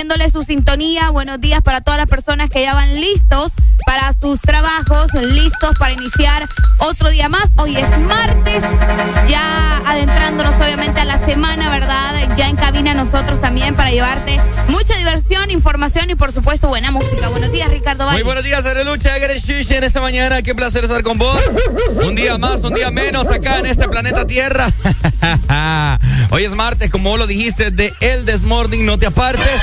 Agradeciéndole su sintonía. Buenos días para todas las personas que ya van listos para sus trabajos, listos para iniciar otro día más. Hoy es martes, ya adentrándonos obviamente a la semana, ¿verdad? Ya en cabina nosotros también para llevarte mucha diversión, información y por supuesto buena música. Buenos días, Ricardo Muy buenos días, Arelucha, en esta mañana. Qué placer estar con vos. Un día más, un día menos acá en este planeta Tierra. Hoy es martes, como vos lo dijiste, de El Desmorning, no te apartes.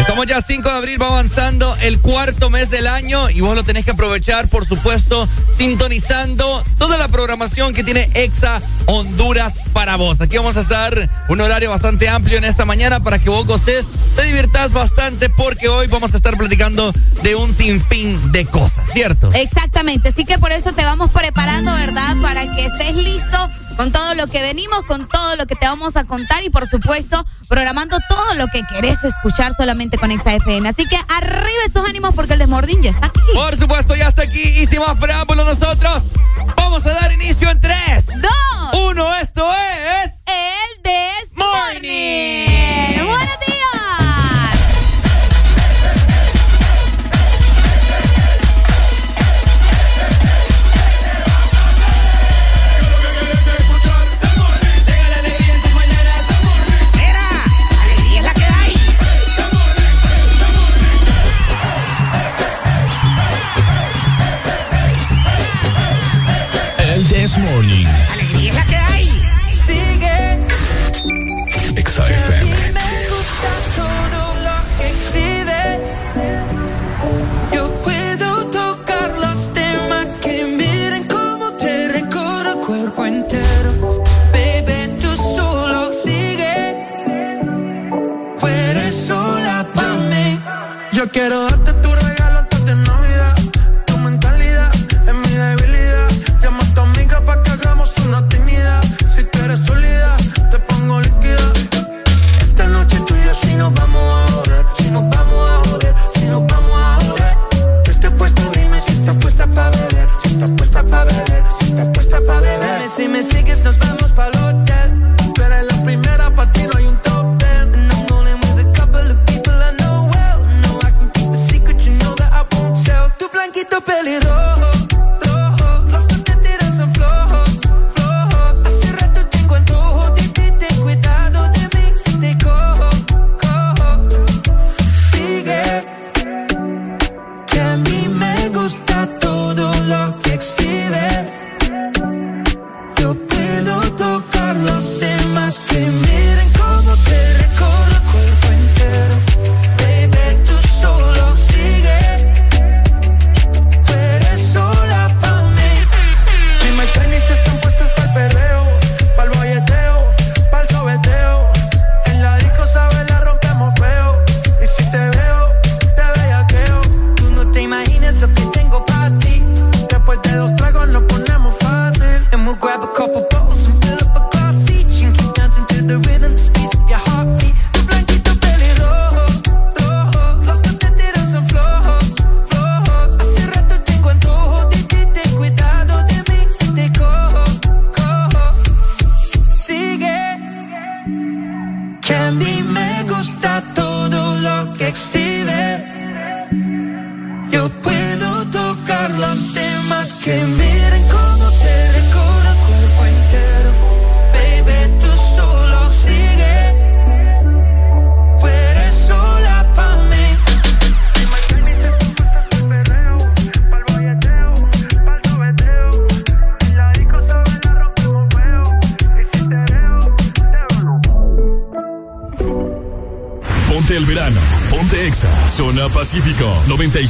Estamos ya 5 de abril, va avanzando el cuarto mes del año y vos lo tenés que aprovechar, por supuesto, sintonizando toda la programación que tiene Exa Honduras para vos. Aquí vamos a estar un horario bastante amplio en esta mañana para que vos goces, te diviertas bastante porque hoy vamos a estar platicando de un sinfín de cosas, ¿cierto? Exactamente, así que por eso te vamos preparando, ¿verdad? Para que estés listo con todo lo que venimos, con todo lo que te vamos a contar y por supuesto programando todo lo que querés escuchar solamente con FM. Así que arriba esos ánimos porque el desmordín ya está aquí. Por supuesto, ya está aquí y sin más preámbulos nosotros vamos a dar inicio en 3, 2, 1. Esto es el Desmorning. Buenos días.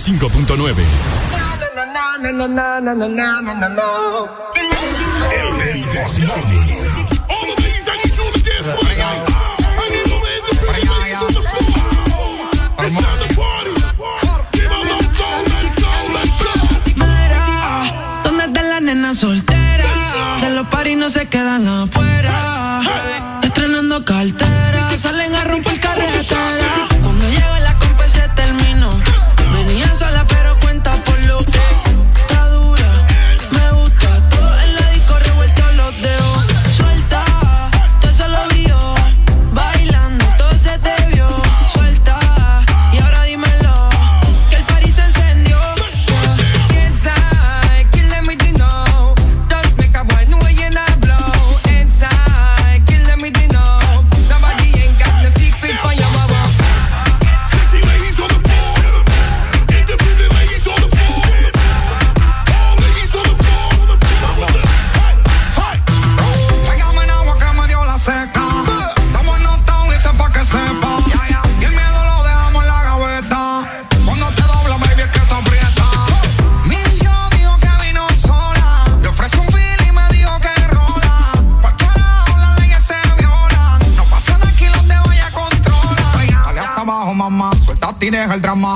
95.9. el drama.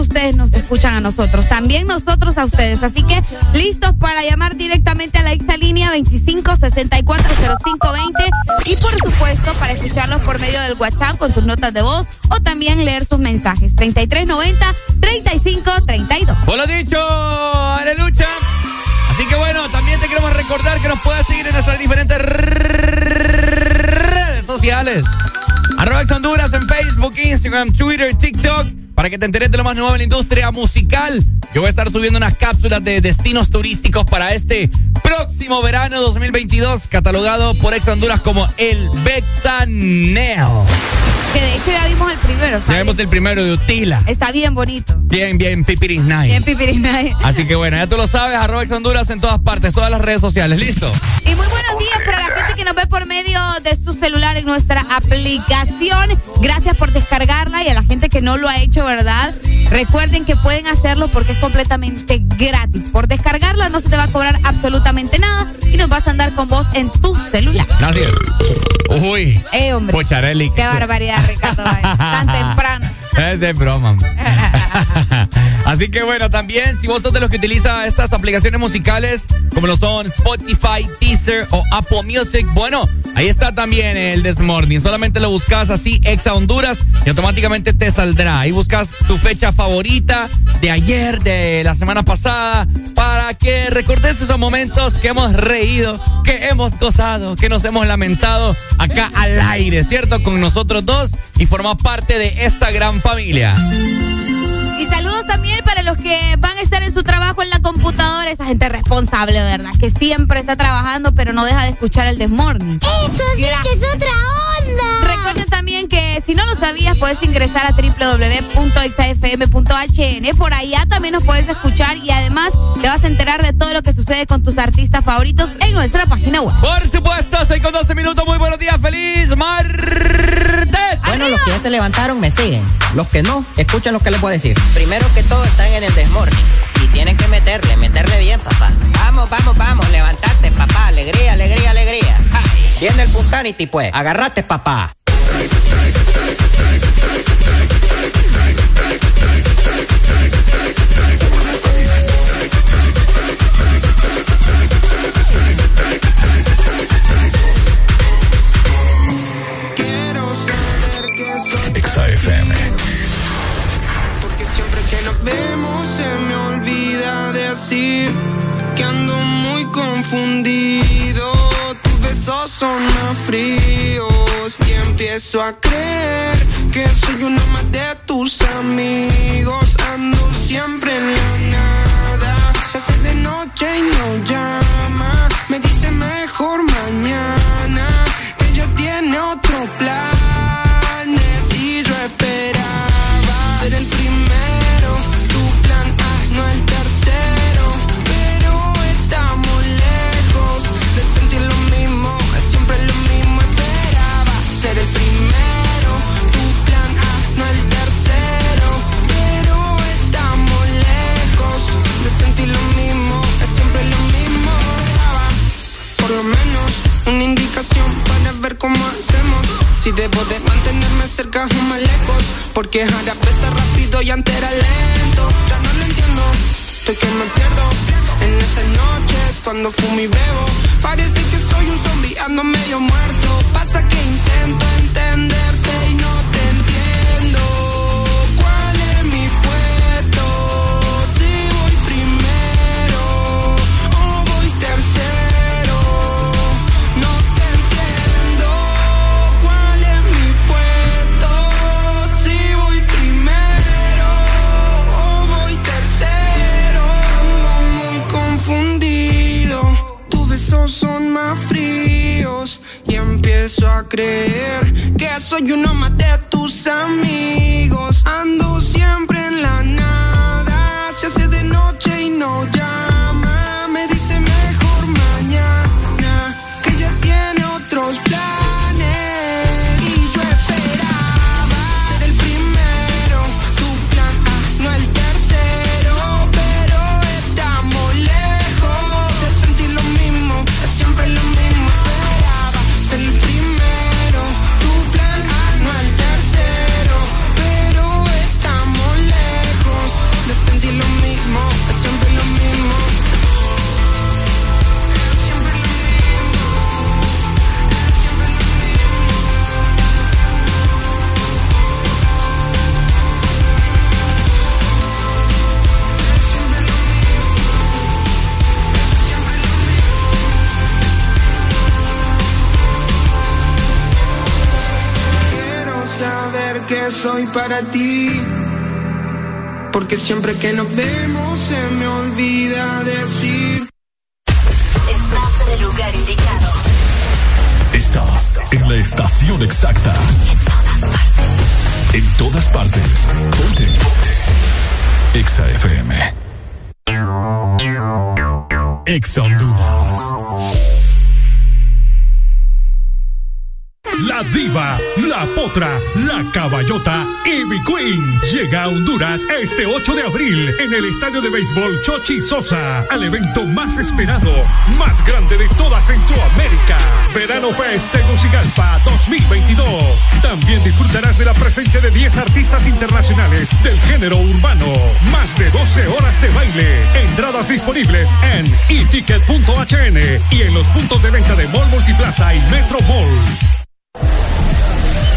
Ustedes nos escuchan a nosotros, también nosotros a ustedes. Así que listos para llamar directamente a la exalínea 25640520 y por supuesto para escucharlos por medio del WhatsApp con sus notas de voz o también leer sus mensajes. 3390 3532. Hola dicho, aleluya. Así que bueno, también te queremos recordar que nos puedes seguir en nuestras diferentes redes sociales. Arroba Honduras en Facebook, Instagram, Twitter, TikTok. Para que te enteres de lo más nuevo en la industria musical. Yo voy a estar subiendo unas cápsulas de destinos turísticos para este próximo verano 2022, catalogado por Ex Honduras como el Bexaneo. Que de hecho ya vimos el primero. ¿sabes? Ya vimos el primero de Utila. Está bien bonito. Bien, bien, pipirisnay. Bien pipirisnay. Así que bueno, ya tú lo sabes, arroba Ex Honduras en todas partes, todas las redes sociales. ¿Listo? De su celular en nuestra aplicación. Gracias por descargarla y a la gente que no lo ha hecho, ¿verdad? Recuerden que pueden hacerlo porque es completamente gratis. Por descargarla no se te va a cobrar absolutamente nada y nos vas a andar con vos en tu celular. Es. Uy. Eh, hombre. Pocharelli. Qué barbaridad, Ricardo. eh. Tan temprano. Es de broma. Así que bueno, también si vos sos de los que utiliza estas aplicaciones musicales, como lo son Spotify, Deezer o Apple Music, bueno, ahí está también el Desmorning. Solamente lo buscas así, Exa Honduras, y automáticamente te saldrá. Ahí buscas tu fecha favorita de ayer, de la semana pasada, para que recordes esos momentos que hemos reído, que hemos gozado, que nos hemos lamentado acá al aire, ¿cierto? Con nosotros dos y forma parte de esta gran familia. Y saludos también para los que van a estar en su trabajo en la computadora, esa gente responsable, ¿verdad? Que siempre está trabajando, pero no deja de escuchar el Desmorning. Eso sí que es otra onda. Recuerden también que si no lo sabías, puedes ingresar a www.exafm.hn. Por allá también nos puedes escuchar y además te vas a enterar de todo lo que sucede con tus artistas favoritos en nuestra página web. Por supuesto, 6 con 12 minutos. Muy buenos días, feliz martes. Los que ya se levantaron me siguen. Los que no, escuchen lo que les voy a decir. Primero que todo están en el desmorning. Y tienen que meterle, meterle bien, papá. Vamos, vamos, vamos, levantate, papá. Alegría, alegría, alegría. Ja. Viene el Punsanity, pues. Agarrate, papá. Empiezo a creer que soy uno más de porque ahora siempre que nos vemos se me olvida decir. Estás en el lugar indicado. Estás en la estación exacta. En todas partes. Ponte. Exa FM. Exa Honduras. La potra, la caballota Ivy Queen llega a Honduras este 8 de abril en el estadio de béisbol Chochi Sosa al evento más esperado, más grande de toda Centroamérica. Verano Fest Tegucigalpa 2022. También disfrutarás de la presencia de 10 artistas internacionales del género urbano. Más de 12 horas de baile. Entradas disponibles en eticket.hn y en los puntos de venta de Mall Multiplaza y Metro Mall.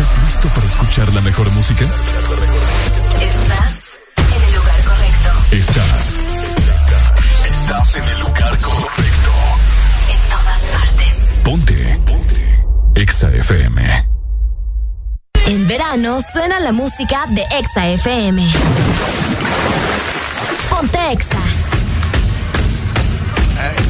¿Estás listo para escuchar la mejor música? Estás en el lugar correcto. Estás. Estás en el lugar correcto. En todas partes. Ponte. Ponte. Exa FM. En verano suena la música de Exa FM. Ponte Exa. Return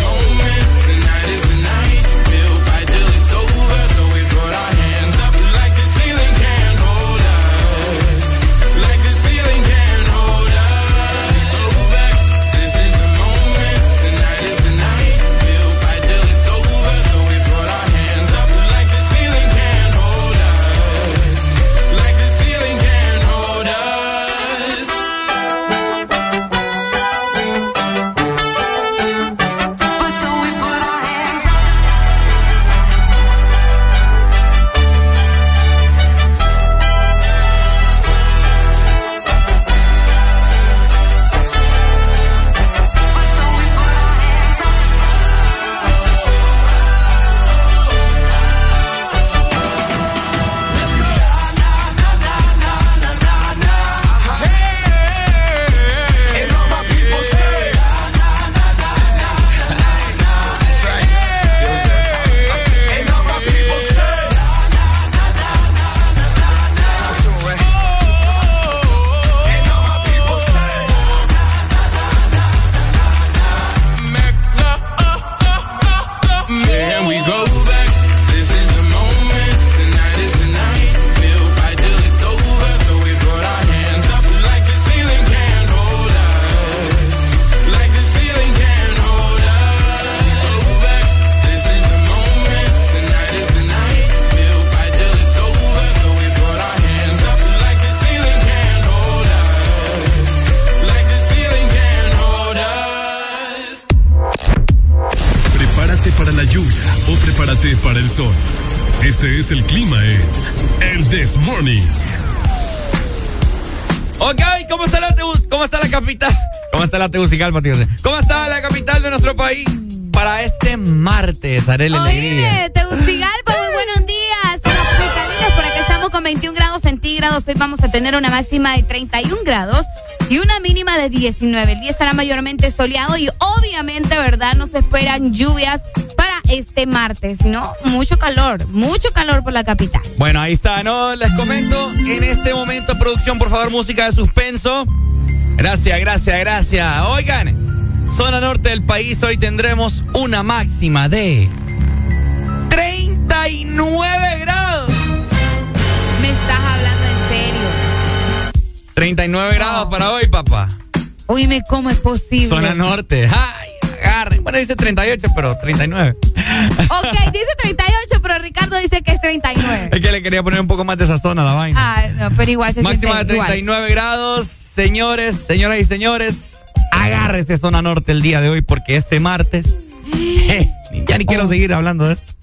¿Cómo está la Tegucigalpa, tío? ¿Cómo está la capital de nuestro país para este martes, Arely Alegría? Tegucigalpa, muy buenos días. Capitalinos, por acá estamos con 21 grados centígrados. Hoy vamos a tener una máxima de 31 grados y una mínima de 19. El día estará mayormente soleado y obviamente, ¿verdad? Nos esperan lluvias para este martes, ¿no? Mucho calor, mucho calor por la capital. Bueno, ahí está, ¿no? Les comento, en este momento, producción, por favor, música de suspenso. Gracias, gracias, gracias. Oigan, zona norte del país, hoy tendremos una máxima de 39 grados. Me estás hablando en serio. 39 grados para hoy, papá. Oíme, ¿cómo es posible? Zona norte. Ay, agarre. Bueno, dice 38, pero 39. Ok, dice 38, pero Ricardo dice que es 39. Es que le quería poner un poco más de esa zona a la vaina. Ah, no, pero igual se Máxima de siente igual. 39 grados. Señores, señoras y señores, agárrese zona norte el día de hoy porque este martes. eh, ya ni quiero seguir hablando de esto.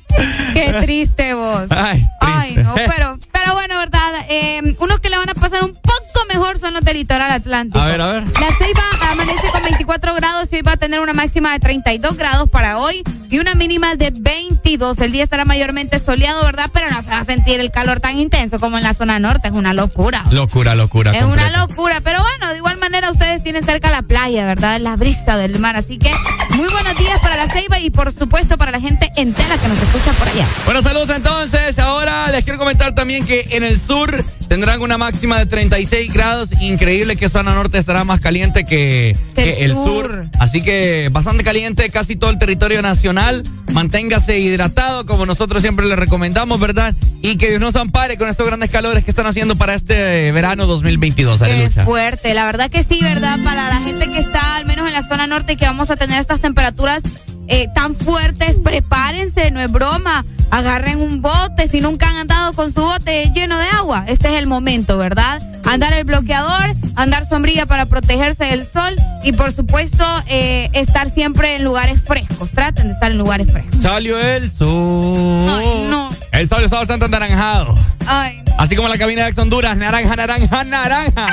Qué triste vos. Ay, Ay, no, pero, pero bueno, ¿verdad? Eh, unos que le van a pasar un poco mejor son los del litoral atlántico. A ver, a ver. La Ceiba amanece con 24 grados y hoy va a tener una máxima de 32 grados para hoy y una mínima de 22. El día estará mayormente soleado, ¿verdad? Pero no se va a sentir el calor tan intenso como en la zona norte. Es una locura. Locura, locura. Es una locura, pero bueno, de igual manera ustedes tienen cerca la playa, ¿verdad? La brisa del mar, así que muy buenos días para la Ceiba y por supuesto para la gente entera que nos escucha por allá. Bueno, saludos entonces. Ahora les quiero comentar también que en el sur tendrán una máxima de 36 grados. Increíble que zona norte estará más caliente que, que el sur. Así que bastante caliente casi todo el territorio nacional. Manténgase hidratado como nosotros siempre le recomendamos, ¿verdad? Y que Dios nos ampare con estos grandes calores que están haciendo para este verano 2022. Qué Aleluya. fuerte, la verdad que sí, ¿verdad? Para la gente que está al menos en la zona norte que vamos a tener estas temperaturas eh, tan fuertes, prepárense, no es broma. Agarren un bote, si nunca han andado con su bote lleno de agua, este es el momento, ¿verdad? Andar el bloqueador, andar sombrilla para protegerse del sol y por supuesto eh, estar siempre en lugares frescos. Traten de estar en lugares frescos. Salió el sol. Ay, no. El sol está bastante anaranjado. Ay, Así como la cabina de Honduras, naranja, naranja, naranja.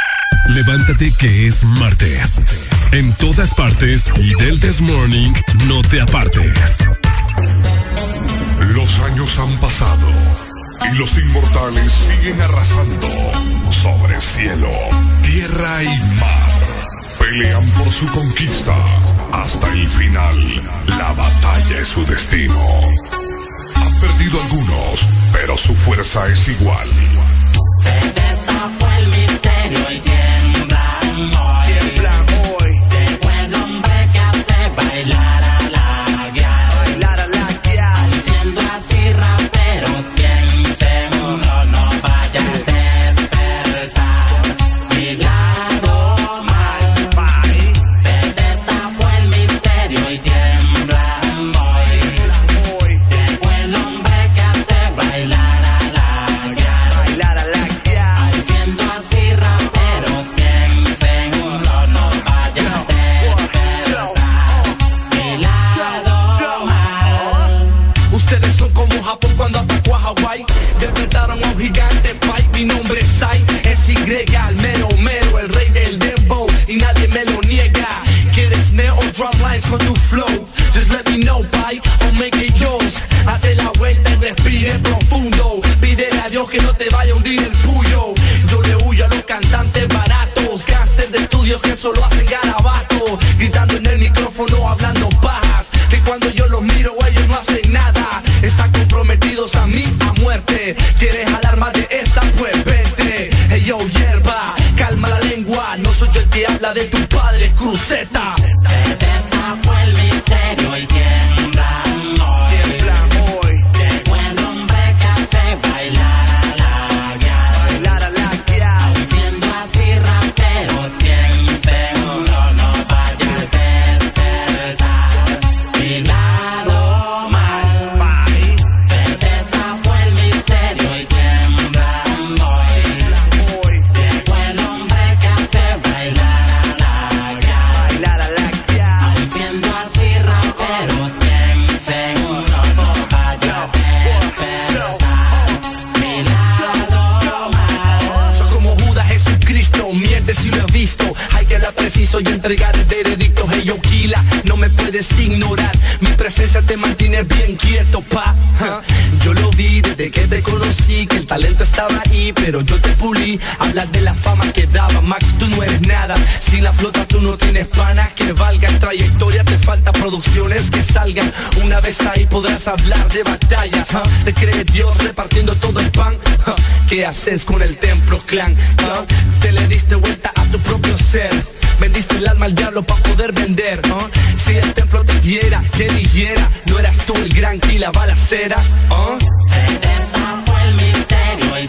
Levántate que es martes. En todas partes y del This Morning no te apartes. Los años han pasado los inmortales siguen arrasando sobre cielo, tierra y mar. Pelean por su conquista hasta el final. La batalla es su destino. Han perdido algunos, pero su fuerza es igual. el misterio y tiemblan hoy. Tiemblan hoy. Llegó el hombre que hace bailar a que no te vaya a hundir el puyo. Yo le huyo a los cantantes baratos. Gangsters de estudios que solo hacen garabato. Gritando en el micrófono, hablando pajas. Que cuando yo los miro, ellos no hacen nada. Están comprometidos a mí a muerte. ¿Quieres alarma de esta? Pues vente. Hey yo, hierba, calma la lengua. No soy yo el que habla de tu padre, cruceta. Presencia te mantiene bien quieto, pa. Yo lo vi desde que te conocí, que el talento estaba ahí, pero yo te pulí. Hablas de la fama que daba, Max, tú no eres nada. Sin la flota tú no tienes panas que valgan. Trayectoria te falta producciones que salgan. Una vez ahí podrás hablar de batallas. Te crees Dios repartiendo todo el pan. ¿Qué haces con el templo clan? Te le diste vuelta a tu propio ser. Vendiste el alma al diablo para poder vender. Si el templo te diera, que dijera, no eras tú el gran que la balacera. ¿ah? Se el misterio y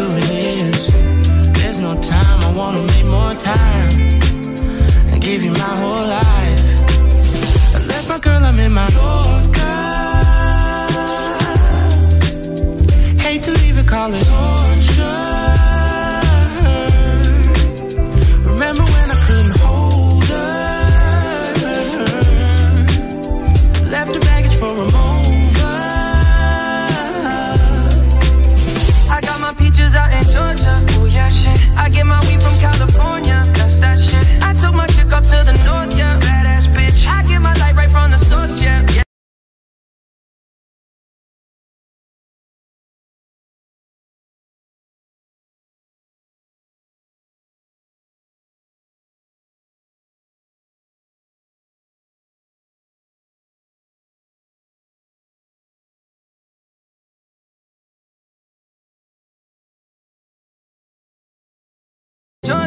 souvenirs. There's no time, I wanna make more time and give you my whole life. I left my girl, I'm in my Yorker. Hate to leave it, call it.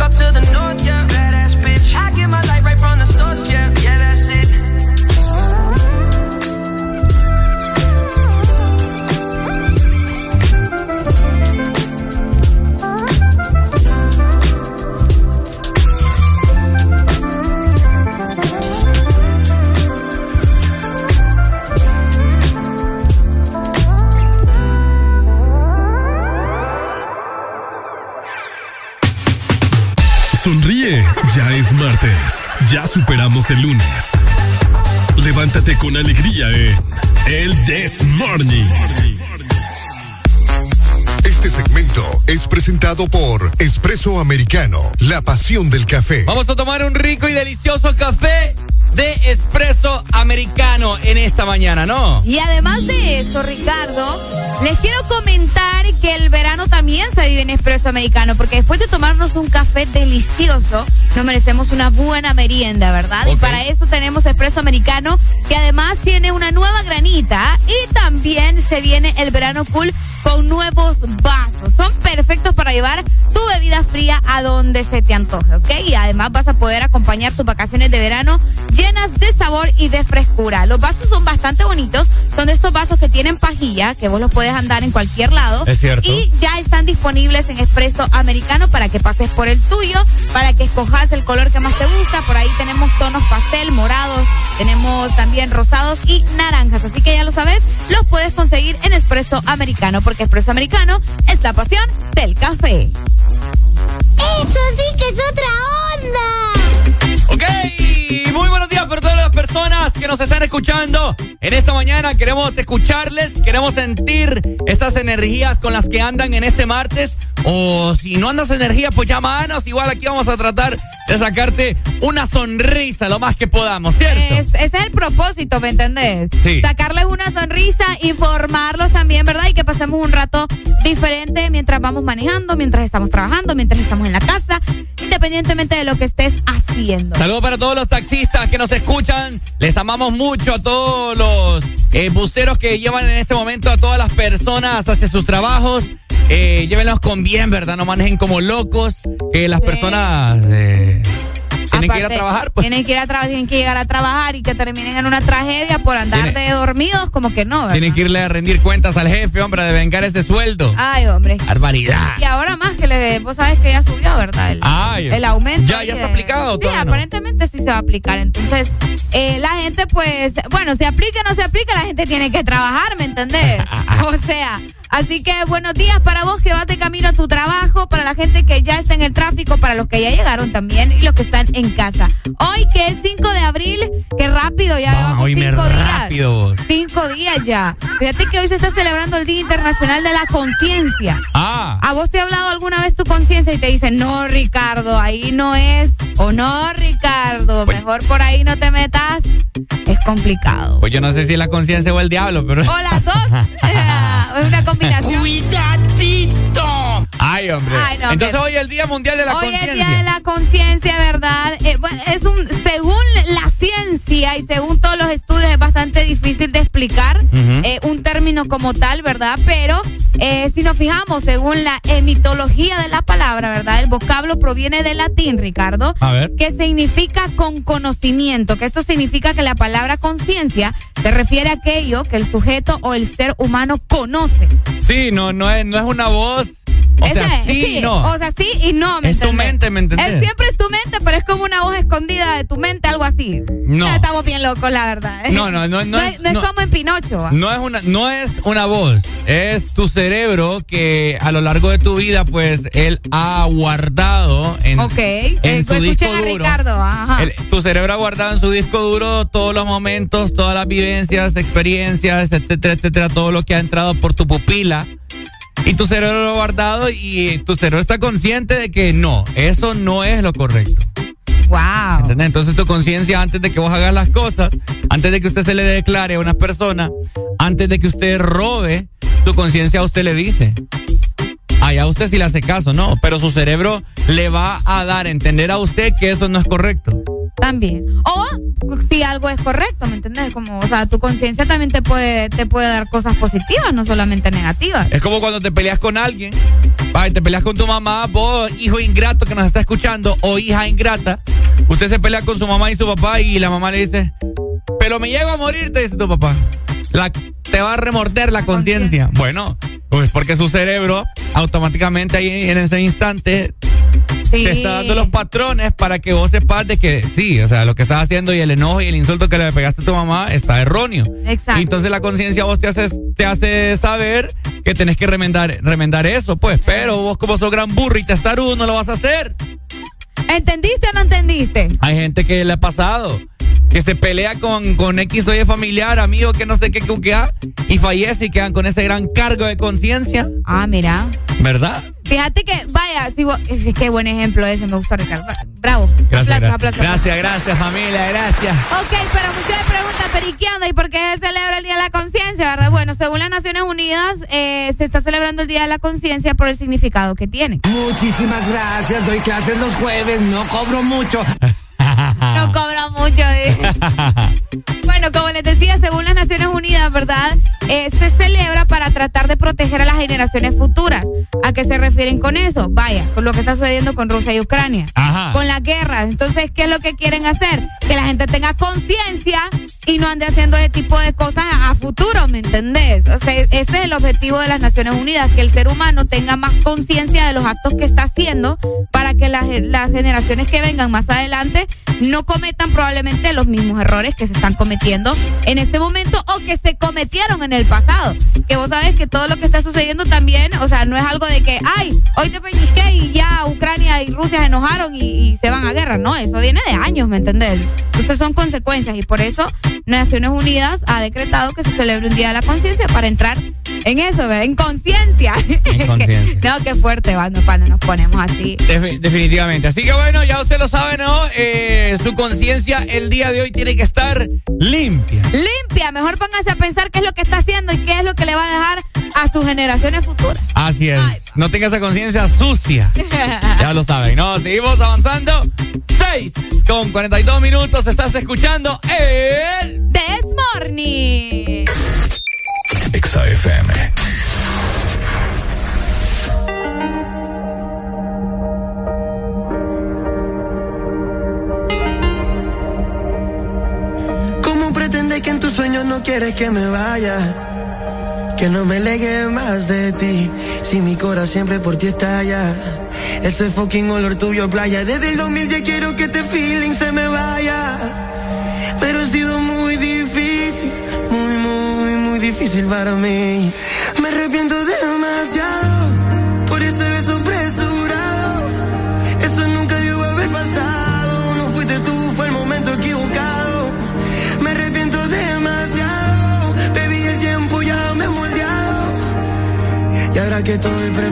Up to the north, yeah. Sonríe, ya es martes. Ya superamos el lunes. Levántate con alegría en El This Morning. Este segmento es presentado por Espresso Americano, la pasión del café. Vamos a tomar un rico y delicioso café de espresso americano en esta mañana, ¿no? Y además de eso, Ricardo, les quiero comentar que el verano también se vive en espresso americano, porque después de tomarnos un café delicioso, nos merecemos una buena merienda, ¿verdad? Y para eso tenemos espresso americano, que además tiene una nueva granilla se viene el verano cool con nuevos vasos. Son perfectos para llevar tu bebida fría a donde se te antoje, ¿ok? Y además vas a poder acompañar tus vacaciones de verano llenas de sabor y de frescura. Los vasos son bastante bonitos. Son de estos vasos que tienen pajilla, que vos los puedes andar en cualquier lado. Es cierto. Y ya están disponibles en Espresso Americano para que pases por el tuyo, para que escojas el color que más te gusta. Por ahí tenemos tonos pastel, morados, tenemos también rosados y naranjas. Así que ya lo sabes, los puedes conseguir en Espresso Americano, porque Espresso Americano es la pasión del café. Eso sí que es otra onda. Ok, muy buenos días para todas las personas que nos están escuchando. En esta mañana queremos escucharles, queremos sentir esas energías con las que andan en este martes. O si no andas energía, pues llámanos. Igual aquí vamos a tratar de sacarte una sonrisa lo más que podamos, ¿cierto? Es- ese es el propósito, ¿me entendés? Sí. Sacarles una sonrisa, informarlos también, ¿verdad? Y que pasemos un rato diferente mientras vamos manejando, mientras estamos trabajando, mientras estamos en la casa, independientemente de lo que estés haciendo. Saludos para todos los taxistas que nos escuchan. Les amamos mucho a todos los eh, buceros que llevan en este momento a todas las personas hacia sus trabajos. Eh, llévenlos con bien, ¿verdad? No manejen como locos. Que las personas tienen que ir a trabajar. Pues. Tienen que ir a trabajar, tienen que llegar a trabajar y que terminen en una tragedia por andar de dormidos, como que no, ¿verdad? Tienen que irle a rendir cuentas al jefe, hombre, de vengar ese sueldo. Ay, hombre. Barbaridad. Y ahora más que le, vos sabes que ya subió, ¿verdad? El, Ay, el aumento. ¿ya- ya está de- aplicado Sí, no? aparentemente sí se va a aplicar. Entonces, eh, la gente, pues, bueno, se aplica o no se aplica, la gente tiene que trabajar, ¿me entendés? o sea, así que buenos días para vos que vas de camino a tu trabajo, para la gente que ya está en el tráfico, para los que ya llegaron también y los que están en casa. Hoy que es 5 de abril, qué rápido, ya Ah, oíme cinco días. rápido. Cinco días ya. Fíjate que hoy se está celebrando el Día Internacional de la Conciencia. Ah. ¿A vos te ha hablado alguna vez tu conciencia y te dicen, no, Ricardo, ahí no es? O no, Ricardo, mejor por ahí no te metas? Es complicado. Pues yo no sé si es la conciencia o el diablo, pero. O las dos. es una combinación. ¡Cuidadito! Ay, hombre. Ay, no, Entonces pero- hoy es el Día Mundial de la Hoy es Conciencia. el Día de la Conciencia, ¿verdad? Eh, bueno, es un, según la ciencia y según todos los estudios, es bastante difícil de explicar eh, un término como tal, ¿verdad? Pero eh, si nos fijamos, según la emitología de la palabra, ¿verdad? El vocablo proviene del latín, Ricardo. A ver. Que significa con conocimiento, que esto significa que la palabra conciencia se refiere a aquello que el sujeto o el ser humano conoce. Sí, no, no es, no es una voz. O sea, es, sí, y no. O sea, sí y no, ¿me Es tu mente, ¿me entendés? Es, siempre es tu mente, pero es como una voz escondida de tu mente, algo así. No. Ya Estamos bien locos, la verdad. No, no, no, no es- no es como en Pinocho. ¿va? No es una, no es una voz, es tu cerebro que a lo largo de tu vida, pues, él ha guardado en, Ok. en Eh, su escuchen disco a duro. Ricardo. Ajá. El- tu cerebro ha guardado en su disco duro todos los momentos, todas las vivencias, experiencias, etcétera, etcétera, todo lo que ha entrado por tu pupila. Y tu cerebro lo ha guardado y tu cerebro está consciente de que no, eso no es lo correcto. Wow. ¿Entendés? Entonces tu conciencia antes de que vos hagas las cosas, antes de que usted se le declare a una persona, antes de que usted robe, tu conciencia a usted le dice. Allá usted sí le hace caso, ¿no? Pero su cerebro le va a dar a entender a usted que eso no es correcto. También. O si algo es correcto, ¿me entiendes? Como, o sea, tu conciencia también te puede, te puede dar cosas positivas, no solamente negativas. Es como cuando te peleas con alguien, va, y te peleas con tu mamá, vos, hijo ingrato que nos está escuchando, o hija ingrata, usted se pelea con su mamá y su papá y la mamá le dice, pero me llego a morir, te dice tu papá. La, te va a remorder la conciencia. Bueno, pues porque su cerebro automáticamente ahí en ese instante Sí. te está dando los patrones para que vos sepas de que sí, o sea, lo que estás haciendo y el enojo y el insulto que le pegaste a tu mamá está erróneo. Exacto. Y entonces la conciencia vos te hace, te hace saber que tenés que remendar, remendar eso, pues. Pero vos como sos gran burro y testarudo no lo vas a hacer. ¿Entendiste o no entendiste? Hay gente que le ha pasado. Que se pelea con, con X o Y familiar, amigo, que no sé qué, qué, qué, y fallece y quedan con ese gran cargo de conciencia. Ah, mira. ¿Verdad? Fíjate que, vaya, si vos, qué buen ejemplo ese, me gusta Ricardo. Bravo. Gracias, aplausos, gra- aplausos. gracias, gracias, familia, gracias. Ok, pero muchos me preguntan, pero ¿y qué onda? ¿Y por qué se celebra el Día de la Conciencia, verdad? Bueno, según las Naciones Unidas, eh, se está celebrando el Día de la Conciencia por el significado que tiene. Muchísimas gracias, doy clases los jueves, no cobro mucho. No cobra mucho. dice. bueno, como les decía, según las Naciones Unidas, ¿verdad? eh, se celebra para tratar de proteger a las generaciones futuras. ¿A qué se refieren con eso? Vaya, con lo que está sucediendo con Rusia y Ucrania. Ajá. Con la guerra. Entonces, ¿qué es lo que quieren hacer? Que la gente tenga conciencia y no ande haciendo ese tipo de cosas a, a futuro, ¿me entendés? O sea, ese es el objetivo de las Naciones Unidas, que el ser humano tenga más conciencia de los actos que está haciendo para que las, las generaciones que vengan más adelante no cometan probablemente los mismos errores que se están cometiendo en este momento o que se cometieron en el pasado. Que vos sabés que todo lo que está sucediendo también, o sea, no es algo de que, ay, hoy te peñisqué y ya Ucrania y Rusia se enojaron y, y se van a guerra. No, eso viene de años, ¿me entendés? Entonces son consecuencias y por eso Naciones Unidas ha decretado que se celebre un Día de la Conciencia para entrar en eso, ¿verdad? En conciencia. En conciencia. no, qué fuerte, no, cuando nos ponemos así. Defi- definitivamente. Así que bueno, ya usted lo sabe, ¿no? Eh, su conciencia el día de hoy tiene que estar limpia. Limpia, mejor póngase a pensar qué es lo que está haciendo y qué es lo que le va a dejar a sus generaciones futuras. Así es. No tenga esa conciencia sucia. Ya lo saben, ¿no? Seguimos avanzando. 6 con 42 minutos. Estás escuchando el This Morning. Exa quieres que me vaya? Que no me legue más de ti. Si mi corazón siempre por ti estalla. Ese fucking olor tuyo playa. Desde el 2000 ya quiero que este feeling se me vaya. Pero ha sido muy difícil. Muy, muy, muy difícil para mí. Me arrepiento demasiado. Por ese beso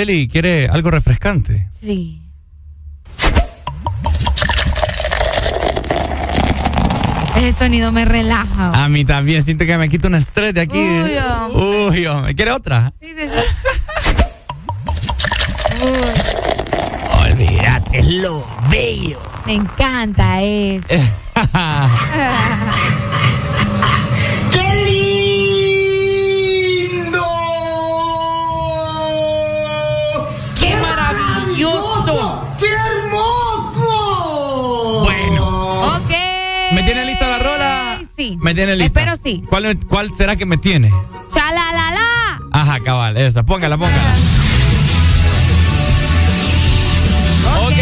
Areli, ¿quiere algo refrescante? Sí. Ese sonido me relaja. A mí también, siento que me quito un estrés de aquí. Uy, hombre. Uy, hombre. ¿Quiere otra? Sí, sí, sí. Uy, Olvídate, es lo bello. me encanta eso. Tiene lista? Espero sí. ¿Cuál, cuál será que me tiene? ¡Chalalala! Ajá, cabal, esa. Póngala, póngala. Ok.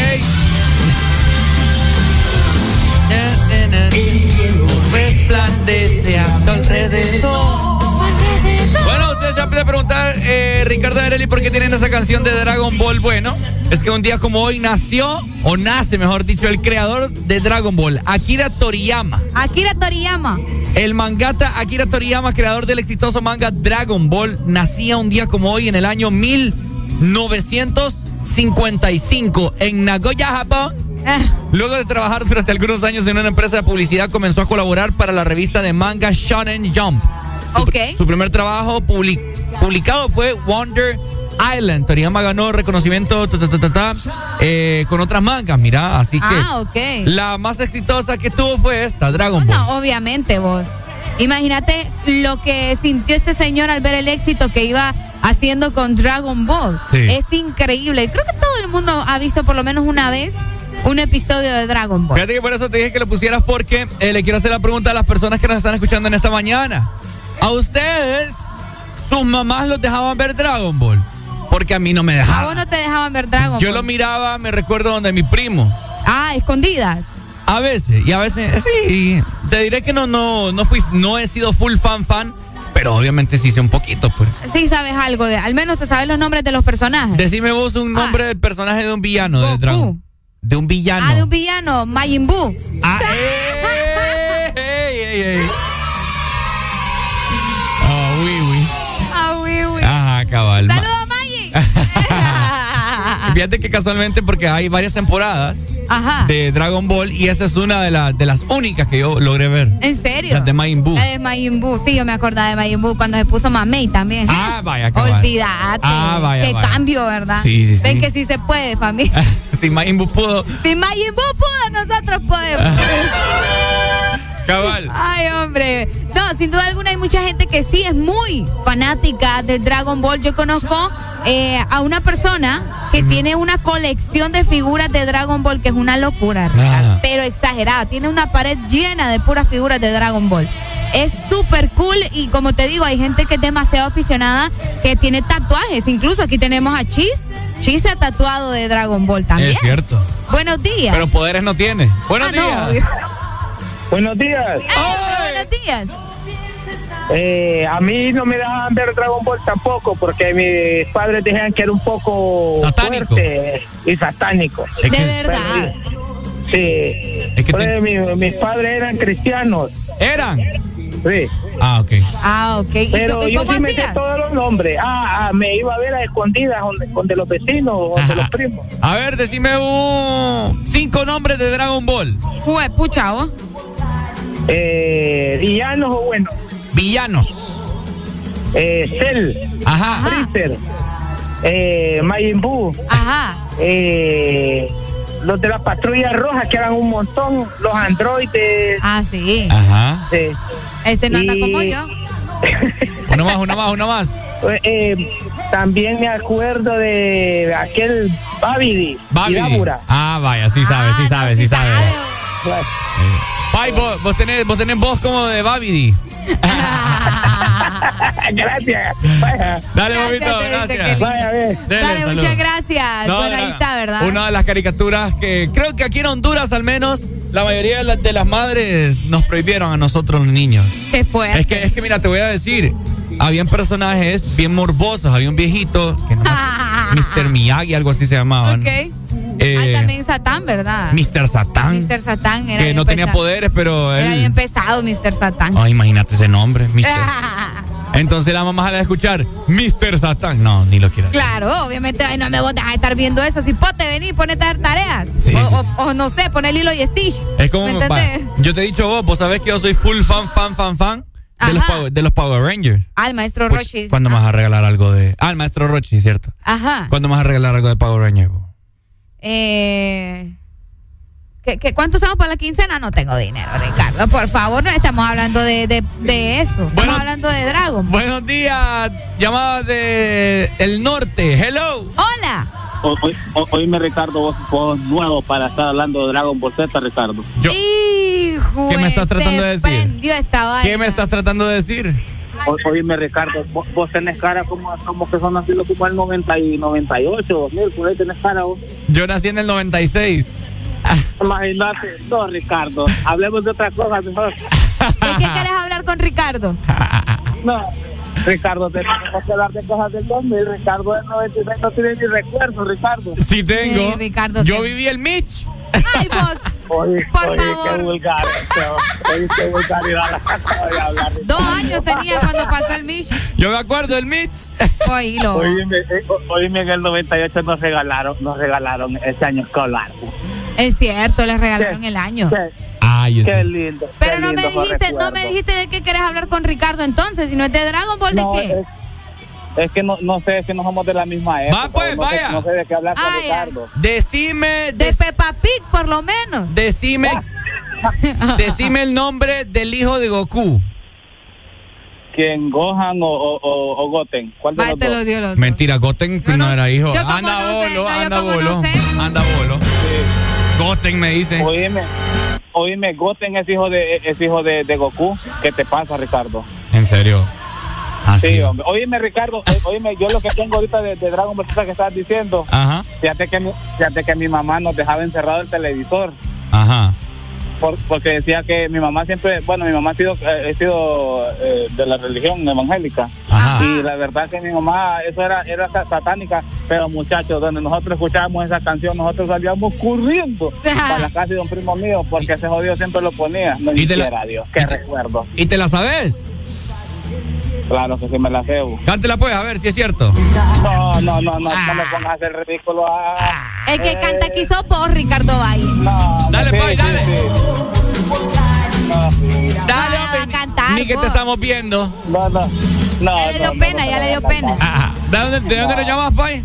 El cielo resplandece a tu alrededor. Bueno, ustedes se han de preguntar, eh, Ricardo Areli, ¿por qué tienen esa canción de Dragon Ball? Bueno, es que un día como hoy nació, o nace, mejor dicho, el creador de Dragon Ball, Akira Toriyama. Akira Toriyama. El mangata Akira Toriyama, creador del exitoso manga Dragon Ball, nacía un día como hoy en el año 1955 en Nagoya, Japón. Luego de trabajar durante algunos años en una empresa de publicidad, comenzó a colaborar para la revista de manga Shonen Jump. Su, su primer trabajo public- publicado fue Wonder Island. Toriyama ganó reconocimiento ta, ta, ta, ta, ta, eh, con otras mangas, mira, así que Ah, ok. la más exitosa que tuvo fue esta, Dragon Ball. No, obviamente vos. Imagínate lo que sintió este señor al ver el éxito que iba haciendo con Dragon Ball. Sí. Es increíble. Creo que todo el mundo ha visto por lo menos una vez un episodio de Dragon Ball. Fíjate que por eso te dije que lo pusieras porque eh, le quiero hacer la pregunta a las personas que nos están escuchando en esta mañana. ¿A ustedes, sus mamás los dejaban ver Dragon Ball? Porque a mí no me A dejaban. vos no te dejaban ver Dragon Yo Ball. lo miraba, me recuerdo donde mi primo. Ah, escondidas. A veces, y a veces, sí. Te diré que no, no, no fui, no he sido full fan fan, pero obviamente sí sé un poquito, pues. Sí sabes algo de, al menos te sabes los nombres de los personajes. Decime vos un nombre del personaje de un villano de Dragon. De un villano. Ah, de un villano, Majin Buu. Ah, ey, ey, ey, Fíjate que casualmente porque hay varias temporadas Ajá. de Dragon Ball y esa es una de, las de las únicas que yo logré ver. ¿En serio? Las de Majin Buu. La de Majin Buu. Sí, yo me acordaba de Majin Buu cuando se puso Mamey también. Ah, vaya, cabal. Olvídate. Ah, vaya, Qué vaya. cambio, ¿verdad? Sí, sí, sí. Ven que sí se puede, familia. si Majin Buu pudo. si Majin Buu pudo, nosotros podemos. Cabal. Ay, hombre. No, sin duda alguna hay mucha gente que sí es muy fanática de Dragon Ball. Yo conozco eh, a una persona que tiene una colección de figuras de Dragon Ball que es una locura, Ah. pero exagerada. Tiene una pared llena de puras figuras de Dragon Ball. Es súper cool y como te digo, hay gente que es demasiado aficionada que tiene tatuajes. Incluso aquí tenemos a Chis. Chis se ha tatuado de Dragon Ball también. Es cierto. Buenos días. Pero poderes no tiene. Buenos Ah, no, días. Buenos días. ¡Eh, buenos días. Eh, a mí no me dejaban ver Dragon Ball tampoco porque mis padres decían que era un poco Satánico. fuerte y satánico. De verdad. Sí. Es que Pues, te- mi- mis padres eran cristianos. ¿Eran? Sí. Ah, ok. Ah, ok. ¿Y Pero yo sí me sé todos los nombres. Ah, ah, me iba a ver a escondidas donde, donde los vecinos o donde los primos. A ver, decime un cinco nombres de Dragon Ball. Jue, pucha, vos. Eh, villanos o bueno. Villanos. Eh, Cell. Ajá. Freezer. Eh, Majin Buu. Ajá. Eh, los de la patrulla roja que eran un montón. Los androides. Ah, sí. Ajá. Sí. Este no anda Y- como yo. Uno más, uno más, uno más. Eh, eh, también me acuerdo de aquel Babidi. Babidi. Ah, vaya, sí sabe, sí sabe, sí sabe. Pues, Pai, vos, vos tenés, vos tenés voz como de Babidi. Gracias. Vaya. Dale, Gracias, bobito, gracias. Vaya. Dele, Dale, salud. muchas gracias. No, bueno, no, ahí está, ¿verdad? Una de las caricaturas que creo que aquí en Honduras al menos la mayoría de, las- de las madres nos prohibieron a nosotros los niños. Qué fuerte. Es que, es que mira, te voy a decir, habían personajes bien morbosos, había un viejito que no me- Mr. Miyagi, algo así se llamaban. Ok. Eh, ah, también Satán, ¿verdad? Mr. Satán, Mr. Satán era que no tenía pesado. poderes, pero Era bien pesado, Mr. Satán. Ay, imagínate ese nombre, Mr. Entonces la mamá sale a escuchar Mr. Satán. No, ni lo quiero. Claro, obviamente, ay, no me vos dejas de estar viendo eso. Si pote, vení, ponete a hacer tareas. Sí, o, sí. o- o no sé, poner Lilo y Stitch. Es como, ¿Me va, yo te he dicho vos, vos sabés que yo soy full fan, fan, fan, fan de los. Power, de los Power Rangers. Al maestro Puch, Rochi. ¿Cuándo me vas a regalar algo de...? Ah, el maestro Rochi, ¿cierto? Ajá. ¿Cuándo me vas a regalar algo de Power Rangers? Eh, ¿qué, qué, cuánto estamos para la quincena? No tengo dinero, Ricardo. Por favor, no estamos hablando de, de, de eso. Estamos hablando de Dragon. Buenos días, llamada de el norte. Hello. Hola. Hoy, hoy, oíme, Ricardo, vos sos nuevo para estar hablando de Dragon Ball Z, Ricardo. Hijo. ¿Qué me estás tratando de decir? ¿Qué me estás tratando de decir? Oíme, Ricardo, vos, vos tenés cara como, como que son nacidos como el 90 y 98, 2000, por ahí tenés cara vos. Yo nací en el 96. Imagínate, no, Ricardo, hablemos de otra cosa mejor. ¿De qué querés hablar con Ricardo? No, Ricardo, tenemos que hablar de cosas del 2000, Ricardo del 96 no tiene ni recuerdo, Ricardo. Sí tengo. Sí, Ricardo, Yo viví el Mitch. Ay, vos. Oye, Por oye, favor. qué vulgar, este, oye, qué vulgaridad hablar. Dos años tenía cuando pasó el Mish. Yo me acuerdo del Mitch. Oílo. Oíme, eh, en el 98 nos regalaron, nos regalaron ese año escolar. Es cierto, les regalaron el año. Ay, Qué lindo. Pero qué no me lindo dijiste, no me dijiste de qué querés hablar con Ricardo entonces, si no es de Dragon Ball, ¿de No, qué? es- Es que no, no sé, es que no somos de la misma época. Va, pues, no sé- vaya. no sé de qué hablar con. Ricardo. Decime, De Peppa Pig, por lo menos. decime, decime el nombre del hijo de Goku. ¿Quién, Gohan o, o, o, o Goten? ¿Cuál de Va, los te dos? lo dio los dos. Mentira, Goten no, era hijo. yo como Anda sé, bolo, yo anda bolo, no sé. anda bolo. Goten me dice. Oíme, oíme, Goten es hijo de, es hijo de, de Goku. ¿Qué te pasa, Ricardo? En serio. Así. Sí, hombre. Oíme, Ricardo, o- oíme, yo lo que tengo ahorita de, de Dragon Ball Z que estabas diciendo, Ajá, fíjate que, mi, fíjate que mi mamá nos dejaba encerrado el televisor. ajá. Por- porque decía que mi mamá siempre, bueno, mi mamá ha sido, eh, ha sido eh, de la religión evangélica. Ajá. Y la verdad que mi mamá, eso era, era sa- satánica, pero muchachos, donde nosotros escuchábamos esa canción, nosotros salíamos corriendo para la casa de un primo mío, porque ese jodido siempre lo ponía. No ¿Y te la- quisiera, Dios, qué recuerdo. ¿Y te la sabes? Claro que sí me la bu. Cántela pues, a ver si es cierto. No, no, no, no, no me pongas a hacer ridículo. ah. El que Eh, canta vos, Ricardo Valle. No, Dale, sí, pues, sí, dale. sí. No, Dale, Ah, hombre. cantar, Ni que vos. te estamos viendo. no, no. no Ya le dio no, no, pena, no, ya no, le dio no, pena. Ajá. ¿De dónde, de dónde lo llamas, Pai?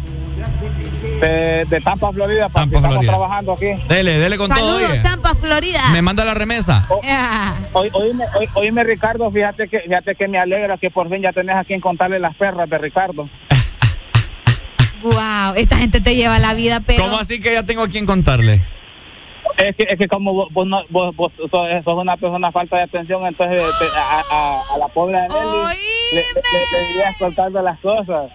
De, de Tampa, Florida, para Tampa, estamos Florida. trabajando aquí. Dele, dele con todo. Saludos. Tampa, Florida. Me manda la remesa. Ah, Oí- Oíme, oí- oíme, Ricardo, fíjate que, fíjate que me alegra que por fin ya tenés a quien contarle las perras de Ricardo. Wow, esta gente te lleva la vida, pero. ¿Cómo así que ya tengo a quien contarle? Es que, es que como vos, vos, no- vos, vos sos, sos una persona falta de atención, entonces te- a, a- a la pobre Nelly le, le, le, le las cosas.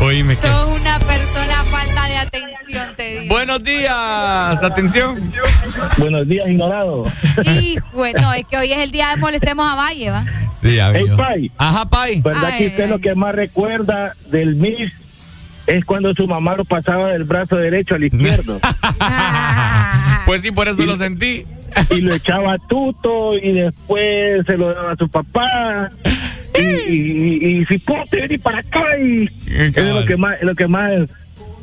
Oíme que. Sos una persona falta de atención, te digo. Buenos días, atención. Buenos días, ignorado. Hijo, no, es que hoy es el día de molestemos a Valle, ¿va? Sí, Hey, amigo. Pai, Ajá, Pai. ¿verdad Ay, que usted ay. lo que más recuerda del Miss es cuando su mamá lo pasaba del brazo derecho al izquierdo Ah, Pues sí, por eso lo sentí. y lo echaba a tuto y después se lo daba a su papá y, y, y, y si venir para acá y es lo que más lo que más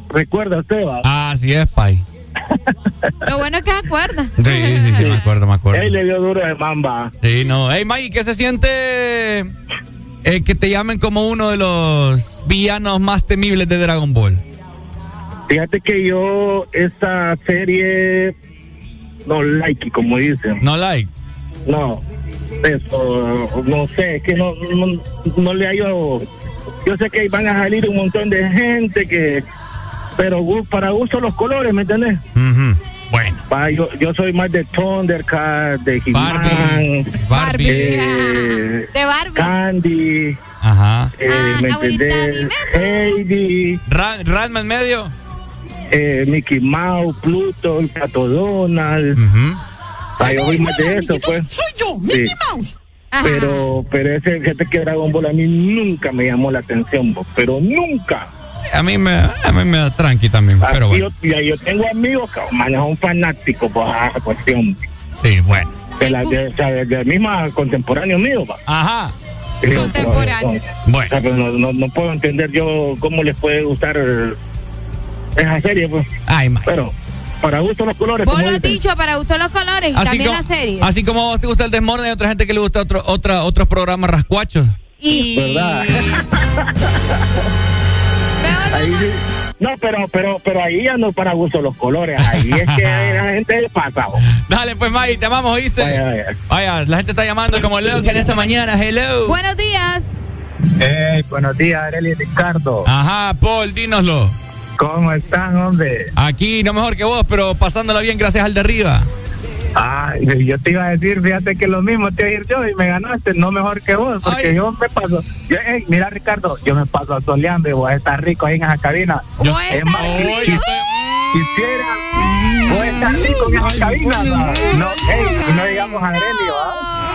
recuerda usted va Ah, así es, Pai. Lo bueno es que se acuerda. Sí, sí, sí, me acuerdo, me acuerdo. él le dio duro de mamba Sí, no. Hey, Mike, ¿qué se siente eh, que te llamen como uno de los villanos más temibles de Dragon Ball? fíjate que yo esta serie no like como dicen No like. No, eso, no sé, es que no, no, no le hallo. Yo sé que van a salir un montón de gente que. Pero para gusto los colores, ¿me entendés? Bueno. Pa, yo, yo soy más de Thundercat, de Barbie. He-Man, Barbie. eh, De Barbie. Candy, Ajá. eh, Ah, ¿me entendés? Heidi, Ra- Ranma en medio. eh, Mickey Mouse, Pluto, el Pato Donald. Pa, yo soy más de eso, pues. Soy yo, Mickey Mouse. Ajá. Pero, pero ese, fíjate que Dragon Ball a mí nunca me llamó la atención, vos, pero nunca. A mí me, a mí me da tranqui también, pero Aquí bueno. yo, y ahí yo tengo amigos que man, son fanáticos por esa cuestión. Sí, bueno. De la, de, de, de misma contemporáneo mío. Ajá. Y digo, Contemporáneo. pero, Bueno. o sea, pero no, no, no puedo entender yo cómo les puede gustar esa serie, pues. Ay, ma. Pero, para gusto los colores. Vos lo has dicho, para gustar los colores y Así también como, la serie. así como a vos te gusta el desmorning, hay otra gente que le gusta otro, otra, otros programas rascuachos. Y ¿Verdad? Ahí. No, pero, pero, pero ahí ya no es para gusto los colores. Ahí es que la gente pasa. bo. Dale, pues, Maggie, te amamos, ¿oíste? Vaya, vaya. Vaya, la gente está llamando como loca en esta mañana. Hello. Buenos días. Hey, buenos días, Arely y Ricardo. Ajá, Paul, dínoslo. ¿Cómo están, hombre? Aquí, no mejor que vos, pero pasándola bien gracias al de arriba. Ah, yo te iba a decir, fíjate que lo mismo te iba a decir yo y me ganaste, no mejor que vos, porque Ay. yo me paso. Yo, mira, Ricardo, yo me paso soleando y vos estás rico ahí en esa cabina. Yo- es más, si- quisiera, vos estás rico en esa cabina. No, no digamos Aurelio,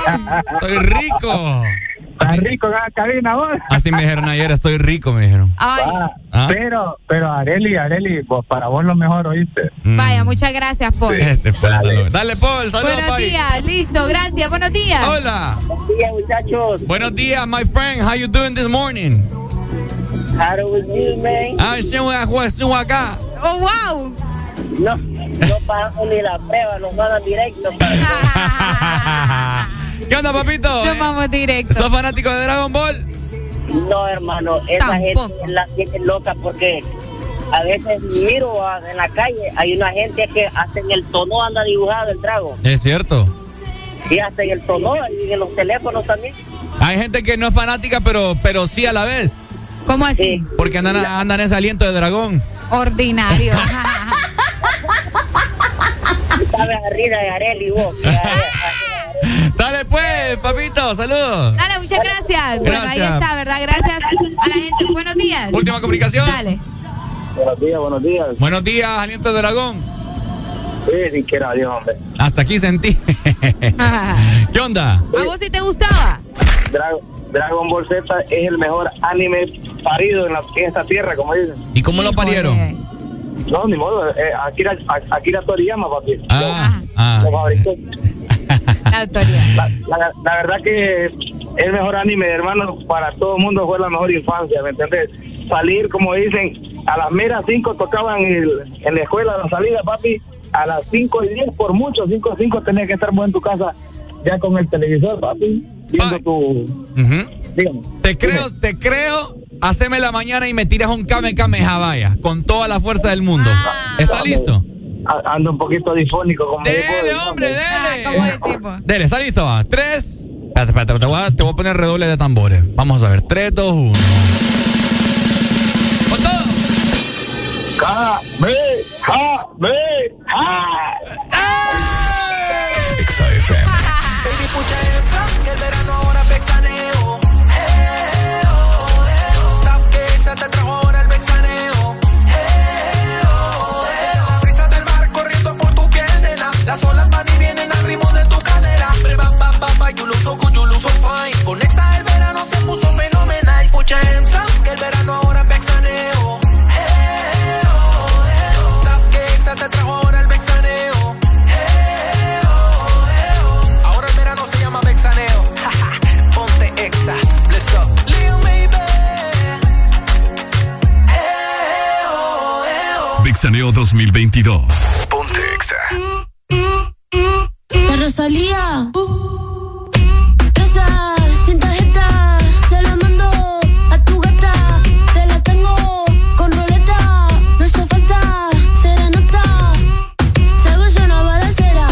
¿ah? Estoy rico. Estás rico en esa cabina, vos. Así me dijeron ayer, estoy rico, me dijeron. Ay, Ah, Ah. Pero, pero Areli, Areli, vos, para vos lo mejor, ¿oíste? Mm. vaya, muchas gracias, Paul. Este Paul, dale. Dale, Paul, saludos, Buenos días, listo, gracias. Buenos días. Hola. Buenos días, muchachos. Buenos días, my friend. How you doing this morning? How do you, man? Ah, yo estoy acá. Oh, wow. No, no pagan ni la prueba, nos mandan directo. ¿Qué onda, papito? Nos vamos directo. ¿Sos fanático de Dragon Ball? No, hermano, esa Tampoco. gente la tiene loca porque a veces miro a- en la calle, hay una gente que hasta en el tono anda dibujado el trago. Es cierto. Y hasta en el tono y en los teléfonos también. Hay gente que no es fanática, pero, pero sí a la vez. ¿Cómo así? Porque andan, andan ese aliento de dragón. Ordinario. Sabes arriba de Areli, vos. Dale pues, papito, saludos. Dale, muchas gracias. Bueno, ahí Gracias. está, ¿verdad? Gracias a la gente. Buenos días. Última comunicación. Dale. Buenos días, buenos días. Buenos días, aliento de dragón. Sí, sin que era Dios, hombre. Hasta aquí sentí. ¿A ¿Qué onda? vos sí te gustaba? Dra- Dragon Ball Z es el mejor anime parido en, la, en esta tierra, como dicen. ¿Y cómo lo parieron? No, ni modo. Eh, Akira, A- Akira Toriyama, papi. Ah, ah. Lo fabricó. La autoría. La, la- la verdad que el mejor anime, hermano, para todo el mundo fue la mejor infancia, ¿me entendés? Salir, como dicen, a las meras 5 tocaban el- en la escuela la salida, papi, a las 5 y 10 por mucho, 5 y 5 tenías que estar vos en tu casa ya con el televisor, papi, viendo Ay. tu... Dígame. Te creo, te creo. Haceme la mañana y me tiras un Kame Kame Javaya con toda la fuerza del mundo. Ah. ¿Está listo? Ando un poquito difónico, como Dele, digo, hombre, Ah, dele. ¿Cómo decimos? Dele, ¿está listo? Va. Tres. Espérate, espérate, te voy, a, te voy a poner redoble de tambores. Vamos a ver. Tres, dos, uno. ¡Con todo! Kame, Kame, XFM. Baby, put your hands up, que el verano ahora Las olas vienen al ritmo de tu cadera. Bre, ba, ba, ba, ba, you look so good, you look so fine. Con Exa el verano se puso fenomenal. Hands up, que el verano ahora es vexaneo. Eh, oh, eh, oh. Stop que Exa te trajo ahora el vexaneo. Eh, oh, oh. Ahora el verano se llama vexaneo. Ponte Exa, let's go. Lil baby. Vixaneo 2022. Rosalía. Rosa, sin tarjeta, se la mando a tu gata. Te la tengo con roleta, no hizo falta serenata. Salgo yo una balacera,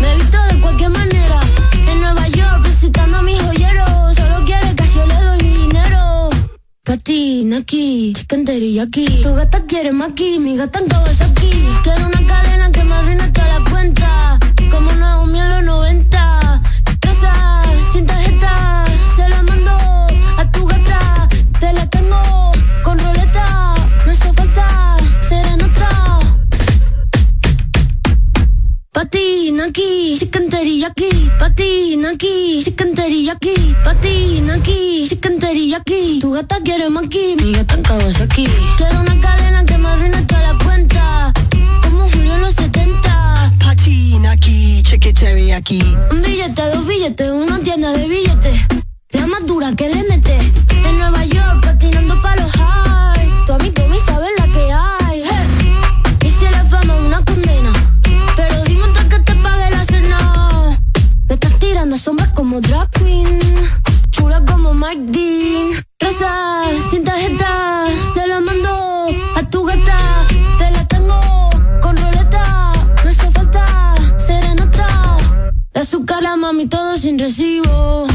me he visto de cualquier manera. En Nueva York visitando a mi joyero, solo quiere que yo le doy mi dinero. Patina aquí, chicken teriyaki. Tu gata quiere maki, mi gata en Kawasaki. Quiero una cadena que me arruine toda la cuenta. Como Naomi en los 90. Rosa, sin tarjeta, se la mando a tu gata. Te la tengo con roleta, no hizo falta serenata. Patina aquí, chicken teriyaki. Patina aquí, chicken teriyaki. Patina aquí, chicken teriyaki. Tu gata quiere maki, mi gata en Kawasaki. Quiero una cadena que me arruine toda la cuenta aquí, cheque aquí. Un billete, dos billetes, una tienda de billetes. La más dura que le mete. En Nueva York, patinando para los highs. Tu amigo me sabe la que hay. Hey. Y si la fama una condena. Pero dime hasta que te pague la cena. Me estás tirando sombras como drag queen. Chula como Mike Dean. Rosa, sin tarjeta azúcar, la mami, todo sin recibo.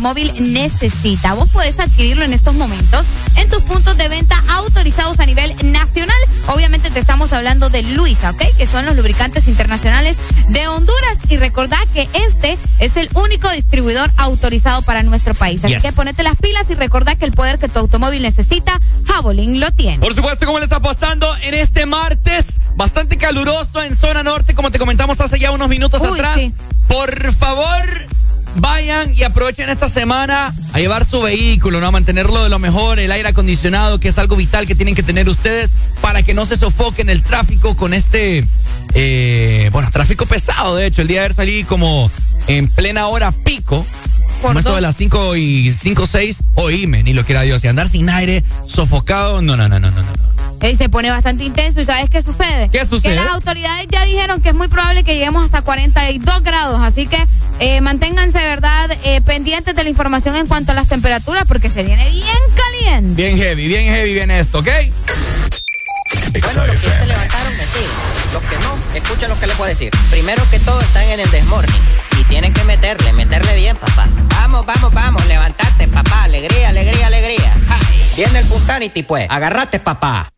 Automóvil necesita. Vos podés adquirirlo en estos momentos en tus puntos de venta autorizados a nivel nacional. Obviamente te estamos hablando de Luisa, ¿ok? Que son los lubricantes internacionales de Honduras. Y recordá que este es el único distribuidor autorizado para nuestro país. Así Yes. que ponete las pilas y recordá que el poder que tu automóvil necesita, Javelin lo tiene. Por supuesto, ¿cómo le está pasando en este martes? Bastante caluroso en zona norte, como te comentamos hace ya unos minutos Uy, atrás. sí. Por vayan y aprovechen esta semana a llevar su vehículo, ¿no? A mantenerlo de lo mejor, el aire acondicionado, que es algo vital que tienen que tener ustedes para que no se sofoquen el tráfico con este, eh, bueno, tráfico pesado, de hecho. El día de ayer salí como en plena hora pico. Como eso de las 5 y 5 6, oíme, ni lo quiera Dios. Y andar sin aire, sofocado, no, no, no, no, no. no. Ey, se pone bastante intenso y ¿sabes qué sucede? ¿Qué sucede? Que las autoridades ya dijeron que es muy probable que lleguemos hasta 42 grados, así que eh, manténganse, ¿verdad?, eh, pendientes de la información en cuanto a las temperaturas porque se viene bien caliente. Bien heavy, bien heavy viene esto, ¿ok? Bueno, los que se levantaron, me siguen. Los que no, escuchen lo que les puedo decir. Primero que todo, están en el desmorning. Y tienen que meterle, meterle bien, papá. Vamos, vamos, vamos, levantate, papá. Alegría, alegría, alegría. Ja. Viene el Punsanity, pues. Agarrate, papá.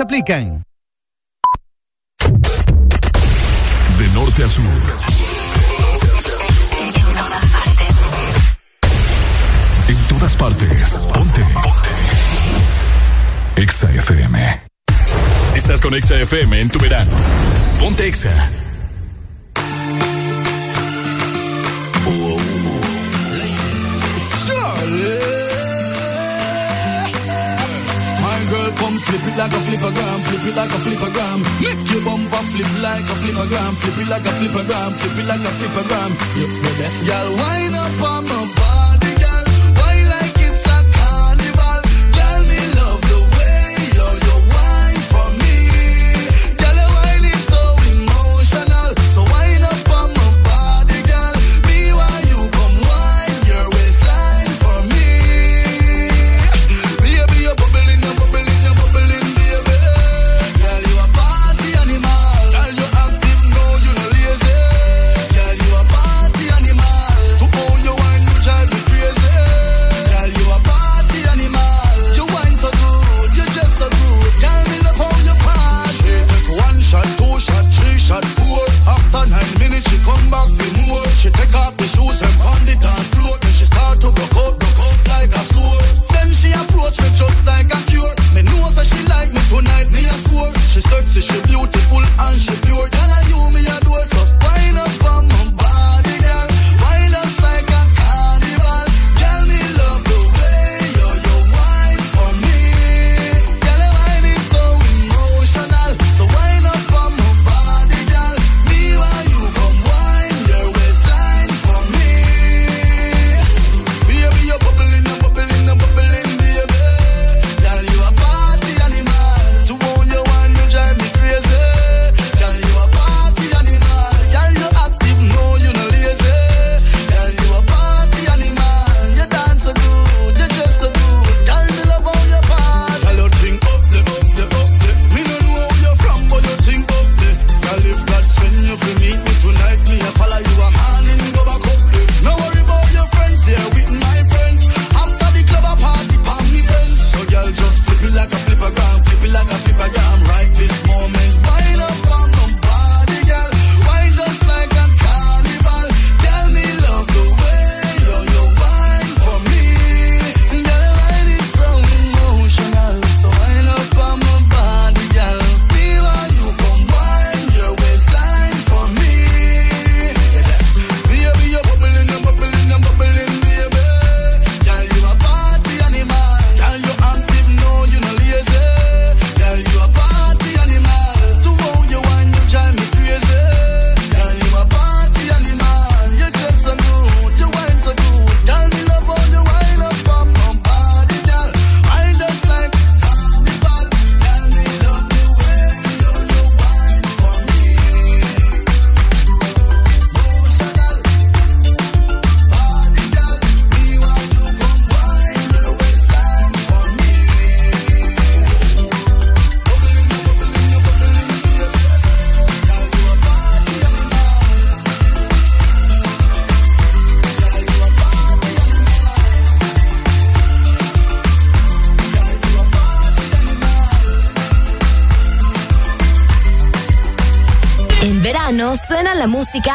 aplican.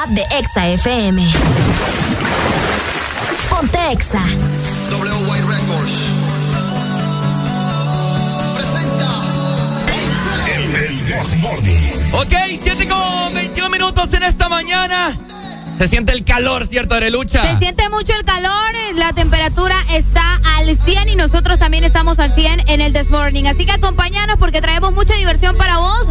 de Exa FM. Ponte Exa. WY Records. Presenta. El, el, el ok, 7 con 21 minutos en esta mañana. Se siente el calor, ¿cierto, Arelucha? Se siente mucho el calor, eh, la temperatura está al 100 y nosotros también estamos al 100 en el This Morning. Así que acompáñanos porque traemos mucha diversión para vos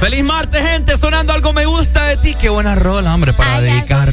Feliz martes, gente, sonando algo me gusta de ti. Qué buena rola, hombre, para dedicar.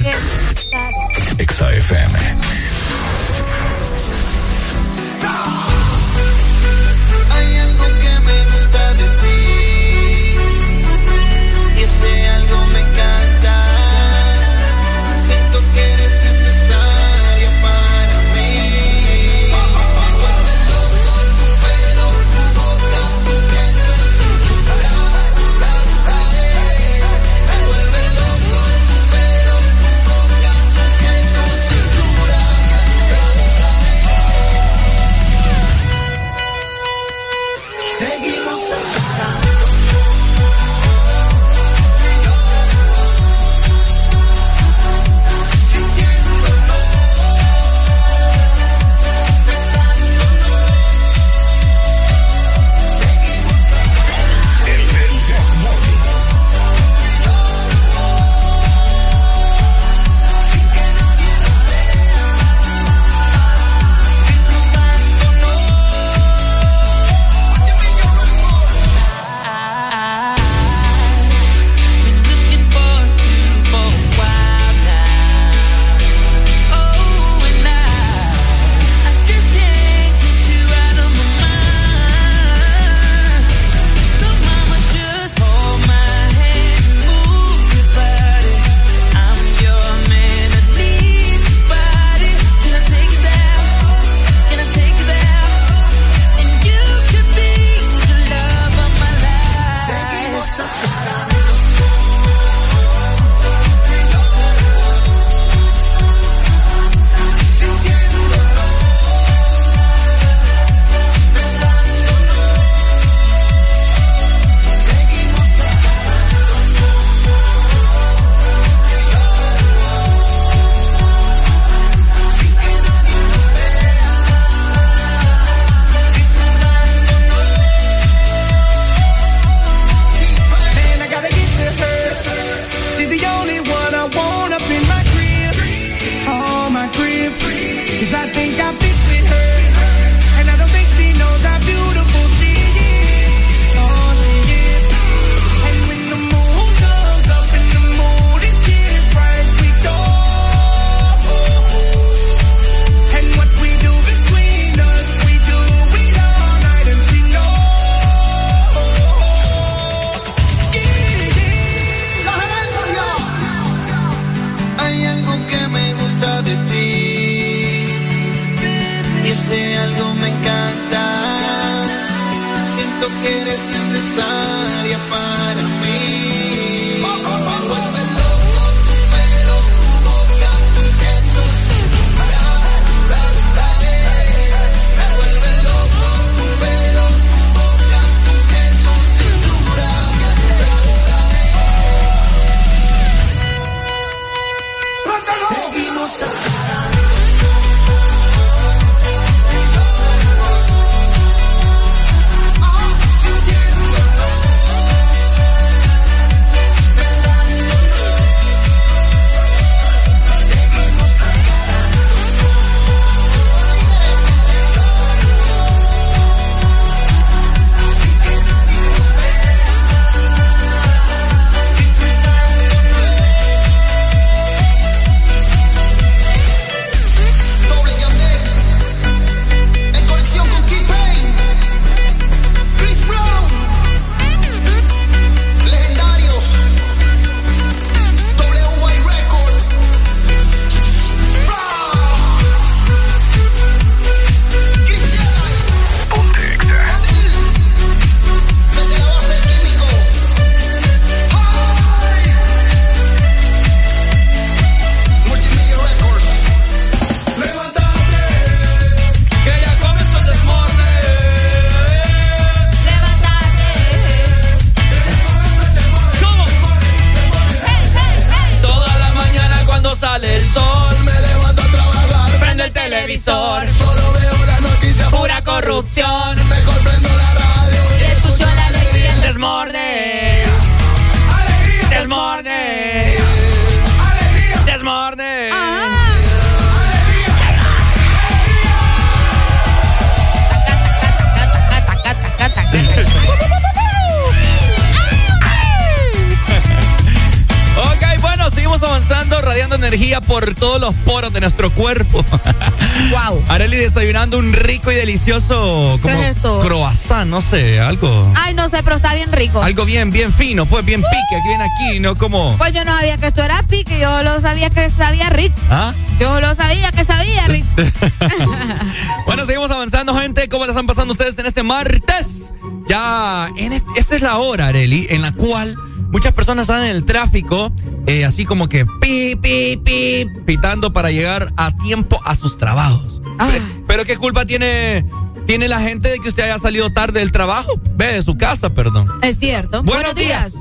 Delicioso como ¿Qué es esto? croissant, no sé, algo. Ay, no sé, pero está bien rico. Algo bien, bien fino, pues bien pique, aquí viene aquí, no como. Pues yo no sabía que esto era pique, yo lo sabía que sabía rico. ¿Ah? Yo lo sabía que sabía rico. Bueno, seguimos avanzando, gente. ¿Cómo la están pasando ustedes en este martes? Ya, en este- esta es la hora, Areli, en la cual muchas personas están en el tráfico, eh, así como que pi, pi, pi, pitando para llegar a tiempo a sus trabajos. Pe- Pero ¿qué culpa tiene, tiene la gente de que usted haya salido tarde del trabajo? Ve, de su casa, perdón. Es cierto. Buenos días.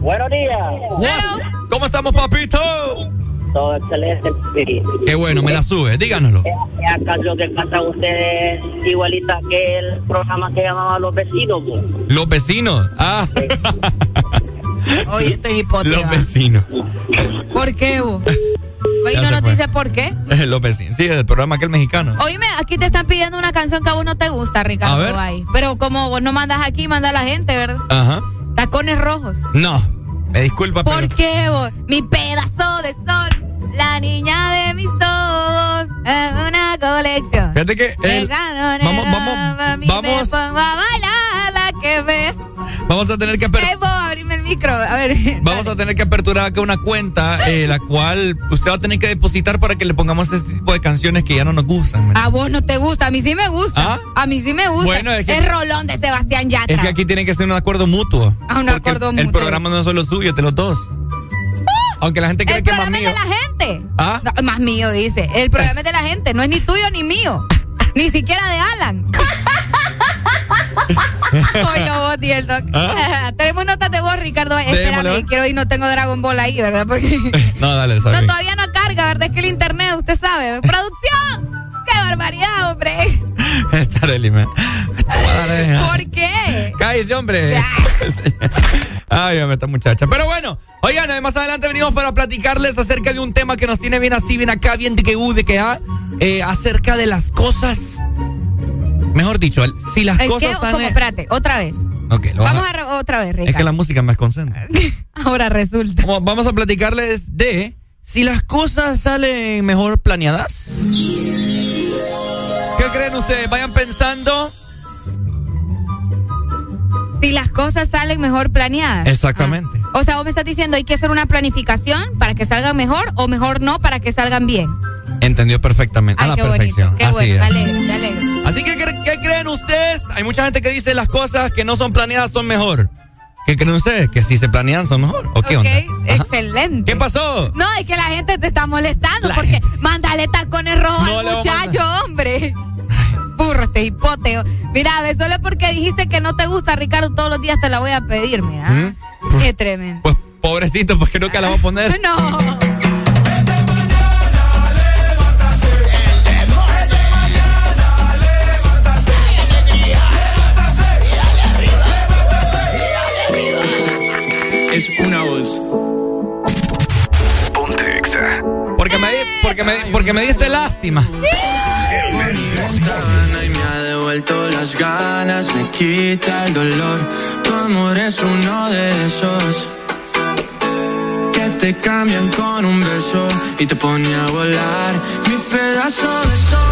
Buenos días. ¿Cómo estamos, papito? Todo excelente. sí. Qué bueno, me la sube, díganoslo. Esa canción que cantan ustedes igualita que el programa que llamaba Los Vecinos. Los vecinos. Ah. Oye, este es hipótesis. Los vecinos. ¿Por qué, vos? Ya no nos fue. dice por qué. Los vecinos. Sí, del programa aquel mexicano. Oíme, aquí te están pidiendo una canción que a vos no te gusta, Ricardo. A ver. Ay, Pero como vos no mandas aquí, manda a la gente, ¿verdad? Ajá. Tacones rojos. No, me disculpa, ¿Por pero. qué vos? Mi pedazo de sol, la niña de mis ojos, es una colección. Fíjate que el- vamos, vamos, vamos. Me pongo a bailar la que ve. Vamos a tener que aper- micro. A ver. vamos a tener que aperturar acá una cuenta, eh, la cual usted va a tener que depositar para que le pongamos este tipo de canciones que ya no nos gustan. ¿me A vos no te gusta, a mí sí me gusta. ¿Ah? A mí sí me gusta. Bueno, es que- es Rolón de Sebastián Yatra. Es que aquí tiene que ser un acuerdo mutuo. Ah, un acuerdo el, el mutuo. programa no es solo suyo, es de los dos. Aunque la gente cree el que es más programa mío. es de la gente. ¿Ah? No, más mío, dice. El programa es de la gente, no es ni tuyo ni mío. Ni siquiera de Alan. Hoy no vos, el doc. ¿Ah? Tenemos notas de vos, Ricardo. Démosle, Espérame, quiero ir, no tengo Dragon Ball ahí, ¿verdad? Porque No, dale, sorry. no, todavía no carga, ¿verdad? Es que el internet, usted sabe. ¡Producción! ¡Qué barbaridad, hombre! Esta Arely, me- Esta voy a dar, eh. ¿Por qué? Cállese, hombre. Ay, esta muchacha. Pero bueno, oigan, más adelante venimos para platicarles acerca de un tema que nos tiene bien así, bien acá, bien de que U, de que A, eh, acerca de las cosas. Mejor dicho, si las Es cosas que, están. como, espérate, otra vez. Ok, lo Vamos a re- otra vez, Es que Ricardo. la música me concentra. Ahora resulta. Vamos- Vamos a platicarles de si las cosas salen mejor planeadas. ¿Qué creen ustedes? Vayan pensando. Si las cosas salen mejor planeadas. Exactamente. O sea, vos me estás diciendo hay que hacer una planificación para que salgan mejor o mejor no para que salgan bien. Entendió perfectamente. Ay, a la qué perfección. bonito. Qué Así bueno, es. me alegro, me alegro. Así que, ¿qué, creen ustedes? Hay mucha gente que dice las cosas que no son planeadas son mejor. ¿Qué creen ustedes? ¿Que si se planean son mejor? ¿O qué Ok, onda? excelente. ¿Qué pasó? No, es que la gente te está molestando porque mándale tacones rojos No al muchacho, hombre. Burro, este hipoteo. Mira, ve, solo porque dijiste que no te gusta, Ricardo, todos los días te la voy a pedir, mira. ¿Mm? Qué tremendo. Pues pobrecito, porque nunca la va a poner. No. Es una voz. Ponte Exa. Porque me, di- porque me, porque me diste lástima. Y me ha devuelto las ganas, me quita el dolor. Tu amor es uno de esos que te cambian con un beso y te pone a volar. Mi pedazo de sol,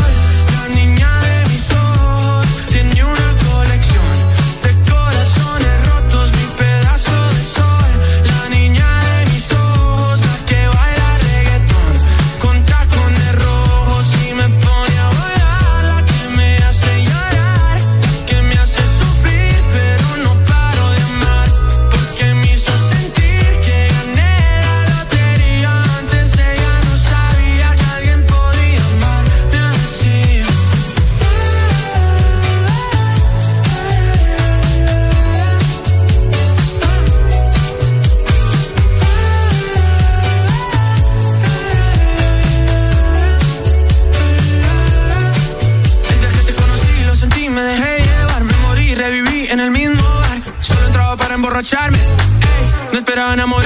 no esperaba enamorarme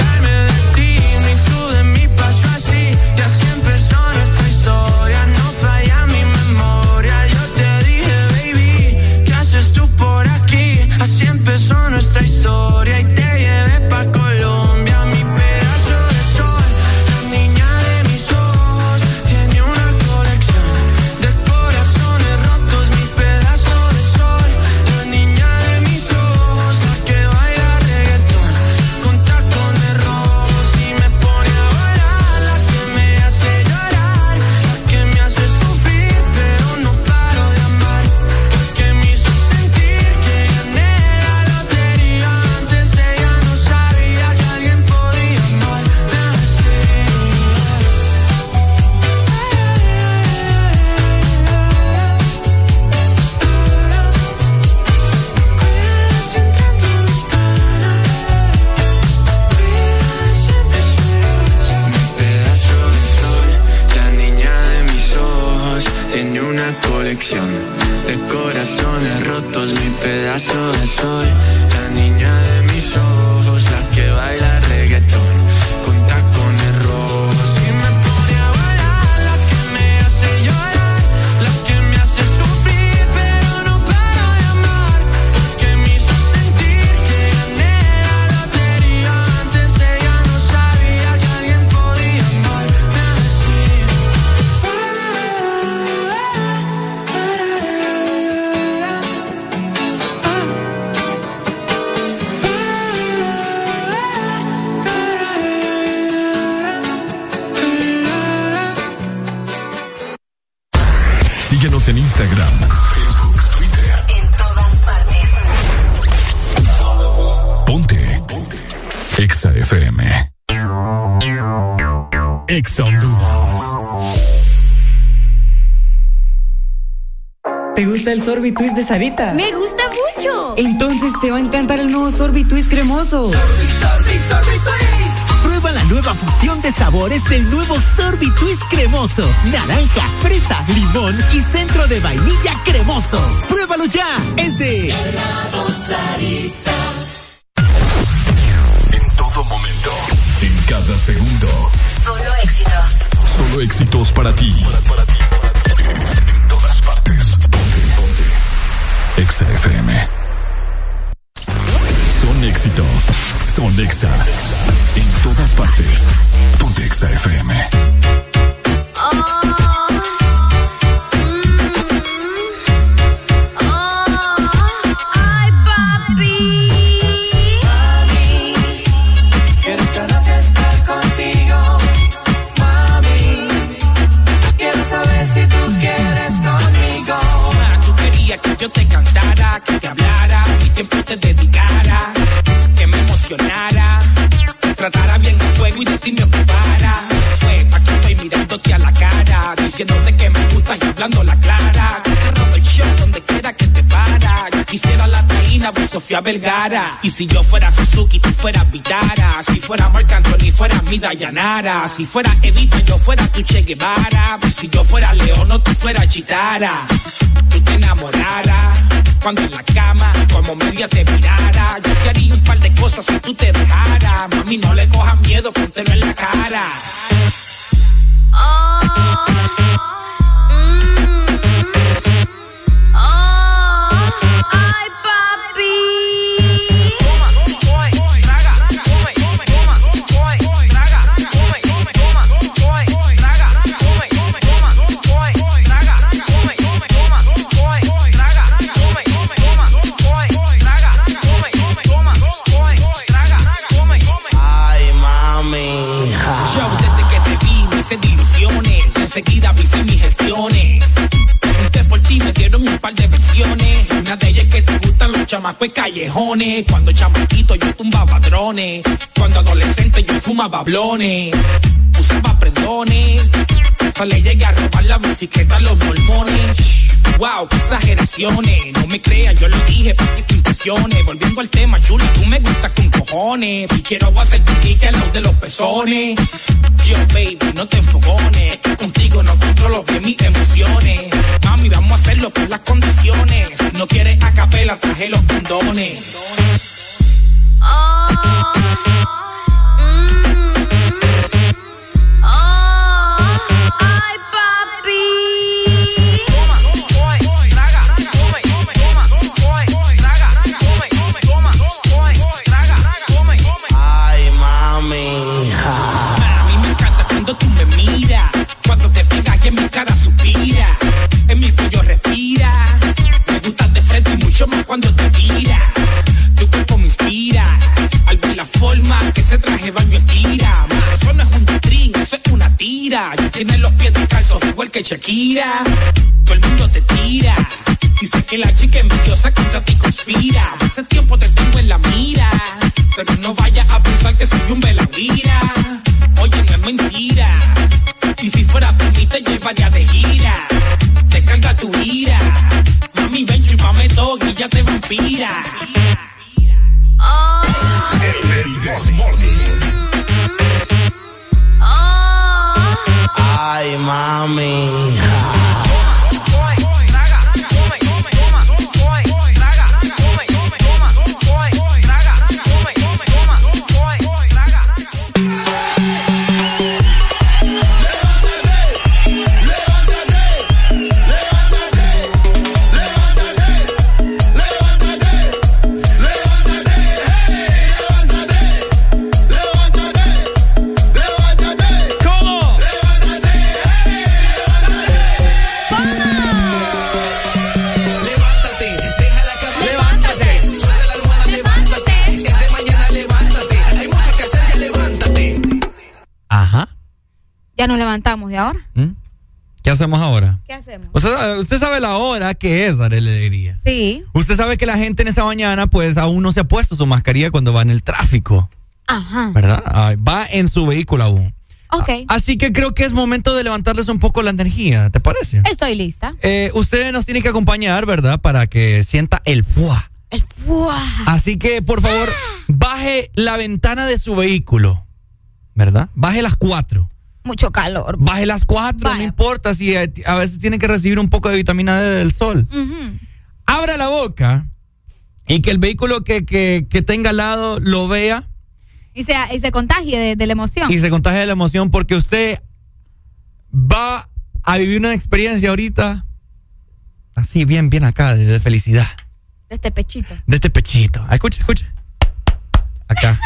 el sorbitwist de Sarita? Me gusta mucho. Entonces te va a encantar el nuevo sorbitwist cremoso. Prueba la nueva fusión de sabores del nuevo Sorbitwist cremoso. Naranja, fresa, limón y centro de vainilla cremoso. Pruébalo ya. Es de En todo momento. En cada segundo. Solo éxitos. Solo éxitos para ti. En Exa FM. Son éxitos. Son Exa. En todas partes. Ponte Exa FM. Diciéndote que me gustas y hablando la clara. Robo el show donde quiera que te para. Yo quisiera la taína por Sofía Vergara. Y si yo fuera Suzuki, tú fueras Vitara. Si fuera Marc Anthony, fuera mi Dayanara. Si fuera Evita, yo fuera tu Che Guevara. Y si yo fuera León, tú fueras Chitara tú te enamoraras. Cuando en la cama, como media te mirara. Yo te haría un par de cosas si tú te dejaras. Mami, no le cojas miedo, póntelo en la cara. Ay, Una de ellas que te gustan los chamacos callejones. Cuando chamaquito yo tumbaba drones. Cuando adolescente yo fumaba blones. Usaba prendones. Hasta le llegué a robar la bicicleta a los mormones. Wow, qué exageraciones. No me creas, yo lo dije para que te impresione. Volviendo al tema, chuli, tú me gustas con cojones. Y quiero hacer tu kick al lado de los pezones. Yo, baby, no te enfogones. Contigo no controlo bien mis emociones. Mami, vamos a hacerlo por las condiciones. No quieres a capela, traje los condones. Ay, cuando te tira. Tu cuerpo me inspira. Al ver la forma que ese traje baño estira. Ma, Eso no es un string, eso es una tira. Ya tienes los pies descalzos igual que Shakira. Todo el mundo te tira. Dice que la chica envidiosa contra ti conspira. Hace tiempo te tengo en la mira. Pero no vayas a pensar que soy un veladira. Oye, no es mentira. Y si fuera por mí te llevaría de gira. Descarga tu ira. Ya te vampira. Ay, mami. Ya nos levantamos de ahora. ¿Qué hacemos ahora? ¿Qué hacemos? Usted, sabe- usted sabe la hora que es, Arely Alegría. Sí. Usted sabe que la gente en esta mañana, pues aún no se ha puesto su mascarilla cuando va en el tráfico, Ajá. ¿verdad? Ay, va en su vehículo aún. Ok. Así que creo que es momento de levantarles un poco la energía, ¿te parece? Estoy lista. Eh, usted nos tiene que acompañar, ¿verdad? Para que sienta el fuá. ¡Fua! Así que, por favor, baje la ventana de su vehículo, ¿verdad? Baje las cuatro. Mucho calor. Baje las cuatro, no importa si a veces tiene que recibir un poco de vitamina D del sol. Abra la boca y que el vehículo que, que, que tenga al lado lo vea Y se, y se contagie de, de la emoción. y se contagie de la emoción porque usted va a vivir una experiencia ahorita así, bien, bien acá, de, de felicidad, De este pechito. de este pechito. Escuche, escuche. Acá.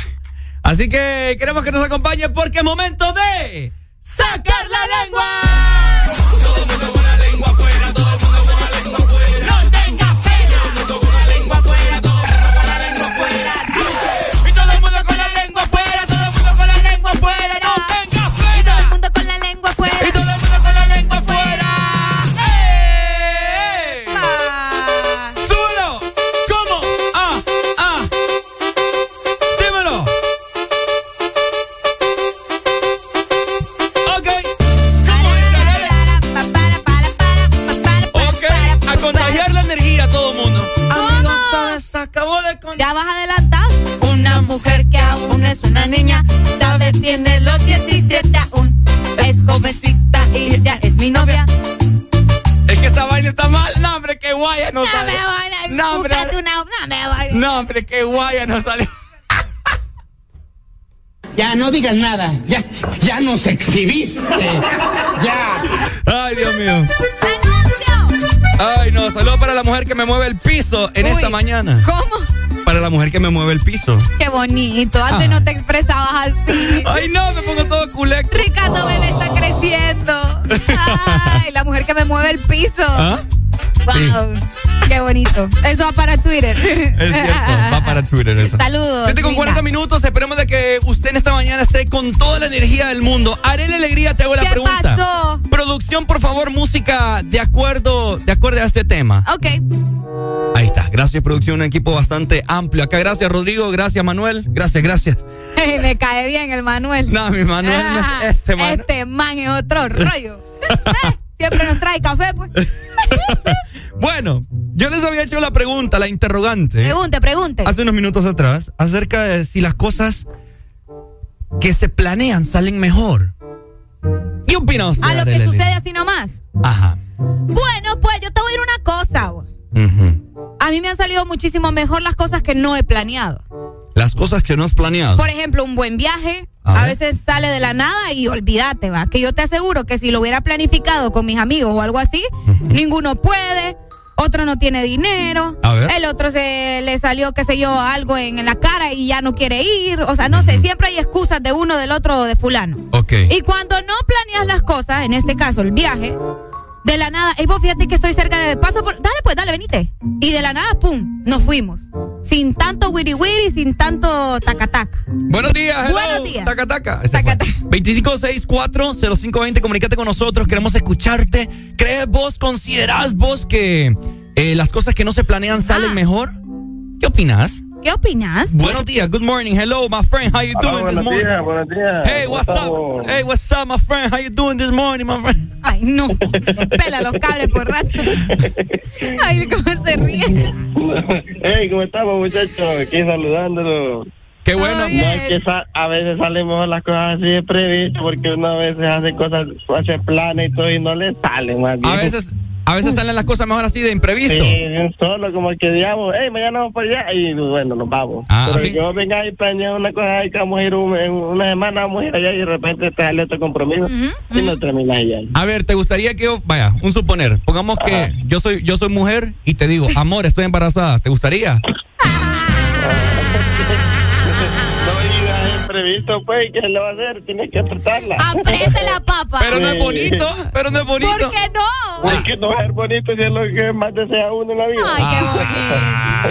Así que queremos que nos acompañe porque es momento de sacar la lengua. Es una niña, sabes, tiene los 17 aún. Es jovencita y ya es mi novia. Es que esta vaina está mal. No, hombre, qué guaya no, No sale. me van a No, hombre. una, no me No, hombre, qué guaya no sale. Ya no digas nada, ya, ya nos exhibiste. Ya. Ay, Dios mío. Ay, no, saludos para la mujer que me mueve el piso en Uy, esta mañana. ¿Cómo? Para la mujer que me mueve el piso. Qué bonito. Antes no te expresabas así. Ay, no, me pongo todo culecto. Ricardo bebé está creciendo. Ay, la mujer que me mueve el piso. ¿Ah? Wow. Qué bonito. Eso va para Twitter. Es cierto, va para Twitter eso. Saludos. 7 con linda. 40 minutos, esperemos de que usted en esta mañana esté con toda la energía del mundo. Haré la alegría, te hago la ¿Qué pregunta. pasó? Producción, por favor, música de acuerdo, de acuerdo a este tema. Ok. Ahí está. Gracias, producción, un equipo bastante amplio. Acá, gracias, Rodrigo. Gracias, Manuel. Gracias, gracias. me cae bien el Manuel. No, mi Manuel, no, Ah, este man. Este man es otro rollo. Siempre nos trae café, pues. Bueno, yo les había hecho la pregunta, la interrogante. Pregunte, pregunte. Hace unos minutos atrás, acerca de si las cosas que se planean salen mejor. ¿Qué opina usted? A lo que sucede así nomás. Ajá. Bueno, pues yo te voy a ir una cosa. güey. Ujú. A mí me han salido muchísimo mejor las cosas que no he planeado. Las cosas que no has planeado. Por ejemplo, un buen viaje. A veces sale de la nada y olvídate, va. Que yo te aseguro que si lo hubiera planificado con mis amigos o algo así, ninguno puede. Otro no tiene dinero. A ver. El otro se le salió, qué sé yo, algo en, en la cara y ya no quiere ir. O sea, no sé, siempre hay excusas de uno, del otro o de fulano. Ok. Y cuando no planeas las cosas, en este caso el viaje, de la nada, y vos fíjate que estoy cerca de paso por. Dale, pues, dale, venite. Y de la nada, pum, nos fuimos. Sin tanto wiri wiri, sin tanto tacataca. Buenos días, hello. Buenos días. Taca, taca. Ese fue. 2564-0520, comunícate con nosotros, queremos escucharte. ¿Crees vos, considerás vos que eh, las cosas que no se planean salen Ah. mejor? ¿Qué opinas? ¿Qué opinas? Buenos días, good morning, hello, my friend, how you doing this buenos morning? días, buenos días. Hey, what's ¿Cómo up? Hey, what's up, my friend? How you doing this morning, my friend? Ay, no. Pela los cables por rato. Ay, cómo se ríe. Hey, ¿cómo estamos, muchachos? Aquí saludándolo. Qué bueno. No, es que sa- a veces salen mejor las cosas así de previsto porque uno a veces hace cosas, hace planes y todo y no le salen más bien. A veces, a veces salen las cosas mejor así de imprevisto. Sí, solo como que digamos, hey, mañana vamos para allá y bueno, nos vamos. Ah, Pero sí. que vos vengas y planeas una cosa que vamos a ir un- en una semana, vamos a ir allá y de repente te sale otro compromiso y no terminas allá. A ver, ¿te gustaría que yo, vaya, un suponer, pongamos que yo soy, yo soy mujer y te digo, amor, estoy embarazada, ¿te gustaría? Imprevisto, pues, ¿qué le va a hacer? Tienes que apretarla. Apriete la papa. Pero no es bonito, pero no es bonito. ¿Por qué no? Es que no va a ser bonito si es lo que más desea uno en la vida. Ay,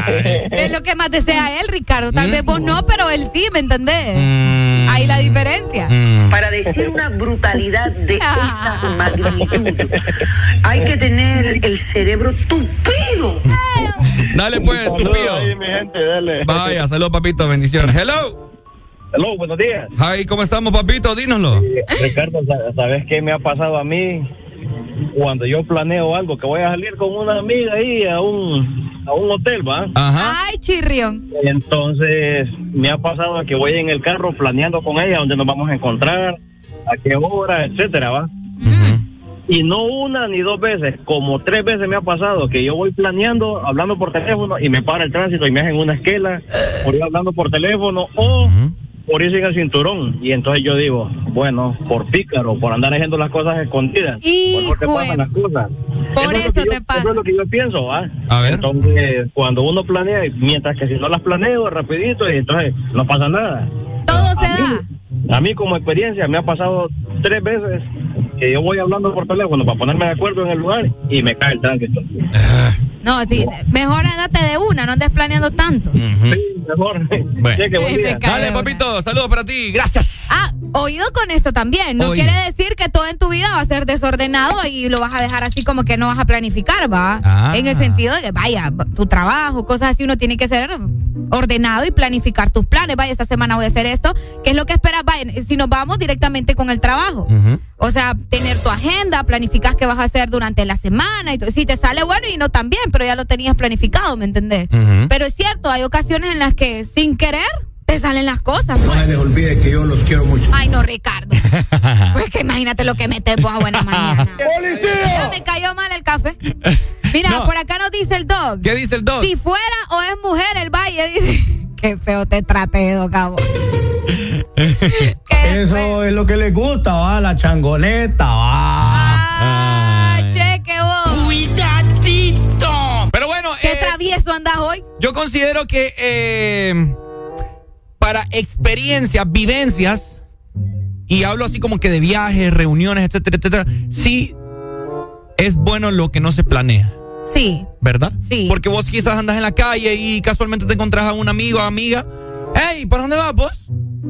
qué Es lo que más desea él, Ricardo. Tal vez vos no, pero él sí, ¿me entendés? Mm. Ahí la diferencia. Para decir una brutalidad de esa magnitud, hay que tener el cerebro tupido. Dale pues, Saludos estúpido. ahí, mi gente, dale. Vaya, saludos, papito, bendiciones. Hello. Hello, buenos días. Hi, ¿cómo estamos, papito? Dínoslo. Ricardo, sa- ¿sabes qué me ha pasado a mí? Cuando yo planeo algo, que voy a salir con una amiga ahí a un, a un hotel, ¿va? Ay, chirrión. Entonces, me ha pasado que voy en el carro planeando con ella dónde nos vamos a encontrar, a qué hora, etcétera, ¿va? Y no una ni dos veces, como tres veces me ha pasado que yo voy planeando, hablando por teléfono y me para el tránsito y me hacen una esquela por ir hablando por teléfono o ir sin el cinturón. Y entonces yo digo, bueno, por pícaro, por andar haciendo las cosas escondidas, por qué Hijo pasan las cosas. Por eso yo- te pasa. Eso es lo que yo pienso, ¿va? A ver. Entonces, cuando uno planea, mientras que si no las planeo rapidito, y entonces no pasa nada. Todo se da. A mí como experiencia me ha pasado tres veces que yo voy hablando por teléfono para ponerme de acuerdo en el lugar y me cae el tránsito. No, sí, mejor andate de una, no andes planeando tanto. Mejor. Cheque, buen día. Dale, papito, saludos para ti. Gracias. Ah, oído con esto también. No Oído. quiere decir que todo en tu vida va a ser desordenado y lo vas a dejar así como que no vas a planificar, ¿va? Ah. En el sentido de que, vaya, tu trabajo, cosas así, uno tiene que ser ordenado y planificar tus planes. Vaya, esta semana voy a hacer esto. ¿Qué es lo que esperas? Vaya, si nos vamos directamente con el trabajo. O sea, tener tu agenda, planificas qué vas a hacer durante la semana. Y si te sale bueno y no tan bien, pero ya lo tenías planificado, ¿me entendés? Pero es cierto, hay ocasiones en las que sin querer te salen las cosas. No pues. se les olvide que yo los quiero mucho. Ay, no, Ricardo. Pues que imagínate lo que metes vos a buena mañana. ¡Policía! Me cayó mal el café. Mira, por acá nos dice el dog. ¿Qué dice el dog? Si fuera o es mujer, el valle dice. Qué feo te trate, Doc, a vos. Eso es lo que les gusta, va, la changoneta, va. Ah, cheque vos. Cuidadito. Pero bueno, ¿Qué travieso andas hoy? Yo considero que eh, para experiencias, vivencias, y hablo así como que de viajes, reuniones, etcétera, etcétera, sí es bueno lo que no se planea. Sí. ¿Verdad? Sí. Porque vos quizás andas en la calle y casualmente te encontrás a un amigo amiga. Hey, ¿para dónde vas vos?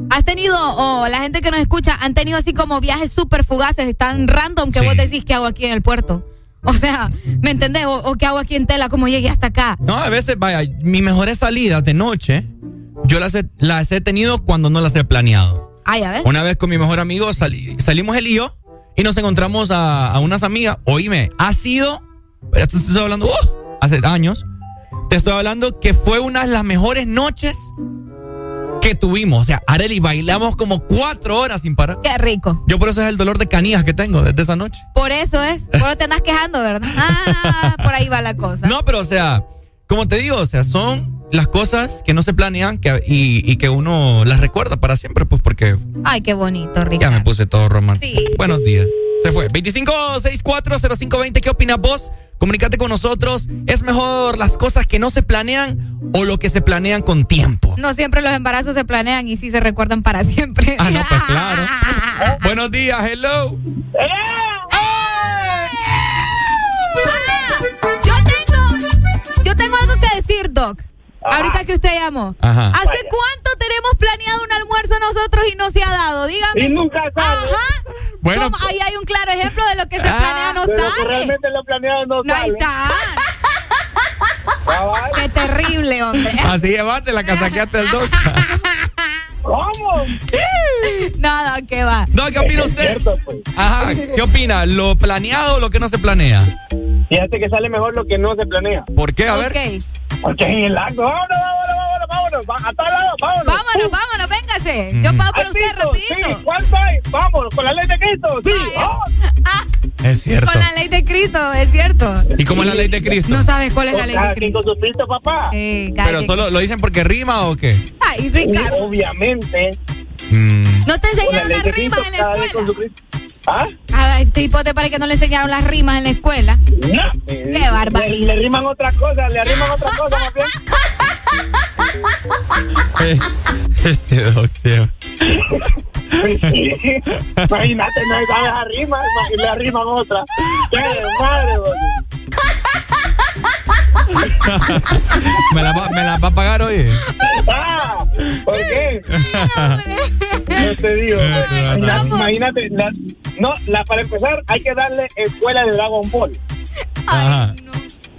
¿Has tenido, o la gente que nos escucha, han tenido así como viajes súper fugaces, tan random que vos decís, ¿qué hago aquí en el puerto? O sea, ¿me entendés? O, o ¿qué hago aquí en Tela? ¿Cómo llegué hasta acá? No, a veces, vaya, mis mejores salidas de noche, yo las he, las he tenido cuando no las he planeado. Ay, a ver. Una vez con mi mejor amigo salí- salimos él y yo y nos encontramos a, a unas amigas. Oíme, ha sido, esto estoy hablando, ¡uh! hace años, te estoy hablando que fue una de las mejores noches que tuvimos. O sea, Areli, bailamos como cuatro horas sin parar. Qué rico. Yo por eso es el dolor de canillas que tengo desde esa noche. Por eso es. Por eso te andas quejando, ¿verdad? Ah, por ahí va la cosa. No, pero o sea, como te digo, o sea, son las cosas que no se planean que, y, y que uno las recuerda para siempre, pues porque Ay, qué bonito, ya Ricardo. me puse todo romántico. Sí. Buenos días. Se fue. 25640520, ¿qué opinas vos? Comunícate con nosotros. ¿Es mejor las cosas que no se planean o lo que se planean con tiempo? No siempre los embarazos se planean y sí se recuerdan para siempre. Ah, no, pues claro. Buenos días, hello. Yo tengo, yo tengo algo que decir, Doc. Ahorita que usted llamó. Ajá. ¿Hace cuánto tenemos planeado un almuerzo nosotros y no se ha dado? Dígame. Y nunca sale. Ajá. Bueno, ¿Cómo? ahí hay un claro ejemplo de lo que se planea no Pero que sale. realmente lo planeado no, No, ahí sale. está. Qué terrible, hombre. Así llevaste la casaqueaste del doc. ¿Cómo? Nada, que va. No, ¿qué opina usted? Ajá, ¿qué opina? ¿Lo planeado o lo que no se planea? Fíjate que sale mejor lo que no se planea. ¿Por qué? A ver. Ok. Porque en el acto, vámonos, vámonos, vámonos, vámonos, a todos lados, vámonos. Vámonos, vámonos, véngase. Yo pago por usted Alcito, rapidito. Sí, ¿cuánto hay? Vamos, con la ley de Cristo, sí. vamos. Es cierto. Con la ley de Cristo, es cierto. ¿Y cómo es la ley de Cristo? No sabes cuál es la ley de Cristo. con su Cristo, papá. Eh, ¿Pero solo lo dicen porque rima o qué? Ay, Ricardo. Obviamente. Mm. ¿No te enseñaron las rimas en la escuela? ¿Ah? A este tipo te parece que no le enseñaron las rimas en la escuela. No. Qué barbaridad. Le, le riman otras cosas, le riman otras cosas más bien. Eh, Este sí. Imagínate, no hay esa rima y le arriman otra. ¡Qué madre, boludo! ¿Me la, va, ¿Me la va a pagar hoy? ¡Ah! ¿Por qué? No te digo. Imagínate, imagínate, la- no, la, para empezar, hay que darle escuela de Dragon Ball. Ajá.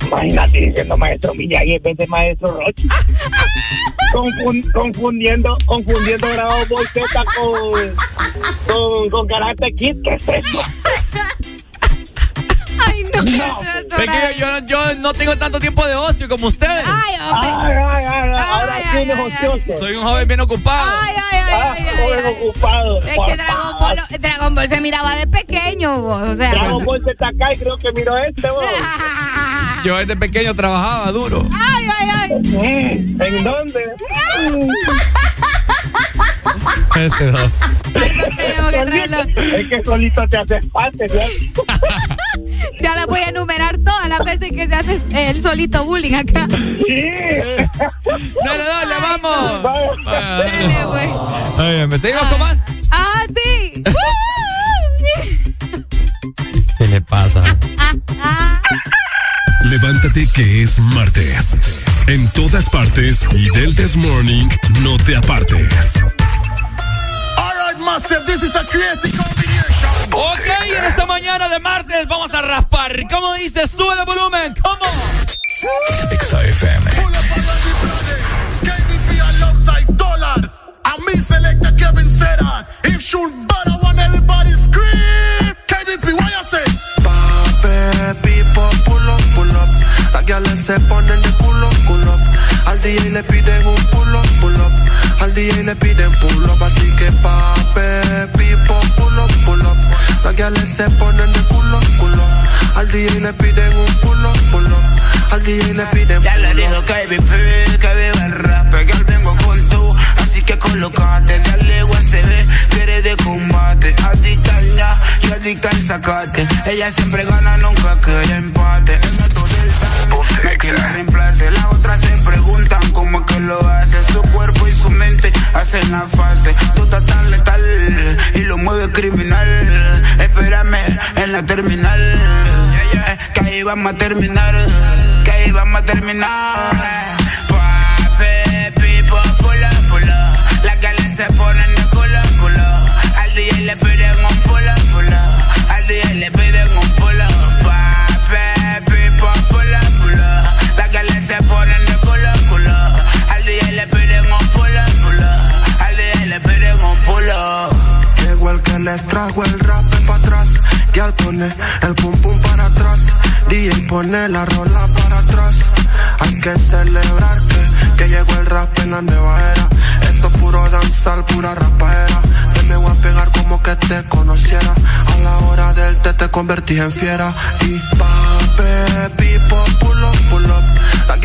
Imagínate diciendo maestro Miyagi en vez de maestro Rochi. Confun- confundiendo, confundiendo Dragon Ball Z con, con, con Karate Kid. ¿Qué es eso? No. Es que yo, yo, yo no tengo tanto tiempo de ocio como ustedes. Ay, hombre. Ay, ay, ay, ahora sí eres ocioso. Soy un joven bien ocupado. Ay, ay, ay, Ah, ay, ay, joven ay. ocupado. Es que Dragon Ball, Dragon Ball se miraba de pequeño, vos. O sea, Dragon Ball Z acá y creo que miro este, vos. Yo desde pequeño trabajaba duro. ay, ay, ay. Mm, ¿En dónde? Este doc. Tenemos que traerlo. Es que solito te haces parte, ¿sí? Ya las voy a enumerar todas las veces que se hace el solito bullying acá. Dale, dale, vamos. Dale, pues. Oye, ¿me seguimos con más? Ah, sí. ¿Qué le pasa? Levántate que es martes. En todas partes y del This Morning no te apartes. Alright, massive, this is a crazy combination. Ok, en esta mañana de martes vamos a raspar. ¿Cómo dice? Sube el volumen. ¿Cómo? XFM. Dollar. And me selector Kevin Serra. If shoot bad, I want everybody scream. KBP, what you say? Pape, pipo, pull up, pull up. Las guiales se ponen de culo, culo. Al DJ le piden un pull up, pull up. Al DJ le piden pull up, así que pape, pipo, pull up, pull up. Las guiales se ponen de culo, culo. Al DJ le piden un pull up, pull up. Al DJ le piden Ya le pull dijo up. KBP que viva el rap, que al vengo con tú, así que colocate, dale USB, que eres de combate, adicta ya y adicta al sacate, ella siempre gana, nunca quiere empate, el quien la reemplace, las otras se preguntan cómo es que lo hace, su cuerpo y su mente hacen la fase, tú estás tan letal y lo mueve criminal, espérame en la terminal, eh, que ahí vamos a terminar, que ahí vamos a terminar. Pape, pipo, pula. Las galas se ponen de culo, culo. Al DJ le les trajo el rap para atrás. Y al poner el pum pum para atrás. DJ pone la rola para atrás. Hay que celebrar que, que llegó el rap en la nueva era. Esto es puro danzar, pura rapaera. Te me voy a pegar como que te conociera. A la hora del té te convertí en fiera. Y pape, pipo, pull up, pull up.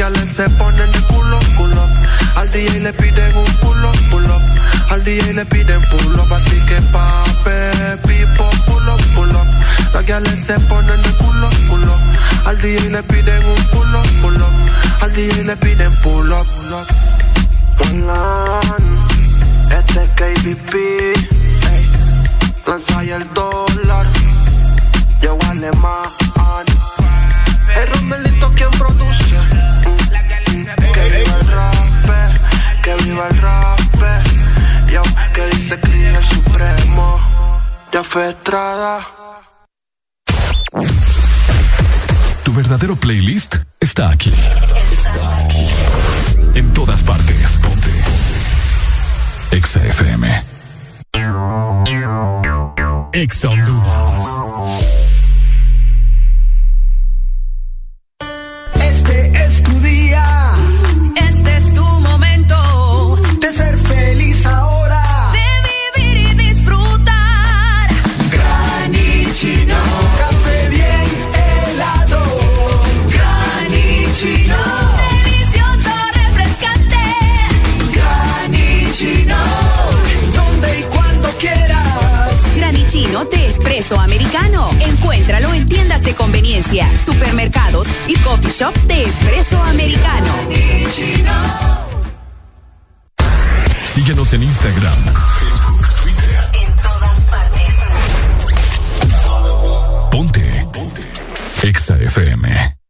Las se ponen de culo, culo. Al DJ le piden un pull up, pull up. Al DJ le piden pull up, así que pape, pipo, pull up, pull up. Las guiales se ponen de culo, culo. Al DJ le piden un pull up, pull up. Al DJ le piden pull up, pull up. Este es KBP, ey. lanza el dólar, yo alemán. El Romelito quien produce, viva el rap, yo que dice que el supremo, ya fue Estrada. Tu verdadero playlist está aquí. Está aquí. En todas partes. Ponte. Exa FM. Exa Honduras. americano. Encuéntralo en tiendas de conveniencia, supermercados y coffee shops de espresso americano. Síguenos en Instagram, Facebook, Twitter. En. Ponte. Ponte. Exa FM.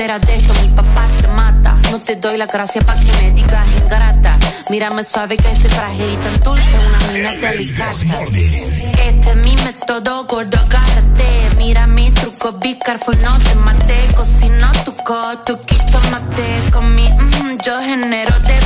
enteras de esto, mi papá te mata. No te doy la gracia pa' que me digas ingrata. Mírame suave que soy frágil y tan dulce, una mina delicada. Este es mi método, gordo, agárrate. Mira mi truco, be careful, no te mate. Cocino tu coto, quito mate. Con mi, mm, yo genero de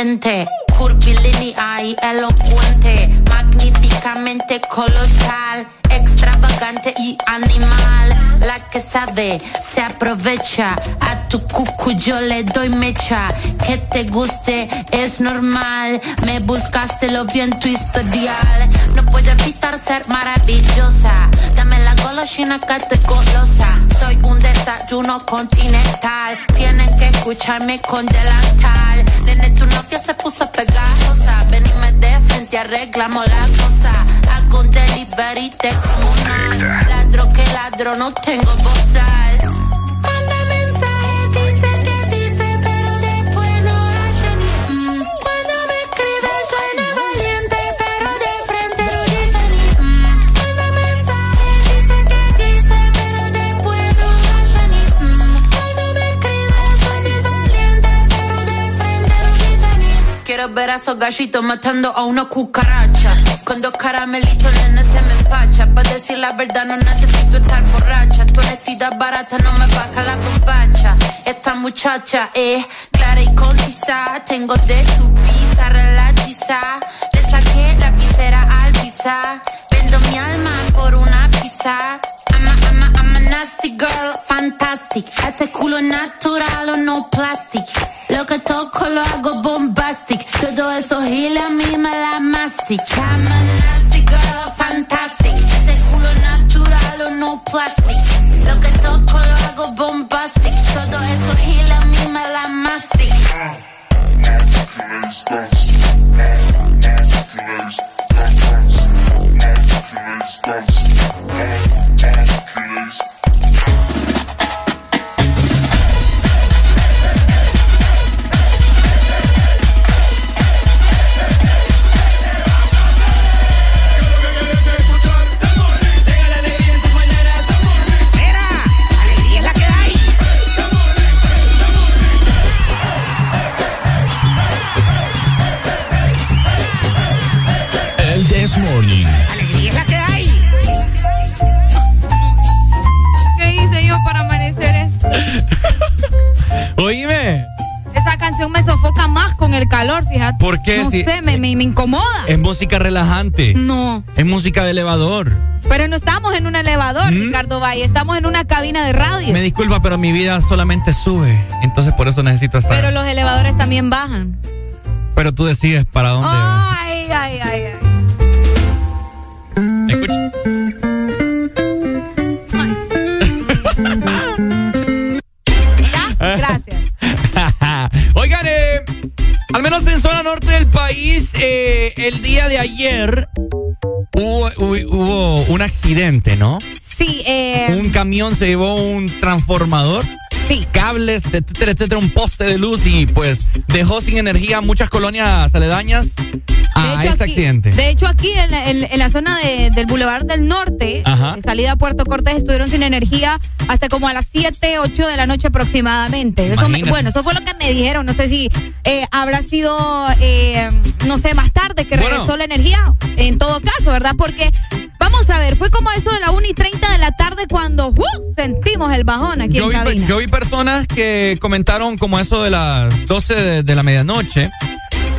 sorprendente, curvilínea y elocuente, magníficamente colosal, extravagante y animal. La que sabe se aprovecha, a tu cucu yo le doy mecha. Que te guste es normal, me buscaste lo bien tu historial. No puedo evitar ser maravillosa golosina que estoy golosa. Soy un desayuno continental. Tienen que escucharme con delantal. Nene, tu novia se puso pegajosa. Ven y me de frente, arreglamos la cosa. Hago un delivery, te como. Ladro que ladro, no tengo bozal esos gallitos matando a una cucaracha. Con dos caramelitos, nene, se me empacha. Para decir la verdad, no necesito estar borracha. Tu honestidad barata no me baja la bombacha. Esta muchacha es clara y concisa. Tengo de tu pizza relatiza. Le saqué la visera al visa. Vendo mi alma por una pizza. I'm I'm I'm a nasty girl, fantastic. Este culo natural o no plastic. Lo que toco lo hago bombastic. Todo eso giles a mí me la mastic. I'm ¿Por qué? No Si- sé, me, me, me incomoda. Es música relajante. No. Es música de elevador. Pero no estamos en un elevador, Ricardo Valle. Estamos en una cabina de radio. Mm. Me disculpa, pero mi vida solamente sube. Entonces por eso necesito estar. Pero los elevadores también bajan. Pero tú decides para dónde. Ay, eh, el día de ayer hubo, hubo- hubo un accidente, ¿no? Sí, eh, Un camión se llevó un transformador. Sí. Cables, etcétera, etcétera, un poste de luz y pues dejó sin energía muchas colonias aledañas a de hecho, ese aquí, accidente. de hecho, aquí en, la- en- en la zona de- del Boulevard del Norte, Ajá. de salida a Puerto Cortés, estuvieron sin energía hasta como a las 7, 8 de la noche aproximadamente. Eso me- bueno, eso fue lo que me dijeron. No sé si eh, habrá sido, eh, no sé, más tarde que Bueno. regresó la energía. En todo caso, ¿verdad? Porque, vamos a ver, fue como eso de la 1 y 30 de la tarde cuando ¡uh! sentimos el bajón aquí yo, en vi, cabina. yo vi personas que comentaron como eso de las 12 de, de la medianoche.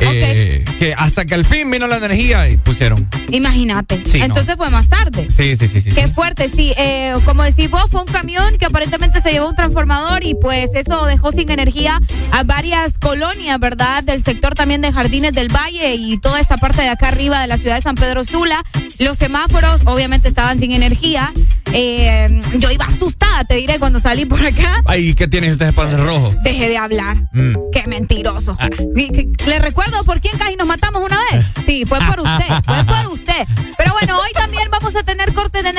Eh, que hasta que al fin vino la energía y pusieron. Imagínate. Sí, no. Entonces fue más tarde. Sí, sí, sí, sí. Qué sí. fuerte, sí. Eh, como decís vos, fue un camión que aparentemente se llevó un transformador y pues eso dejó sin energía a varias colonias, ¿verdad? Del sector también de Jardines del Valle y toda esta parte de acá arriba de la ciudad de San Pedro Sula. Los semáforos obviamente estaban sin energía. Eh, yo iba asustada, te diré, cuando salí por acá. Ay, ¿qué tienes este espacio rojo? Dejé de hablar. Mm. Qué mentiroso. Ah. Le recuerdo por quién casi nos matamos una vez. Sí, fue por usted, fue por usted. Pero bueno, hoy también vamos a tener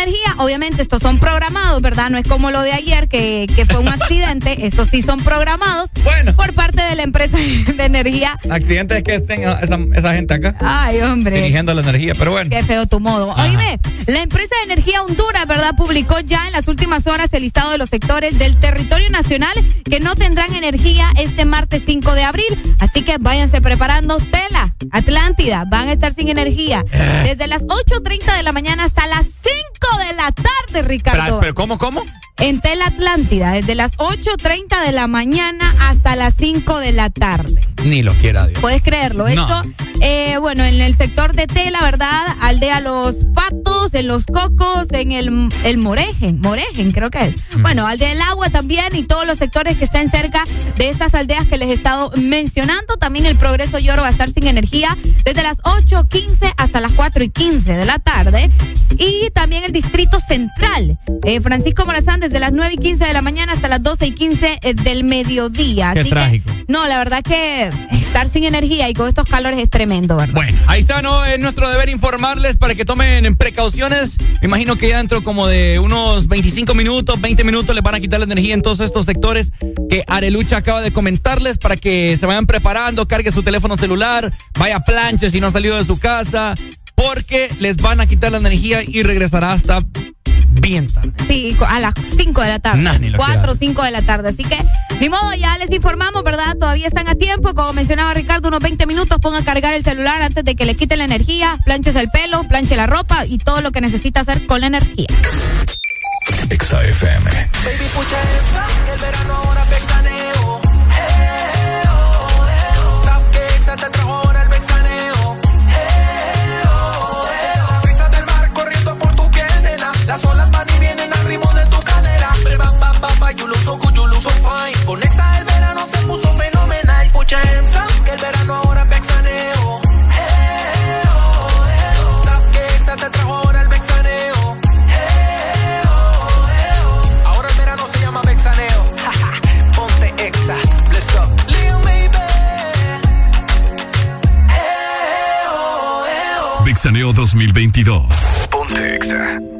energía. Obviamente estos son programados, ¿verdad? No es como lo de ayer que, que fue un accidente. Estos sí son programados por parte de la empresa de energía. Accidente es que estén a- esa, esa gente acá Ay, hombre. dirigiendo la energía, pero bueno. Qué feo tu modo. Oíme, la empresa de energía Honduras, ¿verdad? Publicó ya en las últimas horas el listado de los sectores del territorio nacional que no tendrán energía este martes 5 de abril. Así que váyanse preparando. Tela, Atlántida, van a estar sin energía desde las 8.30 de la mañana hasta las 5 de la tarde, Ricardo. Pero, pero ¿cómo, cómo? En Tela Atlántida, desde las 8.30 de la mañana hasta las 5 de la tarde. Ni lo quiera Dios. Puedes creerlo. No. Esto, eh, bueno, en el sector de Tela, ¿verdad? Aldea Los Patos, en Los Cocos, en el, el Morejen, Morejen creo que es. Bueno, Aldea del Agua también y todos los sectores que estén cerca de estas aldeas que les he estado mencionando. También el Progreso Lloro va a estar sin energía desde las 8.15 hasta las 4 y 15 de la tarde. Y también el Distrito Central, eh, Francisco Morazán, desde las 9 y 15 de la mañana hasta las 12 y 15 eh, del mediodía. Qué Así que, trágico. no, la verdad que estar sin energía y con estos calores es tremendo, ¿verdad? Bueno, ahí está, ¿no? Es nuestro deber informarles para que tomen precauciones. Me imagino que ya dentro como de unos 25 minutos, 20 minutos les van a quitar la energía en todos estos sectores que Arelucha acaba de comentarles para que se vayan preparando, cargue su teléfono celular, vaya a planche si no ha salido de su casa, porque les van a quitar la energía y regresará hasta bien tarde. Sí, a las 5 de la tarde. Nah, 4 o 5 de la tarde. Así que, ni modo, ya les informamos, ¿verdad? Todavía están a tiempo. Como mencionaba Ricardo, unos 20 minutos. Ponga a cargar el celular antes de que le quiten la energía. Planches el pelo, planche la ropa y todo lo que necesita hacer con la energía. XFM. Baby, pucha el verano ahora Las olas van y vienen al ritmo de tu cadera. Bam, bam, bam, bam, you look so good, you look so fine. Con Exa el verano se puso fenomenal. Pucha Exa, que el verano ahora vexaneo. Eh, oh. Sab que Exa te trajo ahora el vexaneo. Oh. Ahora el verano se llama vexaneo. Ponte Exa, bless up. Lil baby. 2022. Ponte Exa.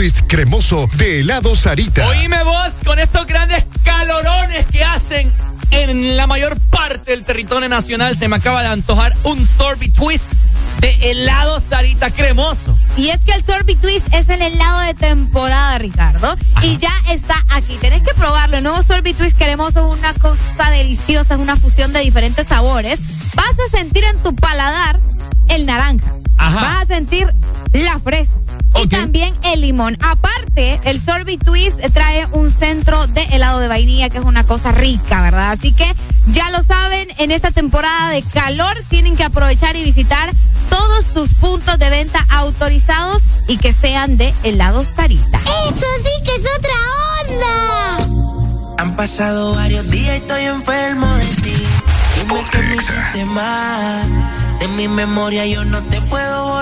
twist cremoso de helado Sarita. Oíme vos con estos grandes calorones que hacen en la mayor parte del territorio nacional. Se me acaba de antojar un sorbet twist de helado Sarita cremoso. Y es que el sorbet twist es el helado de temporada, Ricardo. Y ya está aquí. Tenés que probarlo. El nuevo sorbet twist cremoso es una cosa deliciosa, es una fusión de diferentes sabores. Vas a sentir en tu paladar el naranja Aparte, el Sorbit Twist trae un centro de helado de vainilla, que es una cosa rica, ¿verdad? Así que ya lo saben, en esta temporada de calor tienen que aprovechar y visitar todos sus puntos de venta autorizados y que sean de helado Sarita. ¡Eso sí que es otra onda! Han pasado varios días y estoy enfermo de ti. Dime que me. De mi memoria yo no te puedo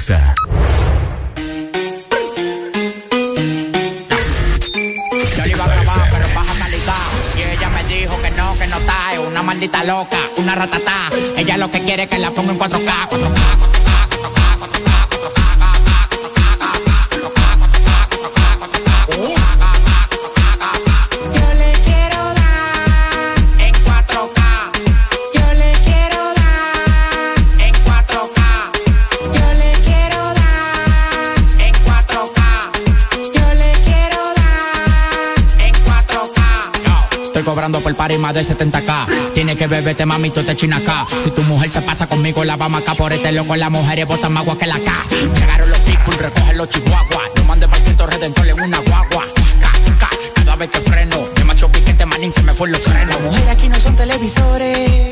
Exa. cobrando por par y más de 70k. Tiene que beberte, mami, tú te chinas. Si tu mujer se pasa conmigo, la vamos acá por este loco. Las mujeres botan más agua que la K. Llegaron los people, recogen los chihuahuas. No mande para Cristo Redentor en una guagua. K, K, cada vez que freno. Demasiado piquete, manín, se me fue los frenos. Mujeres aquí no son televisores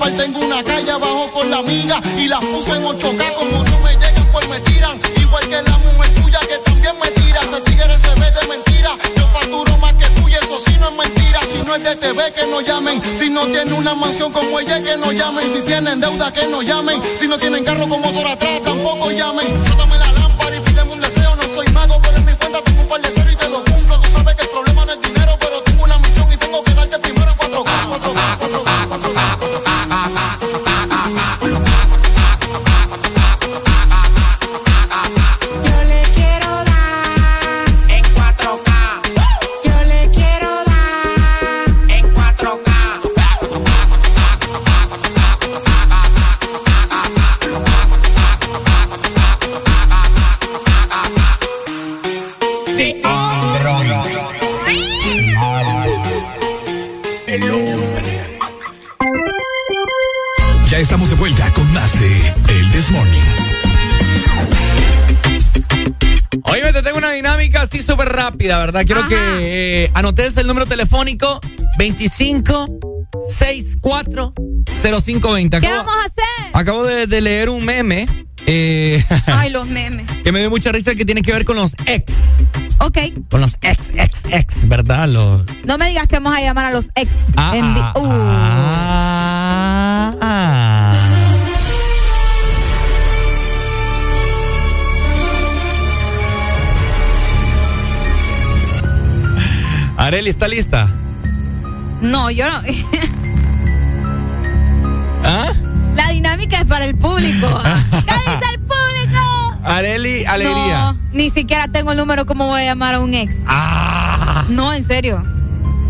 aparte tengo una calle abajo con la amiga y las puse en 8k. Como no me llegan, pues me tiran. Igual que la mujer tuya que también me tira. Ese tigre se ve de mentira. Yo facturo más que tú eso sí no es mentira. Si no es de TV, que no llamen. Si no tiene una mansión como ella, que no llamen. Si tienen deuda, que no llamen. Si no ¿verdad? Quiero que eh, anotes el número telefónico 25 64 0520. ¿Qué vamos a hacer? acabo de, de leer un meme eh, Ay, los memes. que me dio mucha risa que tiene que ver con los ex. Ok. Con los ex, ex, ex, ¿verdad? Los. No me digas que vamos a llamar a los ex. Ah, en ah, Uh. ah. Areli, ¿está lista? No, yo no. ¿Ah? La dinámica es para el público. ¿Qué dice el público? Areli, alegría. No, ni siquiera tengo el número cómo voy a llamar a un ex. Ah, No, en serio.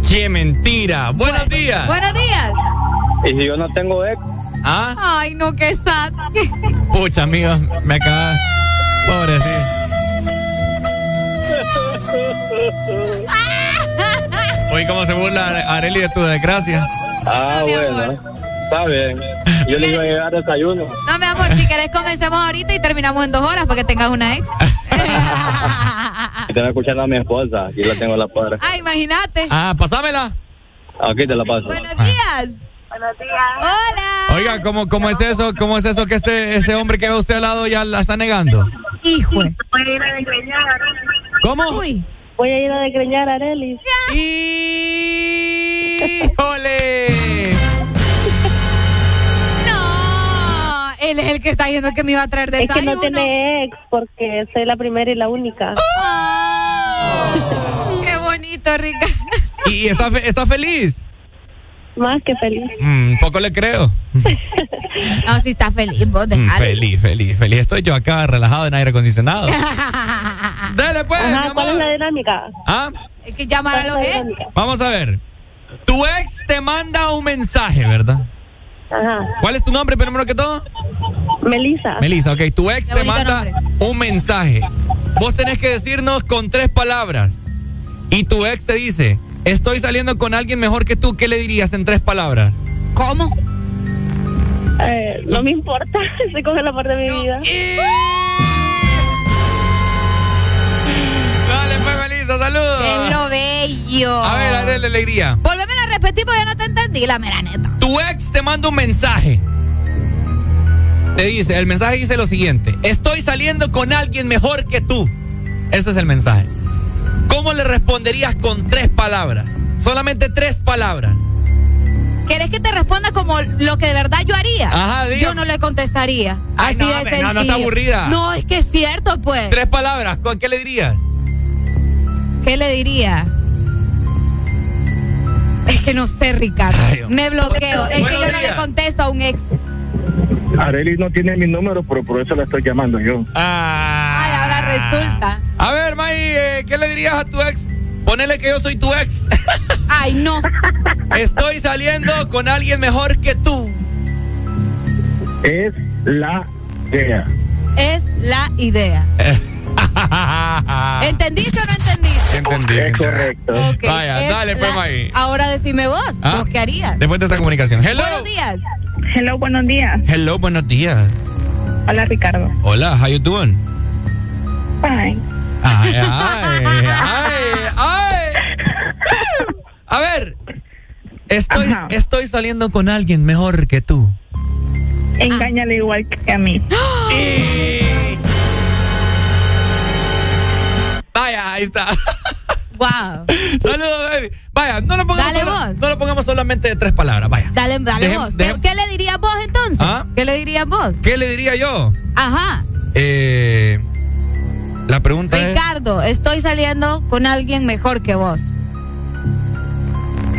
¡Qué mentira! ¡Buenos días! Buenos días. Y si yo no tengo ex, ¿Ah? Ay, no, qué sad. Pucha, amigo, me acaba. Pobre, sí. Oye, ¿cómo se burla Areli de tu desgracia? Ah, bueno. amor. Está bien. Yo le iba a llevar desayuno. No, mi amor, si querés comencemos ahorita y terminamos en dos horas para que tengas una ex. Y te escuchando a mi esposa. Aquí la tengo a la par. Ah, imagínate. Ah, pasámela. Aquí te la paso. Buenos días. Buenos días. Hola. Oiga, ¿cómo, ¿cómo es eso? ¿Cómo es eso que este, este hombre que ve a usted al lado ya la está negando? Hijo. ¿Cómo? Uy. Voy a ir a desgreñar a Arelis. ¡Híjole! No. Él es el que está diciendo que me iba a traer Es que desayuno. no tiene ex porque soy la primera y la única. Oh, qué bonito, Rica. ¿Y, y está, fe- está feliz? Más que feliz. Mm, poco le creo. No, si está feliz, vos Mm, feliz, feliz, feliz. Estoy yo acá relajado en aire acondicionado. Dale, pues, mi Ajá, ¿cuál es la dinámica? ¿Ah? Hay que llamar a los ex. Vamos a ver. Tu ex te manda un mensaje, ¿verdad? Ajá. ¿Cuál es tu nombre, primero que todo? Melissa. Melissa, ok. Tu ex te manda un mensaje. Vos tenés que decirnos con tres palabras. Y tu ex te dice, estoy saliendo con alguien mejor que tú. ¿Qué le dirías en tres palabras? ¿Cómo? Eh, no me importa, estoy con el amor de mi vida. Dale, pues, Melissa, saludos. Es lo bello. A ver, a ver, la alegría. Volveme a repetir porque yo no te entendí, la mera neta. Tu ex te manda un mensaje. Te dice, el mensaje dice lo siguiente: Estoy saliendo con alguien mejor que tú. Ese es el mensaje. ¿Cómo le responderías con tres palabras? Solamente tres palabras. ¿Querés que te responda como lo que de verdad yo haría? Ajá, diga. Yo no le contestaría. Ay, Así no, de sencillo. no, no está aburrida. No, es que es cierto, pues. Tres palabras. ¿Con qué le dirías? ¿Qué le diría? Es que no sé, Ricardo. Ay. Me bloqueo. Es que yo no le contesto a un ex. Arely no tiene mi número, pero por eso la estoy llamando yo. Ahora resulta. A ver, May, eh, ¿qué le dirías a tu ex? Ponele que yo soy tu ex. Ay, no. Estoy saliendo con alguien mejor que tú. Es la idea. Es la idea. ¿Entendiste o no entendiste? Entendí. Es correcto. Vaya, es dale, pues, la- May. Ahora decime vos. Ah. ¿Vos qué harías? Después de esta comunicación. Hello. Buenos días. Hello, buenos días. Hello, buenos días. Hola, Ricardo. Hola, how you doing? Ay, ay, ay, ay. A ver. Estoy, estoy saliendo con alguien mejor que tú. Engáñale igual que a mí. Vaya, ahí está. Wow. Saludos, baby. Vaya, no lo pongamos, Dale vos. no lo pongamos solamente de tres palabras, vaya. Dale, dale Dejem- vos. ¿Qué, dejem- qué le dirías vos entonces? ¿Ah? ¿Qué le dirías vos? ¿Qué le diría yo? Ajá. Eh, la pregunta Ricardo, estoy saliendo con alguien mejor que vos.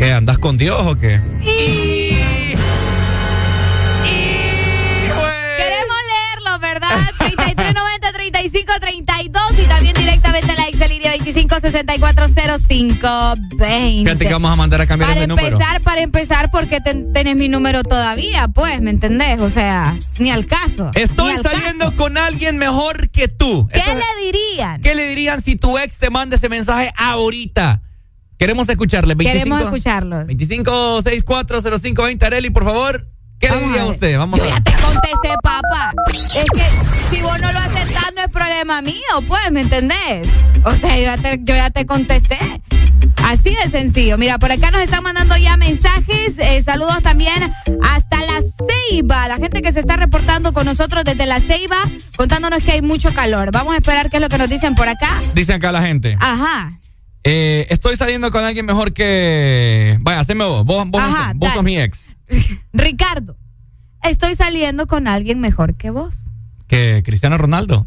¿qué andas con Dios o qué? 3390 3532 y también directamente a la exalínea 25640520. Fíjate que vamos a mandar a cambiar Para ese número. empezar, para empezar, porque ten- tenés mi número todavía, pues, ¿me entendés? O sea, ni al caso. Estoy al saliendo con alguien mejor que tú. ¿Qué le dirían? ¿Qué le dirían si tu ex te manda ese mensaje ahorita? Queremos escucharle. 25, Queremos escucharlos. 25640520 Areli, por favor. ¿Qué le diría a usted? Vamos Yo a ya ver. te contesté, papá. Es que si vos no lo aceptás, no es problema mío, pues, ¿me entendés? O sea, yo ya te, yo ya te contesté. Así de sencillo. Mira, por acá nos están mandando ya mensajes. eh, saludos también hasta la Ceiba. La gente que se está reportando con nosotros desde la Ceiba, contándonos que hay mucho calor. Vamos a esperar qué es lo que nos dicen por acá. Dice acá la gente. Ajá. Eh, estoy saliendo con alguien mejor que. Vaya, haceme vos. Vos, vos, Ajá, vos sos mi ex. Ricardo, estoy saliendo con alguien mejor que vos. Que Cristiano Ronaldo.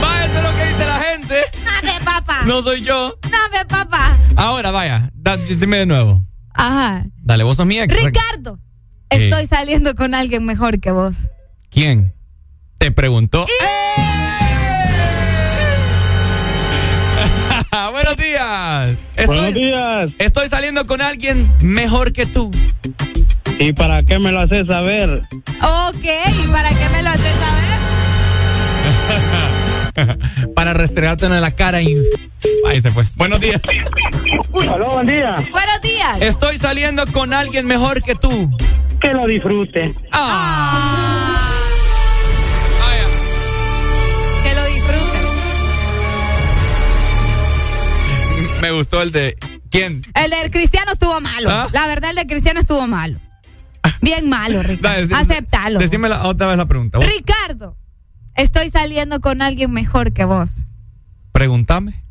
Vaya, eso es lo que dice la gente. No ve, papá. No soy yo. No ve, papá. Ahora, vaya, da- dime de nuevo. Ajá. Dale, vos sos mi ex. Ricardo, Eh. estoy saliendo con alguien mejor que vos. ¿Quién? Te preguntó. Buenos días. Estoy, Buenos días. Estoy saliendo con alguien mejor que tú. ¿Y para qué me lo haces saber? Ok, ¿y para qué me lo haces saber? Para restregarte en la cara y. Ahí se fue. Buenos días. Aló, buen día. Buenos días. Estoy saliendo con alguien mejor que tú. Que lo disfrute. Ah. Me gustó el de. ¿Quién? El del cristiano estuvo malo. ¿Ah? La verdad, el del cristiano estuvo malo. Bien malo, Ricardo. Dale, Aceptalo. Decime la- otra vez la pregunta. Vos Ricardo, estoy saliendo con alguien mejor que vos. Pregúntame.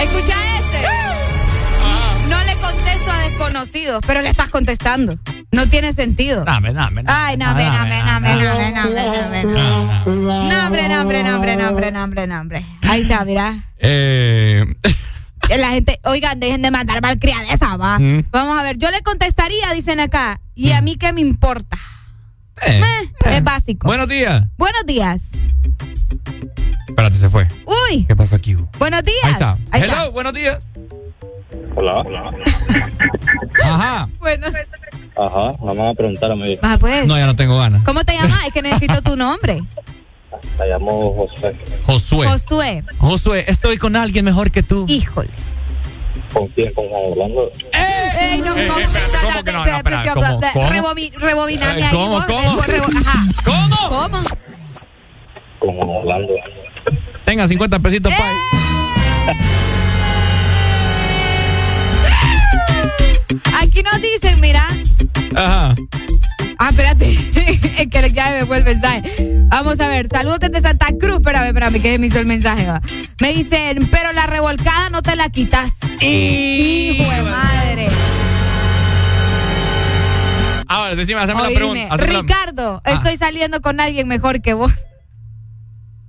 Escucha este. No le contesto a desconocidos, pero le estás contestando. No tiene sentido. Dame, dame. Ay, no, ve, no, ve, no, ve, no, ve, no, ve, no, ve, no. No, hombre, no, hombre, no, hombre, no, hombre, no, hombre, no, hombre. Ahí está, mira. Eh, La gente, oigan, dejen de mandar malcriadeza, va. Mm. Vamos a ver, yo le contestaría, dicen acá. ¿Y a mí qué me importa? eh, Eh, es básico. Buenos días. Buenos días. Espérate, se fue. Uy, ¿Qué pasó aquí? Buenos días. Ahí está. Ahí Hello, está. buenos días. Hola. Ajá. Bueno. Ajá, vamos a preguntar a mí. Va, pues. No, ya no tengo ganas. ¿Cómo te llamas? Es que necesito tu nombre. Me llamo José. Josué. Josué. Josué, estoy con alguien mejor que tú. Híjole. ¿Con quién? ¿Con Juan Orlando? Ey, no, Ey, ¿cómo? ¿cómo que no? No, ¿cómo? ¿Cómo? Rebobi- rebobiname Eh, ahí. ¿cómo, cómo? eh, Ajá. ¿Cómo? ¿Cómo? Con Juan Orlando. Tenga 50 pesitos para. Aquí nos dicen, mira. Ajá. Ah, espérate. es que ya me fue el mensaje. Vamos a ver. Saludos desde Santa Cruz. Espérame, espérame, que me hizo el mensaje. va. Me dicen, pero la revolcada no te la quitas. Hijo de madre. Ahora, decime, haceme la pregunta. Ricardo, Ah. estoy saliendo con alguien mejor que vos.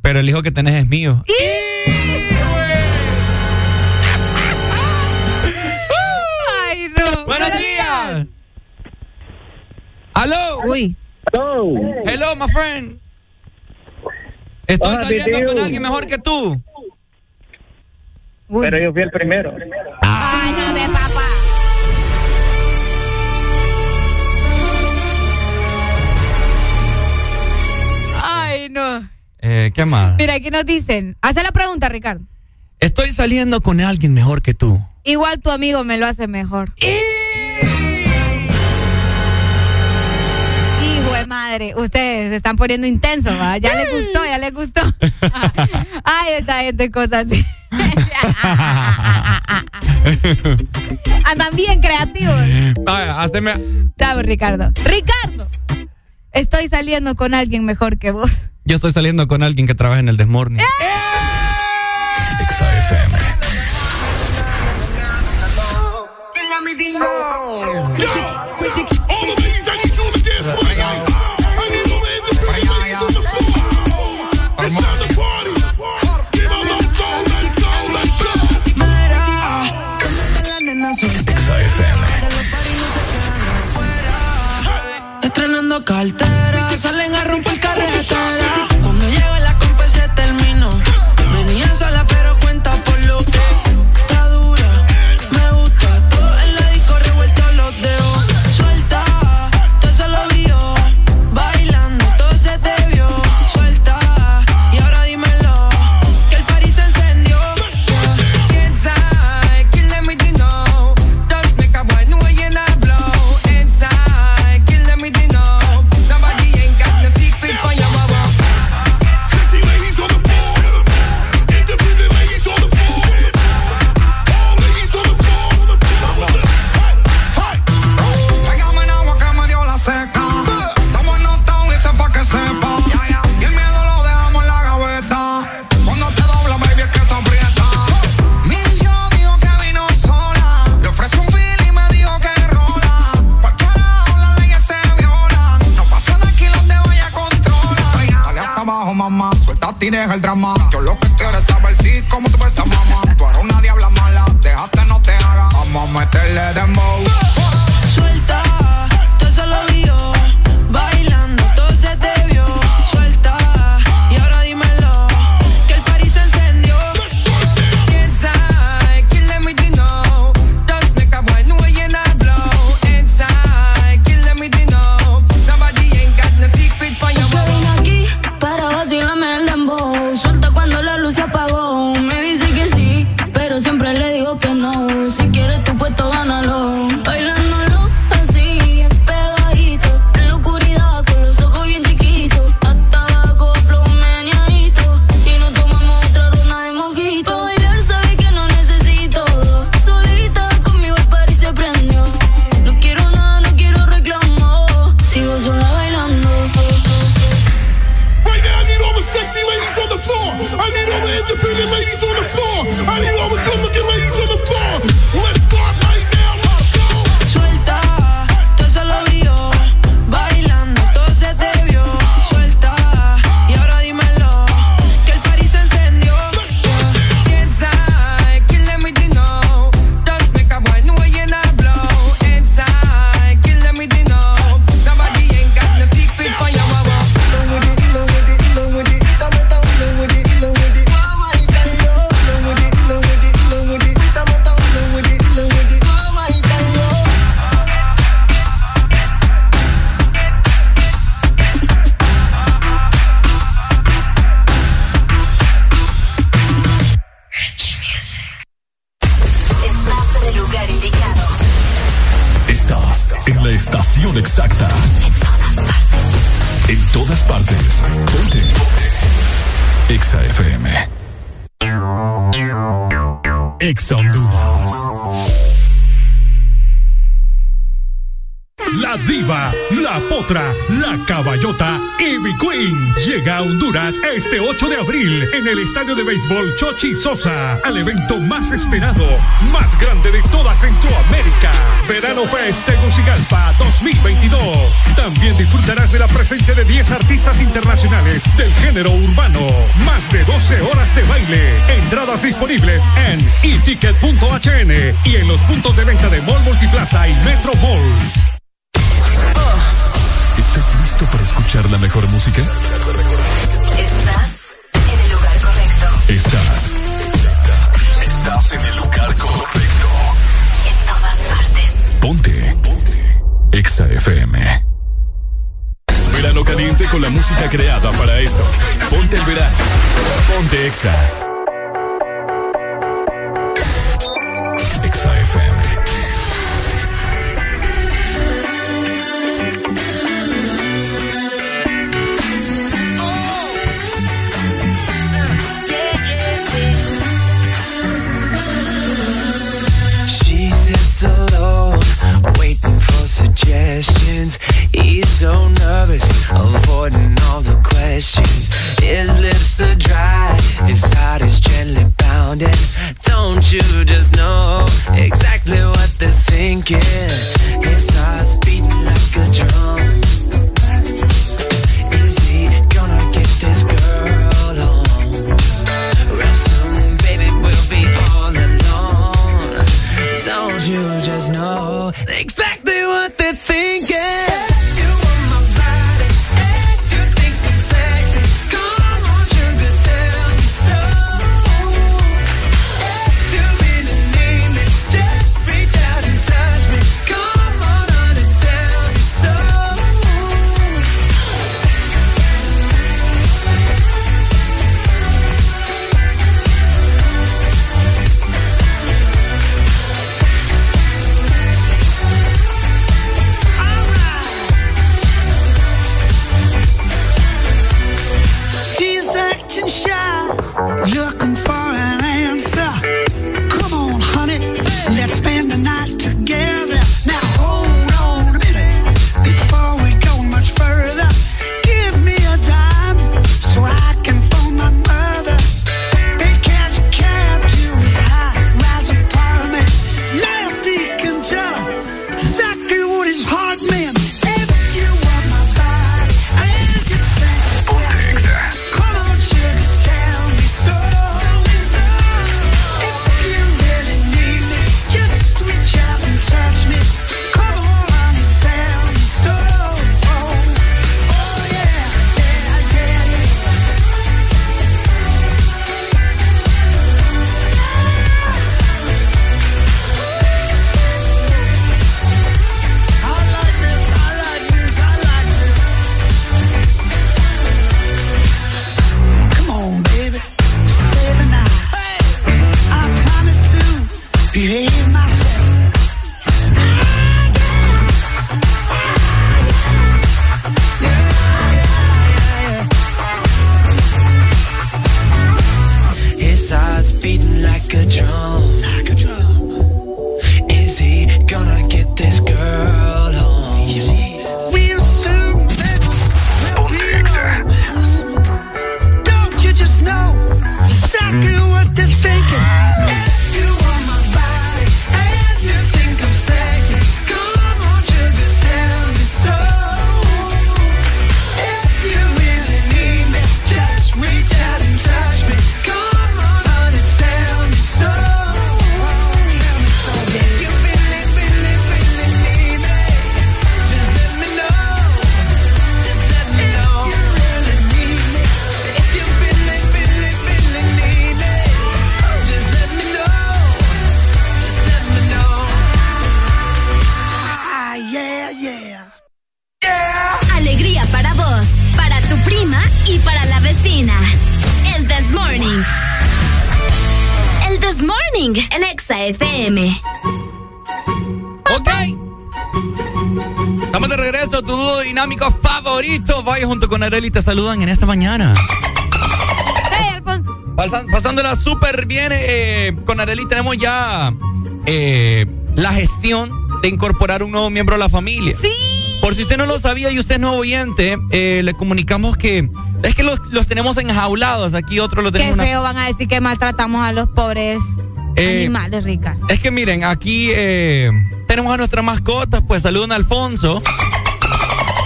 Pero el hijo que tenés es mío. Ay, ¿Aló? Uy. Hello. Hello, my friend. Estoy Hola, saliendo tío. con alguien mejor que tú. Uy. Pero yo fui el primero. Ay, no ve, papá. Ay, no. Eh, ¿Qué más? Mira, aquí nos dicen. Hace la pregunta, Ricardo. Estoy saliendo con alguien mejor que tú. Igual tu amigo me lo hace mejor. madre, ustedes se están poniendo intensos, ¿va? Ya les gustó, ya les gustó. Ay, esta gente, cosas así. Andan bien creativos. Vaya, haceme. Ricardo. Ricardo, estoy saliendo con alguien mejor que vos. Yo estoy saliendo con alguien que trabaja en el Desmorning. ¡Eh! ¡Eh! cartera. Salen a romper deja el drama. Yo lo que quiero es saber si, sí, cómo tú ves a mamá. Tú eres una diabla mala, déjate no te haga. Vamos a meterle de moda. béisbol Chochi Sosa al evento más esperado, más grande de toda Centroamérica. Verano Fest Tegucigalpa 2022. También disfrutarás de la presencia de 10 artistas internacionales del género urbano. Más de 12 horas de baile. Entradas disponibles en eticket.hn y en los puntos de venta de Mall Multiplaza y Metro Mall. ¿Estás listo para escuchar la mejor música? Exa FM. Verano caliente con la música creada para esto. Ponte el verano. Ponte Exa. Areli te saludan en esta mañana. Hey, Alfonso. Pasan- pasándola súper bien. eh, con Areli tenemos ya eh, la gestión de incorporar un nuevo miembro a la familia. Sí. Por si usted no lo sabía y usted es nuevo oyente, eh, le comunicamos que es que los, los tenemos enjaulados. Aquí otros lo Qué tenemos. una- feo van a decir que maltratamos a los pobres Eh, animales, Rica. Es que miren, aquí eh, tenemos a nuestras mascotas, pues saludan a Alfonso.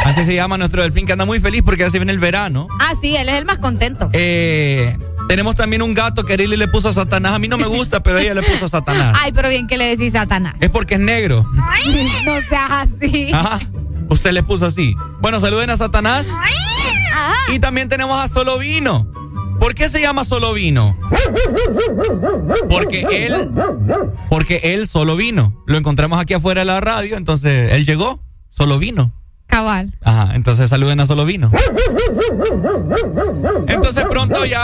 Así se llama nuestro delfín que anda muy feliz porque ya se viene el verano. Ah, sí, él es el más contento. Eh, tenemos también un gato que Arely le puso a Satanás. A mí no me gusta, pero ella le puso a Satanás. Ay, pero bien que le decís Satanás. Es porque es negro. No seas así. Ajá. Usted le puso así. Bueno, saluden a Satanás. Ajá. Y también tenemos a Solo Vino. ¿Por qué se llama Solo Vino? Porque él, porque él solo vino. Lo encontramos aquí afuera de la radio, entonces él llegó, solo vino. Cabal. Ajá, entonces saluden a Solo Vino. Entonces pronto ya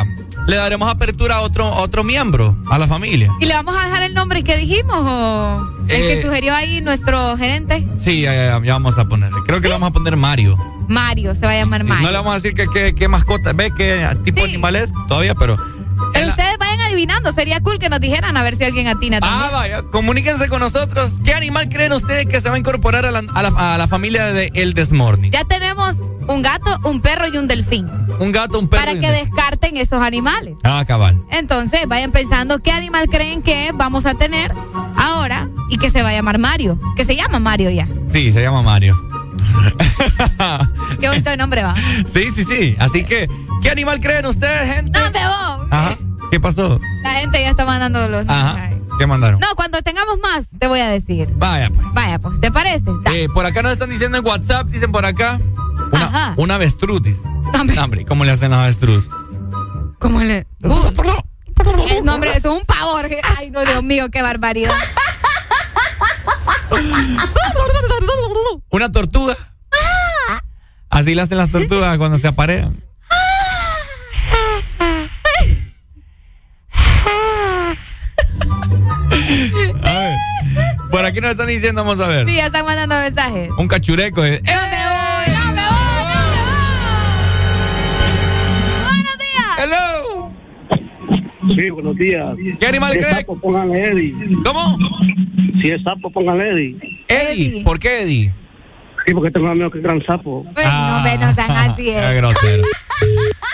ah, le daremos apertura a otro, otro miembro, a la familia. ¿Y le vamos a dejar el nombre que dijimos o el Eh. que sugirió ahí nuestro gerente? Sí, ya, ya, ya vamos a ponerle. Creo que le vamos a poner Mario. Mario, se va a llamar Mario. No le vamos a decir que qué que mascota, ve qué tipo animal es todavía, pero... adivinando, sería cool que nos dijeran a ver si alguien atina también. Ah, vaya, comuníquense con nosotros. ¿Qué animal creen ustedes que se va a incorporar a la, a la- a la familia de El Desmorning? Ya tenemos un gato, un perro y un delfín. Un gato, un perro. Para y que descarten esos animales. Ah, cabal. Entonces, vayan pensando qué animal creen que vamos a tener ahora y que se va a llamar Mario. Que se llama Mario ya. Sí, se llama Mario. Qué bonito nombre va. Sí, sí, sí. Así que, ¿qué animal creen ustedes, gente? No, me voy. Ajá. ¿Qué pasó? La gente ya está mandando los Ajá. ¿Qué mandaron? No, cuando tengamos más, te voy a decir. Vaya, pues. Vaya, pues, ¿te parece? Eh, por acá nos están diciendo en WhatsApp, dicen por acá. Una, Ajá. una avestruz, dice. Hombre, ¿cómo le hacen las avestruz? ¿Cómo le.? Uh, no, hombre, eso es un pavor. Ay, no, Dios mío, qué barbaridad. Una tortuga. Así le hacen las tortugas cuando se aparean. A ver. Por aquí nos están diciendo, vamos a ver. Sí, ya están mandando mensajes. Un cachureco. eh. ¡No me voy! ¡No me voy! ¡No me voy! ¡Buenos días! Hello. Sí, buenos días. ¿Qué animal Si es cree? sapo, pónganle Eddie. ¿Cómo? Si es sapo, pónganle Eddie. Eddie. ¿Por qué Eddie? Sí, porque tengo un amigo que es gran sapo. Pues, no, ve, no sean así. Qué eh. grosero.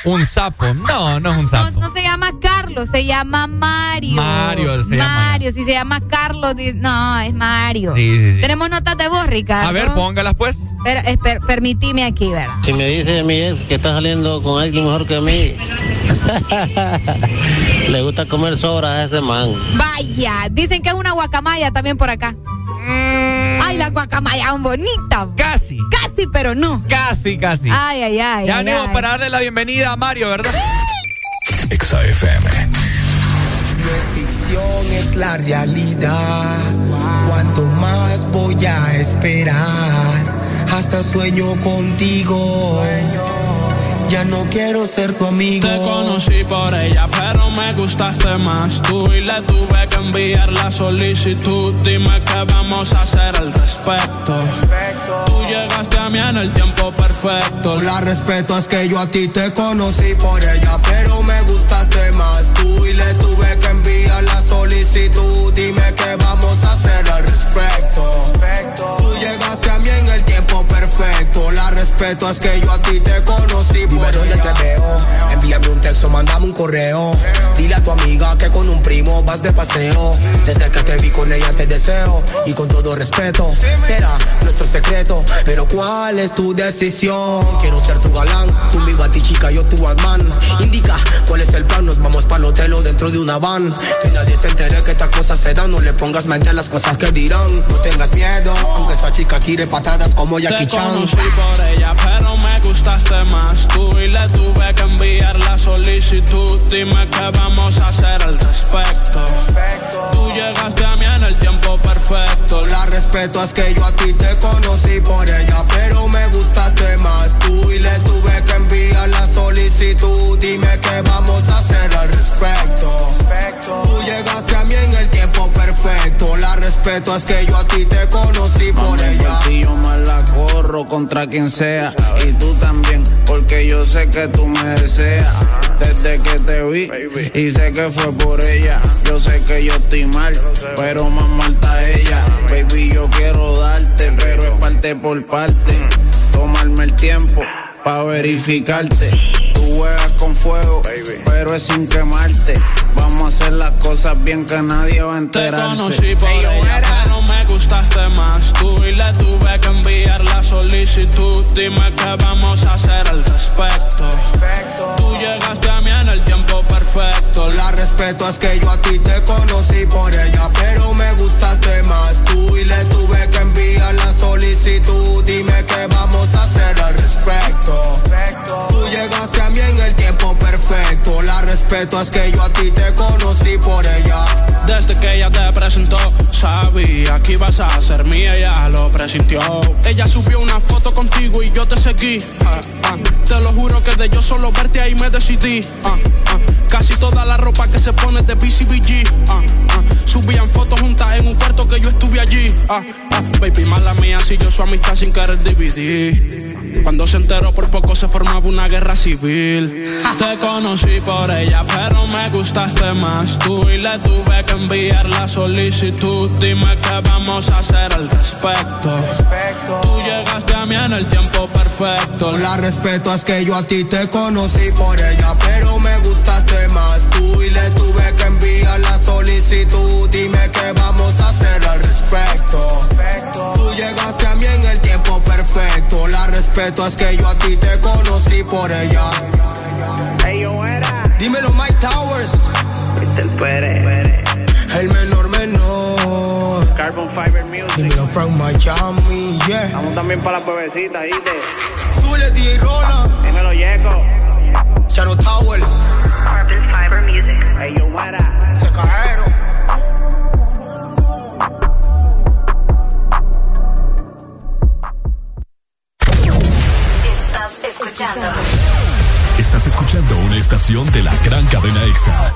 Un sapo. No, no es un No, sapo. no se llama Carlos, se llama Mario. Mario se llama. Mario, si se llama Carlos, no, es Mario. Sí, sí, sí. Tenemos notas de voz, Ricardo. A ver, póngalas pues. Pero, esper- permitime aquí, ¿verdad? Si me dice mi ex que está saliendo con alguien mejor que a mí, le gusta comer sobras a ese man. Vaya, dicen que es una guacamaya también por acá. Ay, la guacamaya es bonita. Mm. Casi. Casi, pero no. Casi, casi. Ay, ay, ay. ya ay, venimos ay. para darle la bienvenida a Mario, ¿verdad? Exa. No es ficción, es la realidad. Cuanto más voy a esperar, hasta sueño contigo. Ya no quiero ser tu amigo. Te conocí por ella, pero me gustaste más tú y le tuve que enviar la solicitud. Dime qué vamos a hacer al respecto. Tú llegaste a mí en el tiempo perfecto. La respeto es que yo a ti te conocí por ella, pero me gustaste más tú y le tuve que enviar la solicitud. Dime qué vamos a hacer al respecto. Respeto es que yo a ti te conocí por Dime dónde ella. te veo. Envíame un texto, mandame un correo. Dile a tu amiga que con un primo vas de paseo. Desde que te vi con ella te deseo. Y con todo respeto, será nuestro secreto. Pero ¿cuál es tu decisión? Quiero ser tu galán. Tú mi bati chica, yo tu man. Indica cuál es el plan. Nos vamos para el hotel o dentro de una van. Que nadie se entere que estas cosas se dan. No le pongas mente a las cosas que dirán. No tengas miedo, aunque esa chica tire patadas como Jackie Te Chan. Ella, pero me gustaste más tú y le tuve que enviar la solicitud. Dime qué vamos a hacer al respecto. Tú llegaste a mí en el tiempo perfecto. La respeto es que yo a ti te conocí por ella, pero me gustaste más tú y le tuve que enviar la solicitud. Dime qué vamos a hacer al respecto. Respeto es que yo a ti te conocí por ella. Y yo me la corro contra quien sea. Y tú también, porque yo sé que tú me deseas. Desde que te vi, y sé que fue por ella. Yo sé que yo estoy mal, pero más mal está ella. Baby, yo quiero darte, pero es parte por parte. Tomarme el tiempo pa' verificarte. Juegas con fuego, pero es sin quemarte. Vamos a hacer las cosas bien que nadie va a Te enterarse. conocí por ella, pero me gustaste más tú y le tuve que enviar la solicitud. Dime qué vamos a hacer al respecto. Tú llegaste a mí en el tiempo perfecto. La respeto es que yo a ti te conocí por ella, pero me gustaste más tú y le tuve que enviar la solicitud. Dime qué vamos a hacer al respecto. Tú llegaste perfecto. La respeto es que yo a ti te conocí por ella. Desde que ella te presentó, sabía que ibas a ser mía, ella lo presintió. Ella subió una foto contigo y yo te seguí. ah, ah. Te lo juro que de yo solo verte ahí me decidí. ah. Casi toda la ropa que se pone de BCBG. ah, ah. Subían fotos juntas en un cuarto que yo estuve allí. ah. Baby, mala mía, si yo su amistad sin querer dividir. Cuando se enteró por poco se formaba una guerra civil. Te conocí por ella, pero me gustaste más tú. Y le tuve que enviar la solicitud. Dime qué vamos a hacer al respecto. Tú llegaste a mí en el tiempo perfecto. La respeto es que yo a ti te conocí por ella, pero me gustaste tú. Y le tuve que enviar la solicitud. Dime qué vamos a hacer al respecto. Tú llegaste a mí en el tiempo perfecto. La respeto es que yo a ti te conocí por ella. Dímelo Mike Towers. El menor menor. Carbon Fiber Music. Dímelo from Miami, yeah. Estamos también para la pebecita, ¿viste? Súbele DJ Rola. Dímelo Yeco. Chano Tower. Carbon Fiber Music. Ey, yo. Se cajeron. Estás escuchando. Estás escuchando una estación de la gran cadena EXA.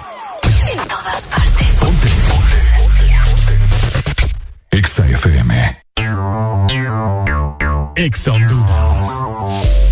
En todas partes. Ponte. EXA FM. EXA Honduras.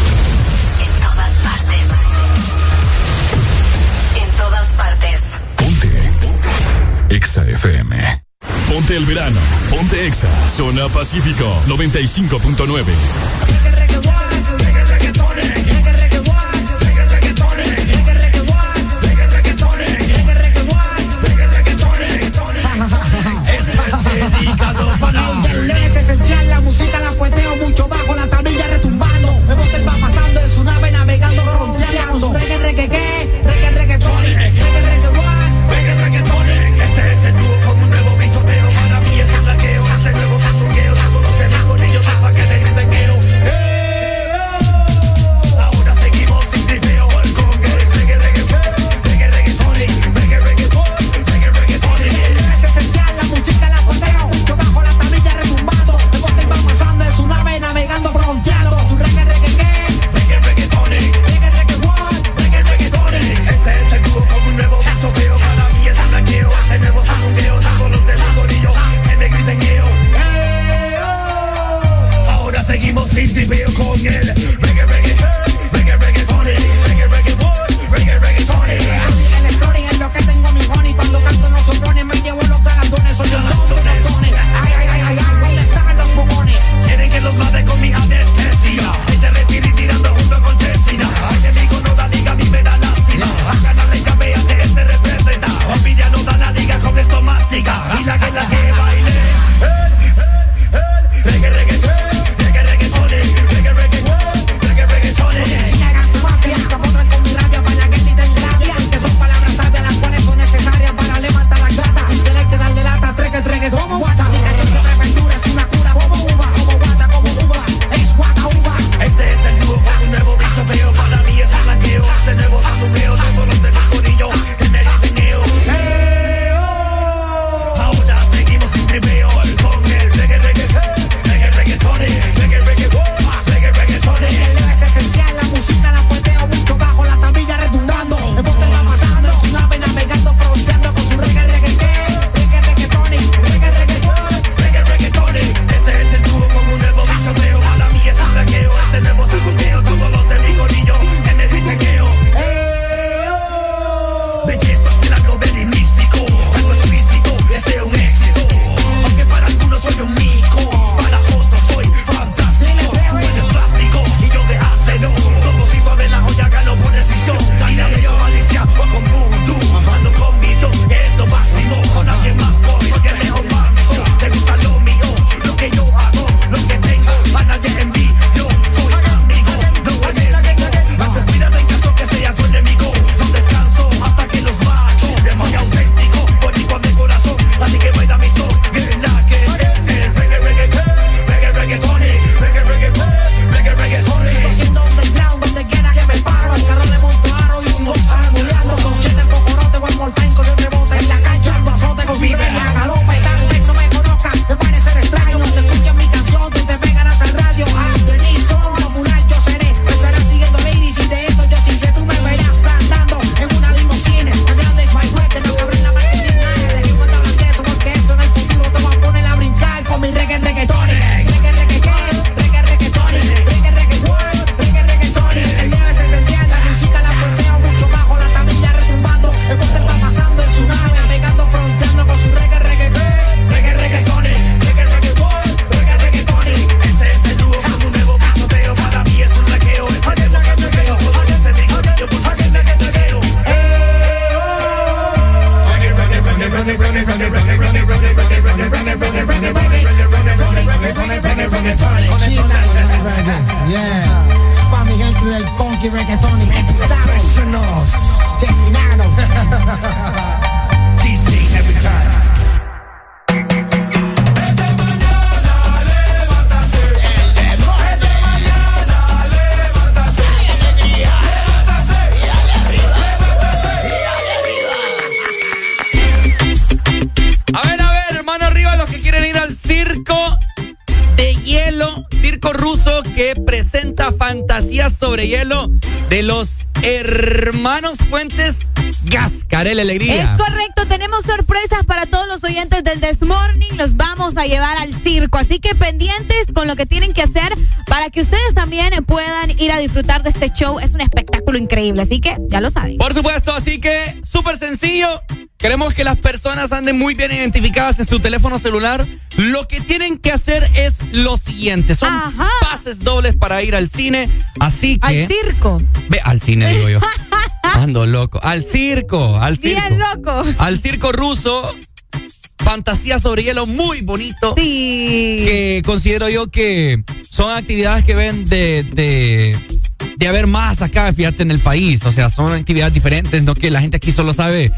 Ponte el verano. Ponte EXA. Zona Pacífico 95.9. así que ya lo saben. Por supuesto, así que súper sencillo. Queremos que las personas anden muy bien identificadas en su teléfono celular. Lo que tienen que hacer es lo siguiente. Son pases dobles para ir al cine. Así que... Al circo. Ve, al cine digo yo. Ando loco. Al circo, al circo. Bien loco. Al circo ruso. Fantasía sobre hielo muy bonito. Sí. Que considero yo que son actividades que ven de, de, de haber más acá, fíjate, en el país. O sea, son actividades diferentes, no que la gente aquí solo sabe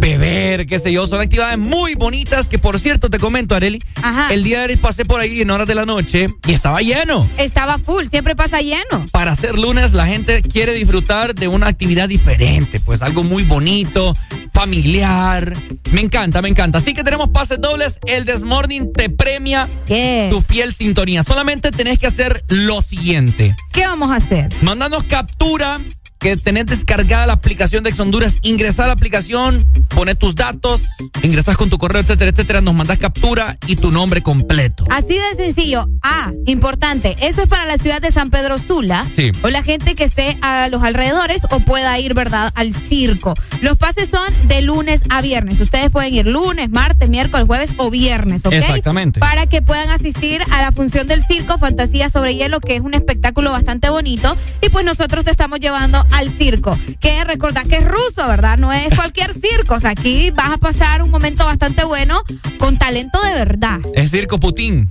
beber, qué sé yo. Son actividades muy bonitas que, por cierto, te comento, Areli. Ajá. El día de ayer pasé por ahí en horas de la noche y estaba lleno. Estaba full, siempre pasa lleno. Para ser lunes, la gente quiere disfrutar de una actividad diferente, pues algo muy bonito, familiar. Me encanta, me encanta. Así que tenemos pases dobles. El Desmorning te premia tu fiel sintonía. Solamente tenés que hacer lo siguiente. ¿Qué vamos a hacer? Mandanos captura que tenés descargada la aplicación de Ex Honduras, ingresar a la aplicación, poner tus datos, ingresas con tu correo, etcétera, etcétera, nos mandas captura y tu nombre completo. Así de sencillo. Ah, importante. Esto es para la ciudad de San Pedro Sula. Sí. O la gente que esté a los alrededores o pueda ir, ¿verdad?, al circo. Los pases son de lunes a viernes. Ustedes pueden ir lunes, martes, miércoles, jueves o viernes, ¿ok? Exactamente. Para que puedan asistir a la función del circo Fantasía sobre Hielo, que es un espectáculo bastante bonito. Y pues nosotros te estamos llevando al circo. Que recordad que es ruso, ¿verdad? No es cualquier circo. O sea, aquí vas a pasar un momento bastante bueno con talento de verdad. Es Circo Putin.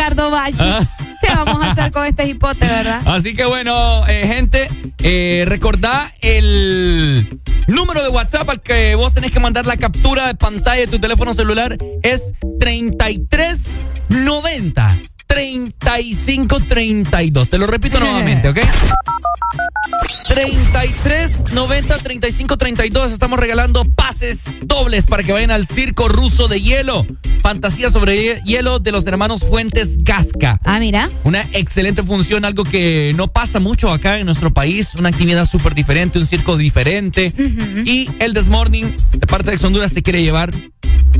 Ricardo Bachi. Ah. ¿Qué vamos a hacer con este hipote, verdad? Así que bueno, eh, gente, eh, recordá el número de WhatsApp al que vos tenés que mandar la captura de pantalla de tu teléfono celular es 3390 3532. Te lo repito nuevamente, ¿ok? 33 90 35 32 estamos regalando pases dobles para que vayan al circo ruso de hielo fantasía sobre hielo de los hermanos Fuentes Gasca. Ah mira. Una excelente función algo que no pasa mucho acá en nuestro país una actividad súper diferente un circo diferente. Y el Desmorning de parte de Honduras te quiere llevar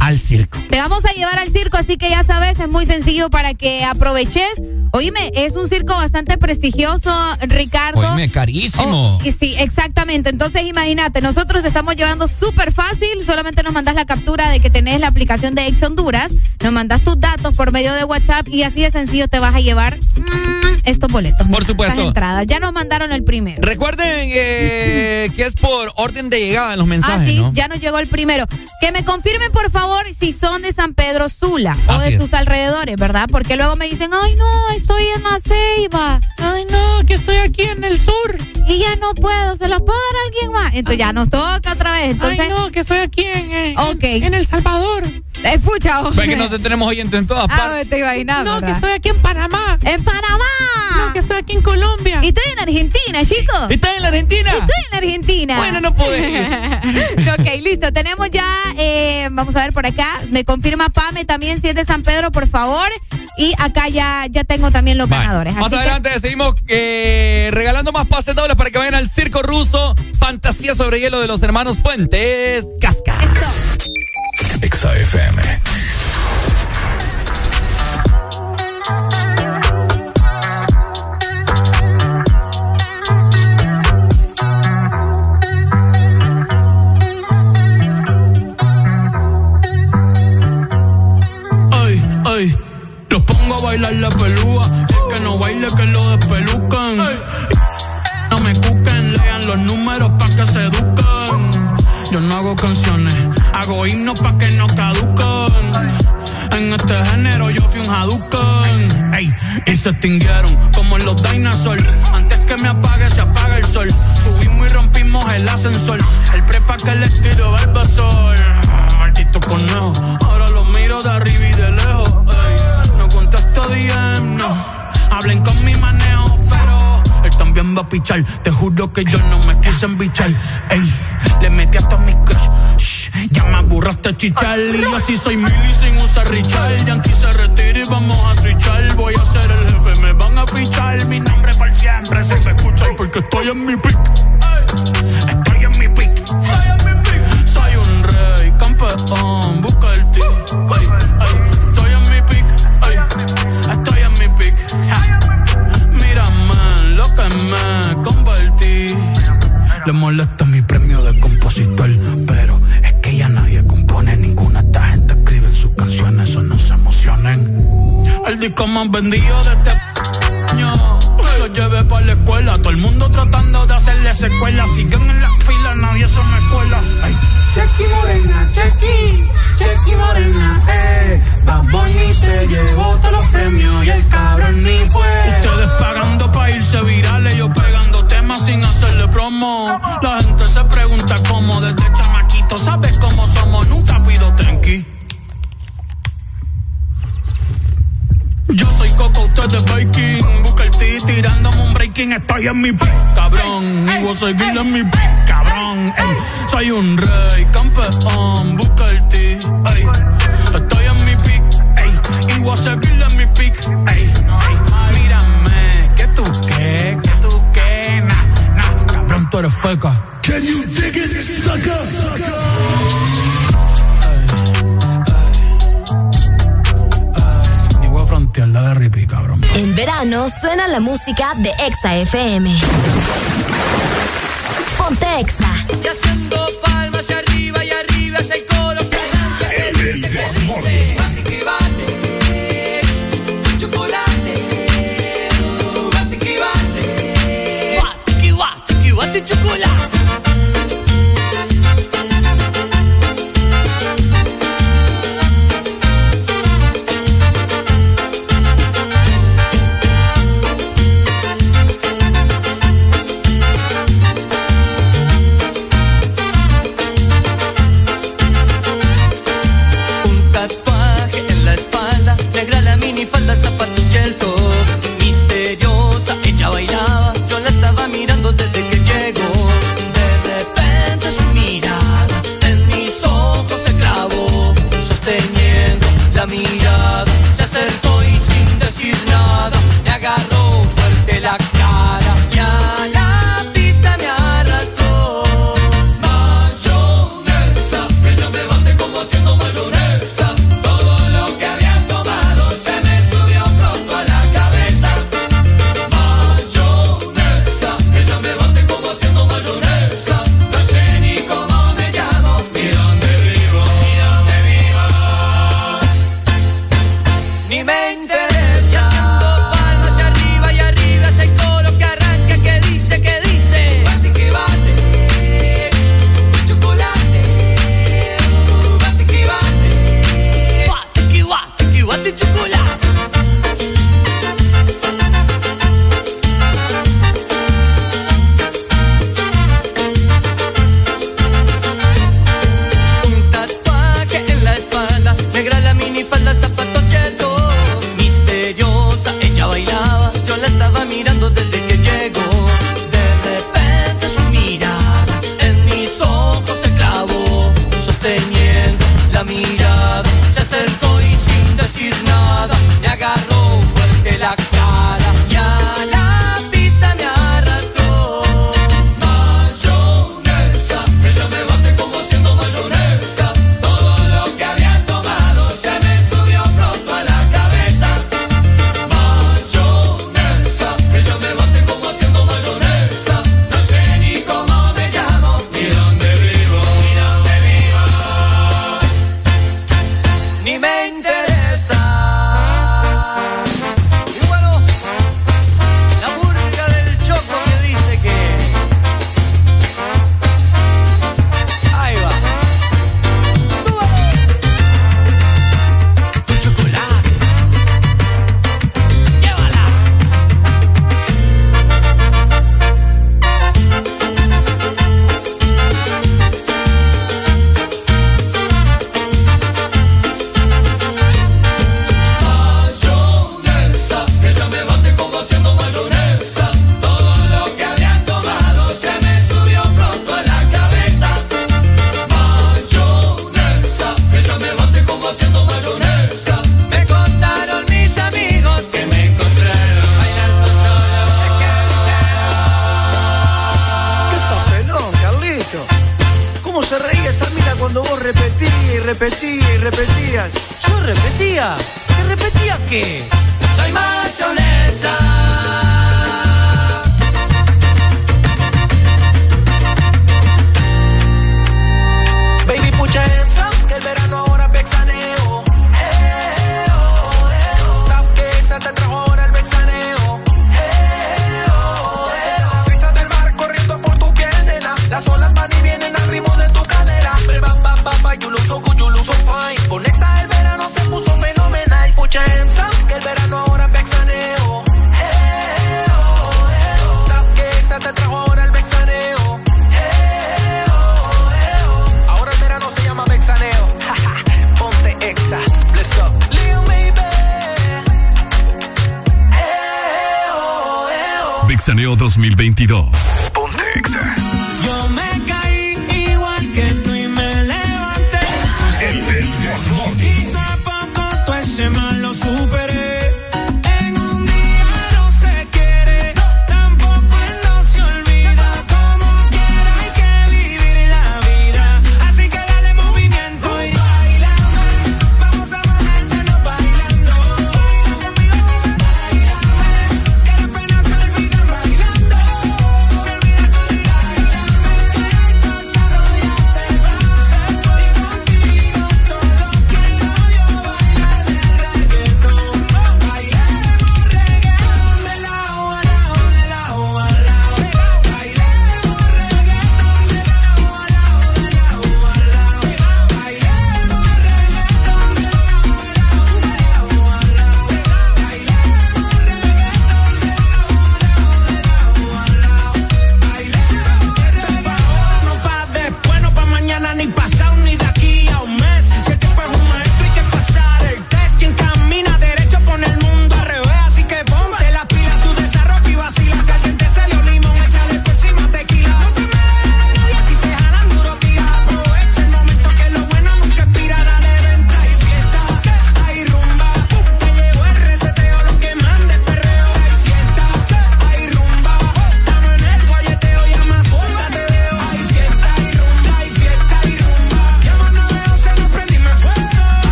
al circo Te vamos a llevar al circo, así que ya sabes, es muy sencillo para que aproveches. Oíme, es un circo bastante prestigioso, Ricardo. Oíme, carísimo Oh, y sí, exactamente. Entonces, imagínate, nosotros te estamos llevando súper fácil. Solamente nos mandas la captura de que tenés la aplicación de Ex Honduras. Nos mandas tus datos por medio de WhatsApp y así de sencillo te vas a llevar mm, estos boletos. Por supuesto. Estas entradas. Ya nos mandaron el primero. Recuerden eh, que es por orden de llegada en los mensajes, Ah, sí, ¿no? ya nos llegó el primero. Que me confirmen, por favor, si son de San Pedro Sula o Así de es. sus alrededores, ¿verdad? Porque luego me dicen, ay, no, estoy en la Ceiba. Ay, no, que estoy aquí en el sur. Y ya no puedo, se los puedo dar a alguien más. Entonces ya nos toca otra vez. Entonces, Ay, no, que estoy aquí en, eh, en, en El Salvador. escucha, Ve que no te tenemos oyentes en todas Ah, partes. te imaginas, No, que estoy aquí en Panamá. En Panamá. No, que estoy aquí en Colombia. Y estoy en Argentina, chicos. ¿Estás en la Argentina? Estoy en Argentina. Bueno, no ir. ok, listo. Tenemos ya, eh, vamos a ver por acá. Me confirma Pame también si es de San Pedro, por favor. Y acá ya, ya tengo también los Vale. ganadores. Más Así que- adelante seguimos eh, regalando más pases dobles para que vayan al circo ruso Fantasía sobre hielo de los hermanos Fuentes Casca. Bailar la pelúa. El que no baile, que lo despelucan. No me cuquen, lean los números pa' que se eduquen. Yo no hago canciones, hago himnos pa' que no caducan. En este género yo fui un Hadouken. Ey, y se extinguieron como en los dinosaurs. Antes que me apague, se apaga el sol. Subimos y rompimos el ascensor. El prepa que les tiro Barbasol. Maldito conejo, ahora lo miro de arriba y Te juro que yo no me quise embichar. Ey, le metí hasta mi crush. Shh, ya me aburraste, chichar. Y yo sí soy mili sin usar Richard. Yankee se retira y vamos a switchar. Voy a ser el jefe, me van a fichar. Mi nombre para siempre se me escucha porque estoy en mi pick. Estoy en mi pick. Soy un rey, campeón, Le molesta mi premio de compositor, pero es que ya nadie compone ninguna. Esta gente escribe sus canciones, eso no se emocionen. El disco más vendido de este año. Lo llevé para la escuela, todo el mundo tratando de hacerle secuela. Siguen en la fila, nadie se me cuela. Ay. Chequi Morena, Chequi, Chequi Morena, eh. Bad Bunny se llevó todos los premios y el cabrón Estoy en mi pick, cabrón. Y voy a seguir en mi pick, cabrón. Ey, soy un rey, campeón. Busca el T, ey. Estoy en mi pick, ey. Y voy a seguir en mi pick, ey. ey. Mírame, que tú qué, que tú qué, na, na. Cabrón, tú eres feca. Can you verano suena la música de Exa FM. Ponte Exa.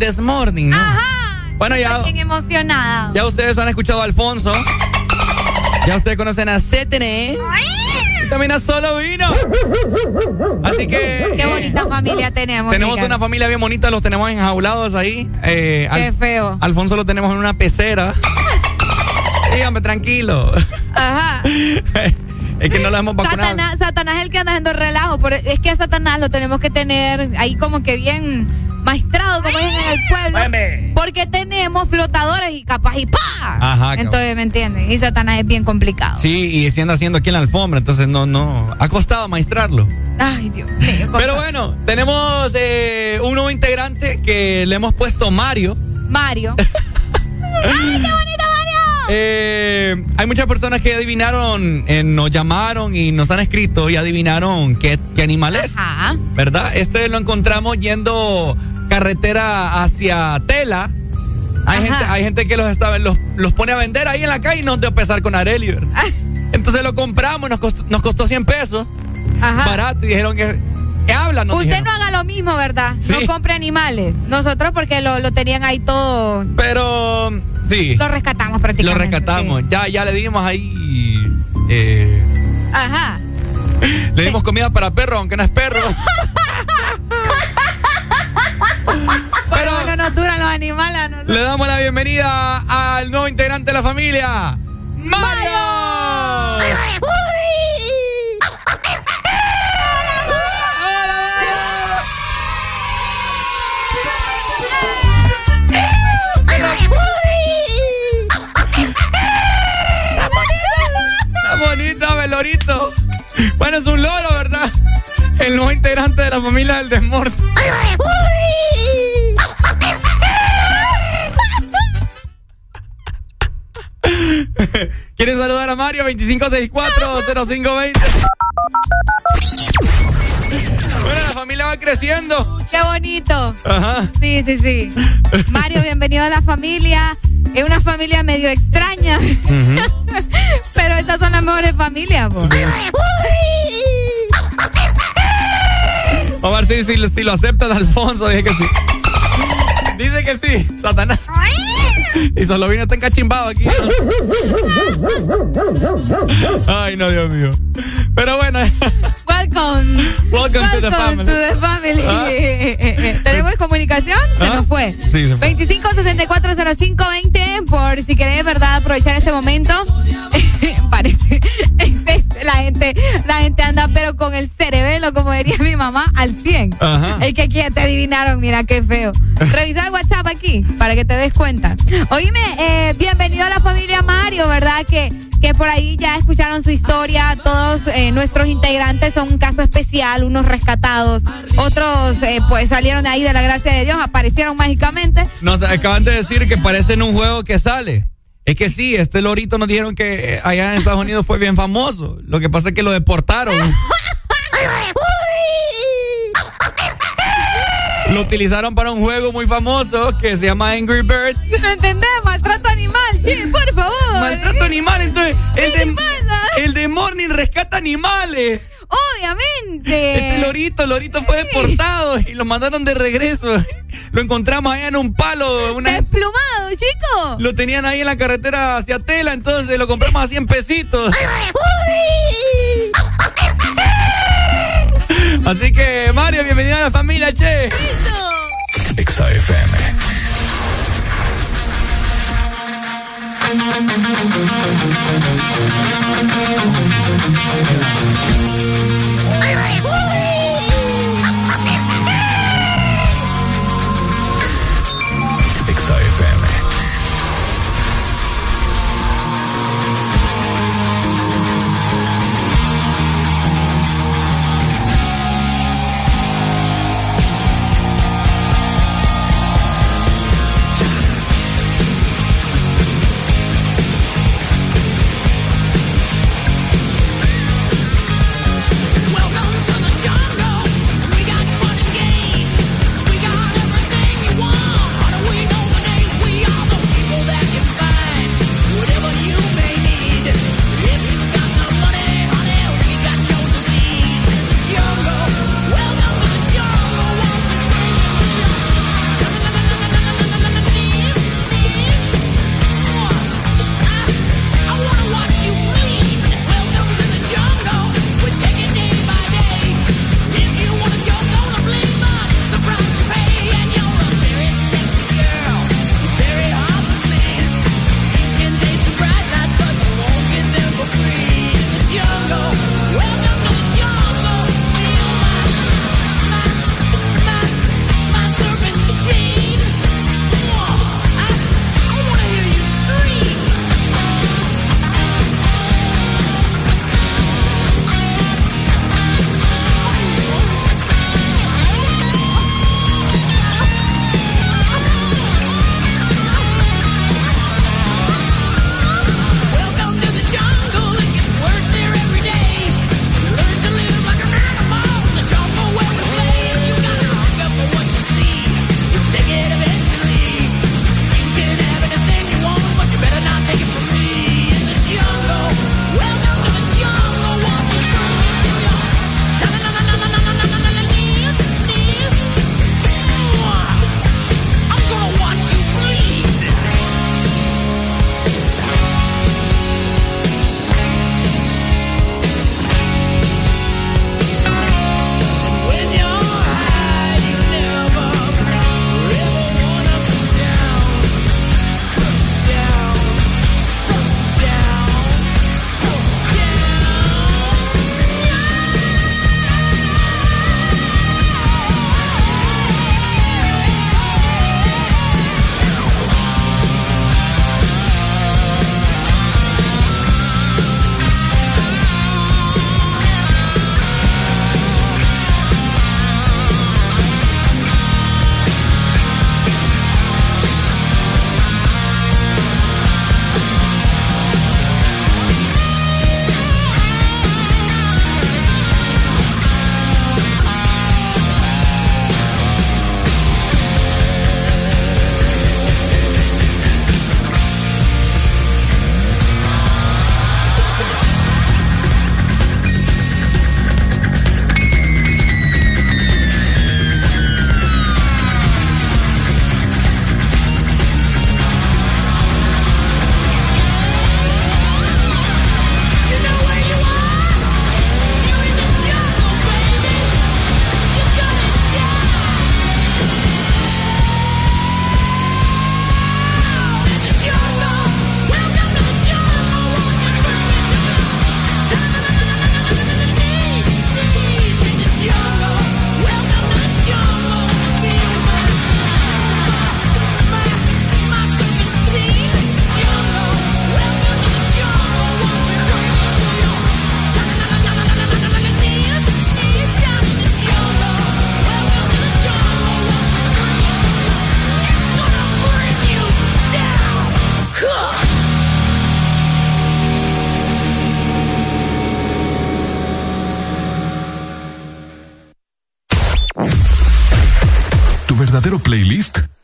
El Desmorning, ¿no? Ajá. Bueno, ya, Estoy bien emocionada. ya ustedes han escuchado a Alfonso. Ya ustedes conocen a CTN. Y también a Solo Vino. Así que. Qué bonita familia tenemos. Tenemos una familia bien bonita, los tenemos enjaulados ahí. Eh, Qué Al- feo. Alfonso lo tenemos en una pecera. Dígame, tranquilo. Ajá. Es que no lo hemos vacunado. Satanás, Satanás es el que anda haciendo relajo. Pero es que a Satanás lo tenemos que tener ahí como que bien como dicen en el pueblo. Porque tenemos flotadores y capaz y ¡pa! Ajá, cabrón. Entonces, ¿me entienden? Y Satanás es bien complicado. Sí, y siendo haciendo aquí en la alfombra, entonces no, no. Ha costado maestrarlo. Ay, Dios mío. Pero bueno, tenemos eh, un nuevo integrante que le hemos puesto Mario. Mario. ¡Ay, qué bonito, Mario! Eh, hay muchas personas que adivinaron, eh, nos llamaron y nos han escrito y adivinaron qué, qué animal es. Ajá. ¿Verdad? Este lo encontramos yendo carretera hacia Tela. Hay gente, hay gente que los, está, los, los pone a vender ahí en la calle y nos dio pesar con Areli, ¿verdad? Entonces lo compramos, nos costó, nos costó 100 pesos. Ajá. Barato. Y dijeron que. que habla, nos Usted dijeron. no haga lo mismo, ¿verdad? Sí. No compre animales. Nosotros porque lo, lo tenían ahí todo. Pero. Sí. Lo rescatamos Lo prácticamente. rescatamos. Ya, ya le dimos ahí. eh. Ajá. le dimos comida para perro, aunque no es perro. Los animales. Le damos la bienvenida al nuevo integrante de la familia, Mario. Está bonito, Velorito. Bueno, es un loro, ¿verdad? El nuevo integrante de la familia del Desmorte. ¿Quieren saludar a Mario? 2564-0520. Bueno, la familia va creciendo. Qué bonito. Ajá. Sí, sí, sí. Mario, bienvenido a la familia. Es una familia medio extraña. Pero estas son las mejores familias, po. Vamos a ver si, si, si lo aceptan, Alfonso. Dice que sí. Dice que sí, Satanás. Y solo vino está encachimbado aquí. Ay, no, Dios mío. Pero bueno. Welcome. Welcome to the family. to the family. Ah. ¿Tenemos comunicación? Se Ah. nos fue. Sí, se fue. 25640520 por si querés, ¿verdad? Aprovechar este momento. Parece. la gente la gente anda pero con el cerebelo, como diría mi mamá, al 100. Ajá. Es que aquí ya te adivinaron, mira qué feo. Revisa el WhatsApp aquí para que te des cuenta. Oíme, eh, bienvenido a la familia Mario, ¿verdad? Que, que por ahí ya escucharon su historia. Todos eh, nuestros integrantes son un caso especial, unos rescatados, otros eh, pues salieron de ahí de la gracia de Dios, aparecieron mágicamente. Nos acaban de decir que parece en un juego que sale. Es que sí, este lorito nos dijeron que allá en Estados Unidos fue bien famoso. Lo que pasa es que lo deportaron. Lo utilizaron para un juego muy famoso que se llama Angry Birds. ¿No entendés? Maltrato animal, sí, por favor. Maltrato animal, entonces el ¿Qué de, el Morning rescata animales. Obviamente. Este lorito, lorito fue deportado y lo mandaron de regreso. Lo encontramos allá en un palo. Una, Desplumado, chico. lo tenían ahí en la carretera hacia Tela, entonces lo compramos a 100 pesitos. Así que, Mario, bienvenido a la familia, che.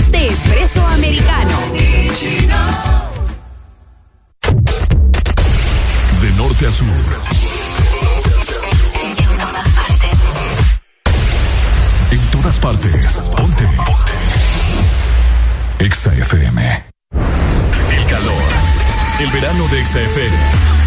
shots de espresso americano. De norte a sur. En todas partes. Ponte. Ponte. Exa FM. El calor. El verano de Exa FM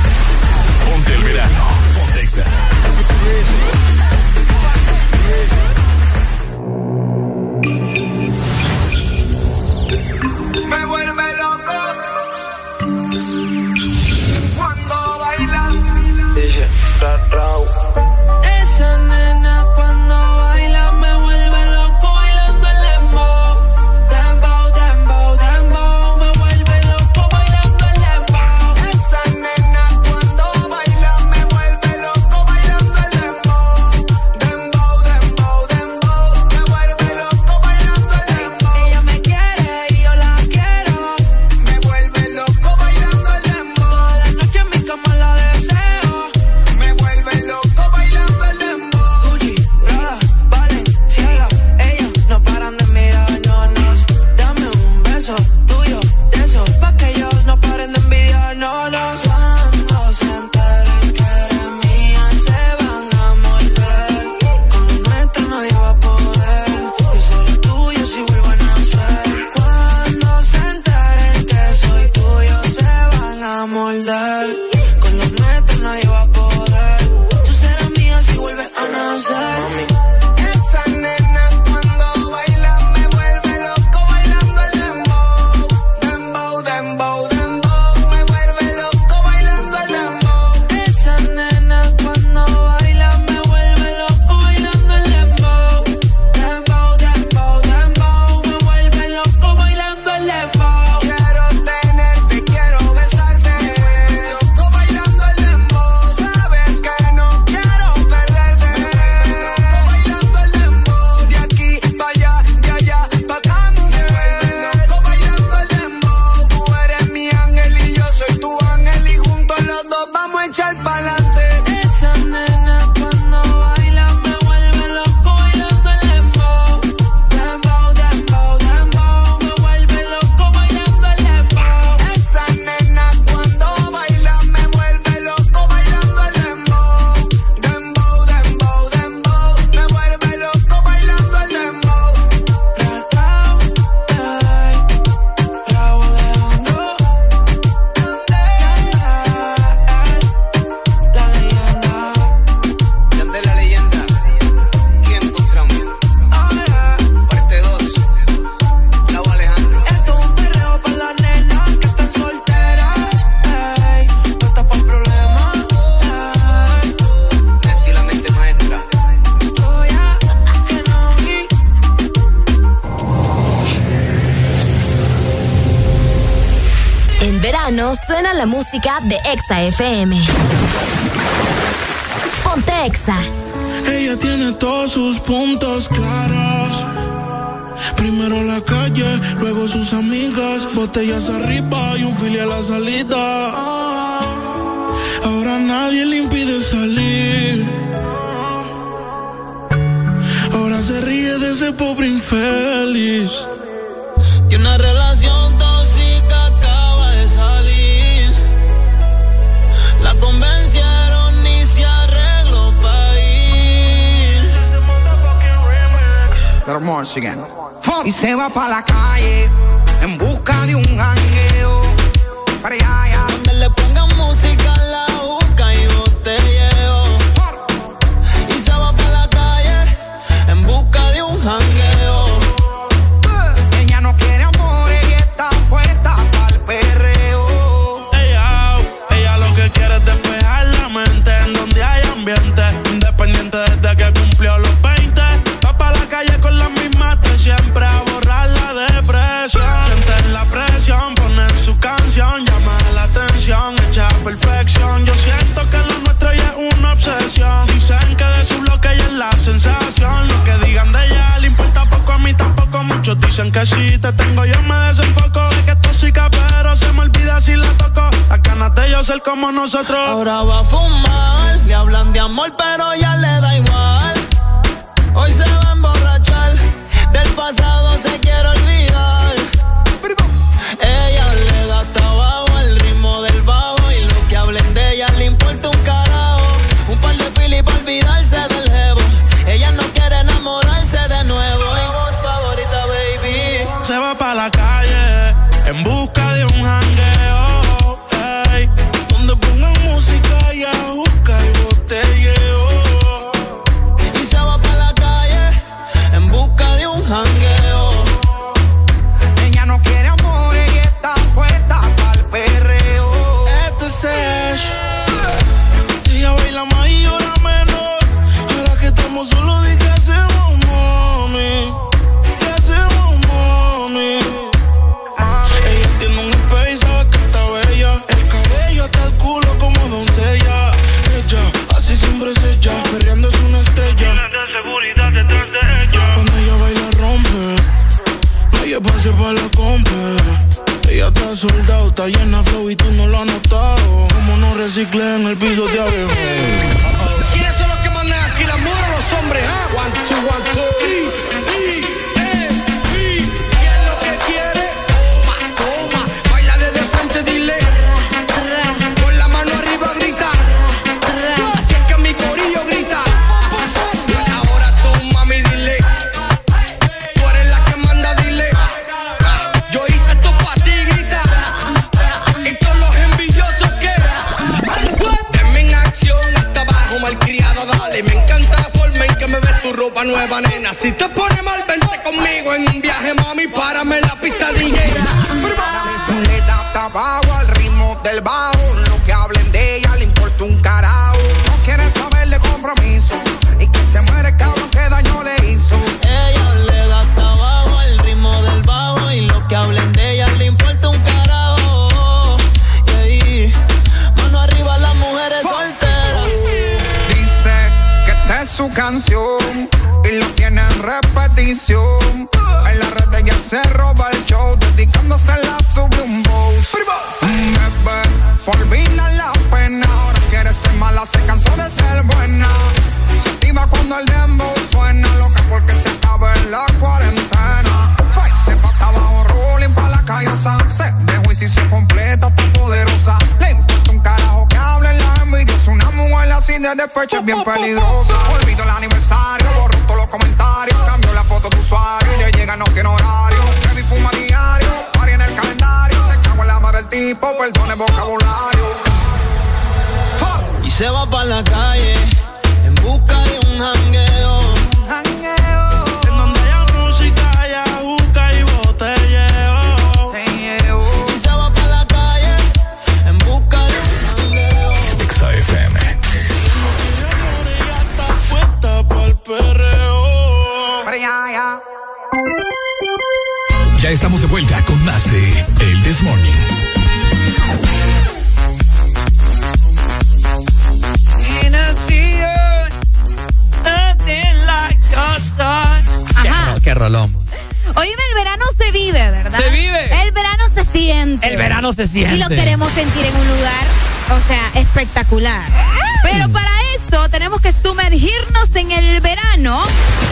música de Exa FM. Y lo queremos sentir en un lugar, o sea, espectacular. Pero para eso tenemos que sumergirnos en el verano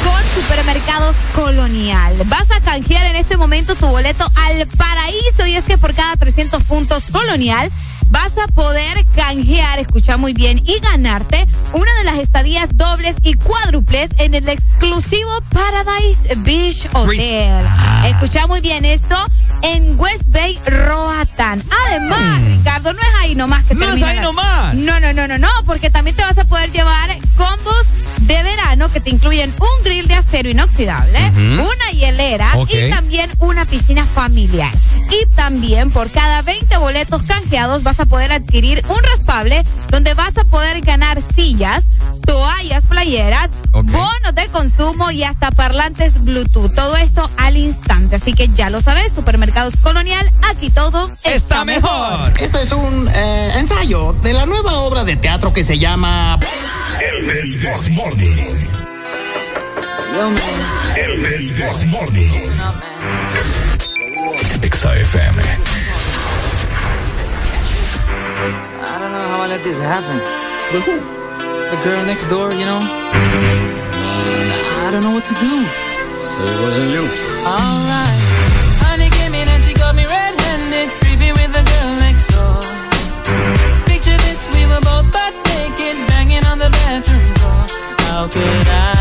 con Supermercados Colonial. Vas a canjear en este momento tu boleto al paraíso y es que por cada 300 puntos Colonial vas a poder canjear, escucha muy bien, y ganarte una de las estadías dobles y cuádruples en el exclusivo Paradise Beach Hotel. Ah. Escucha muy bien esto en West Bay Roatan. Además. Mm. Ricardo, no es ahí nomás que te No es ahí nomás. No, no, no, no, no, porque también te vas a poder llevar combos de verano que te incluyen un grill de acero inoxidable, una hielera okay. y también una piscina familiar. Y también por cada 20 boletos canjeados vas vas a poder adquirir un raspable donde vas a poder ganar sillas, toallas, playeras, bonos de consumo y hasta parlantes Bluetooth. Todo esto al instante. Así que ya lo sabes, Supermercados Colonial, aquí todo está, mejor. Este es un eh, ensayo de la nueva obra de teatro que se llama... El del El del Exa FM. I don't know how I let this happen. But who? The girl next door, you know? I don't know what to do. So it wasn't you. Alright. Honey came in and she got me red-handed, creepy with the girl next door. Picture this, we were both butt naked, banging on the bathroom door. How could I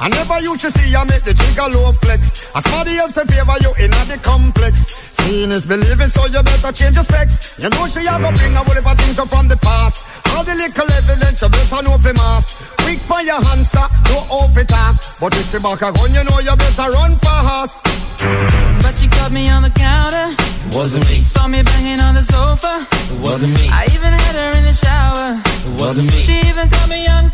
I never used to see you make the jigger low flex. As somebody else in favor you in the complex. Seeing is believing, so you better change your specs. You know she a go bring a whole heap of things up from the past. All the little evidence you better know for mass. Quick for your answer, no off it talk. But if you back a gun, you know you better run fast. But she caught me on the counter. Wasn't me. Saw me banging on the sofa. Wasn't me. I even had her in the shower. Wasn't me. She even caught me on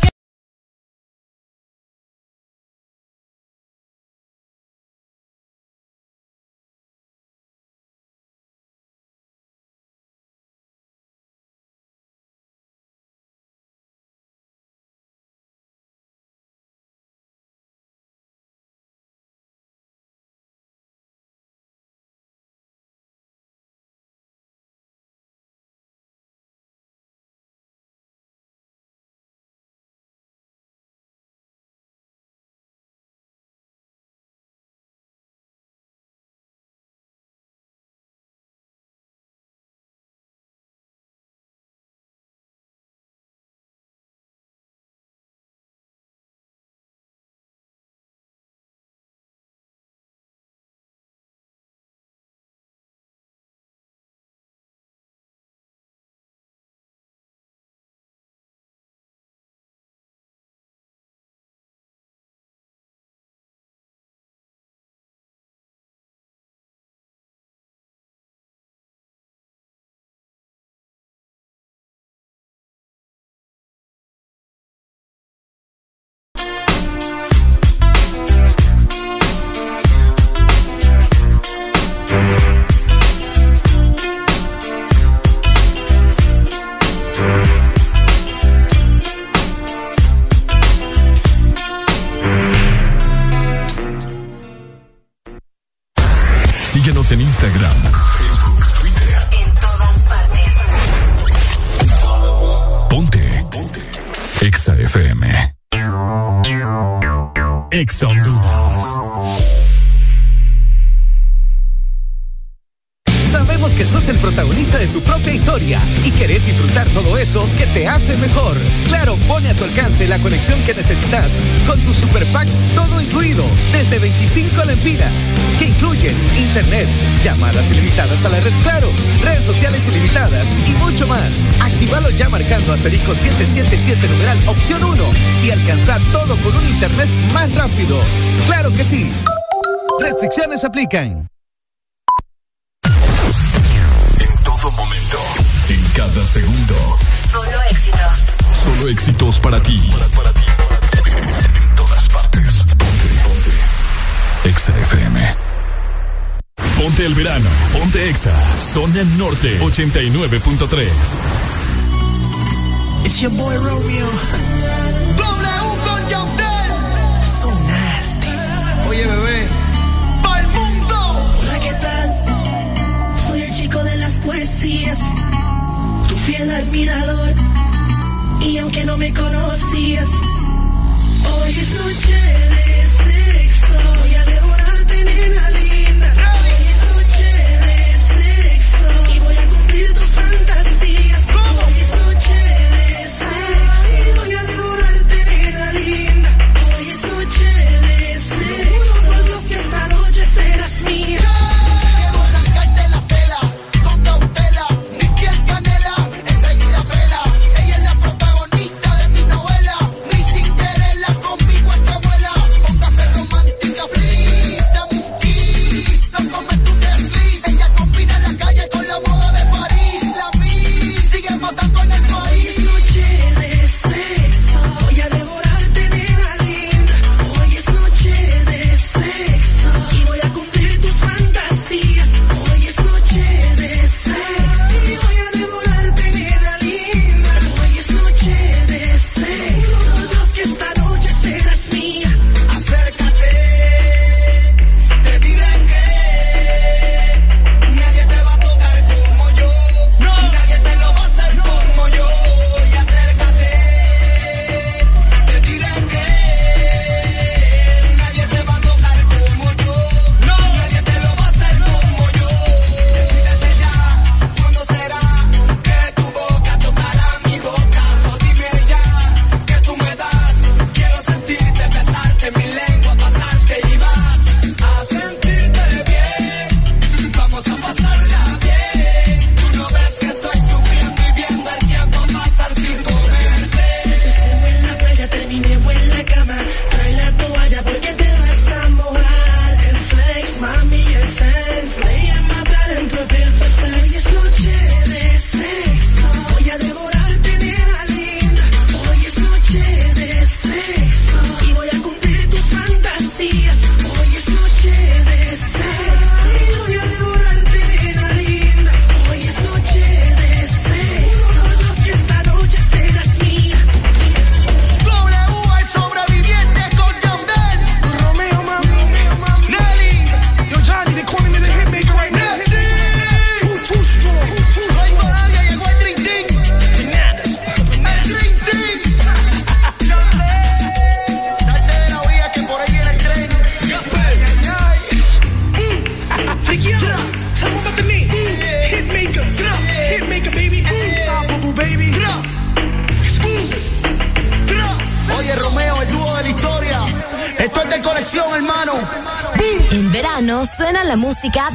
conexión que necesitas con tus super packs todo incluido desde 25 lempiras que incluyen internet, llamadas ilimitadas a la red Claro, redes sociales ilimitadas y mucho más. Actívalo ya marcando asterisco 777 numeral opción 1 y alcanza todo con un internet más rápido. Claro que sí. Restricciones aplican. En todo momento. Cada segundo. Solo éxitos. Solo éxitos para ti. En todas partes. Ponte, ponte. Exa FM. Ponte el verano. Ponte Exa. Zona Norte 89.3. It's your boy Romeo. W con Yandel. So nasty. Oye, bebé. ¡Pa'l mundo! Hola, ¿qué tal? Soy el chico de las poesías fiel admirador. Y aunque no me conocías, hoy es noche de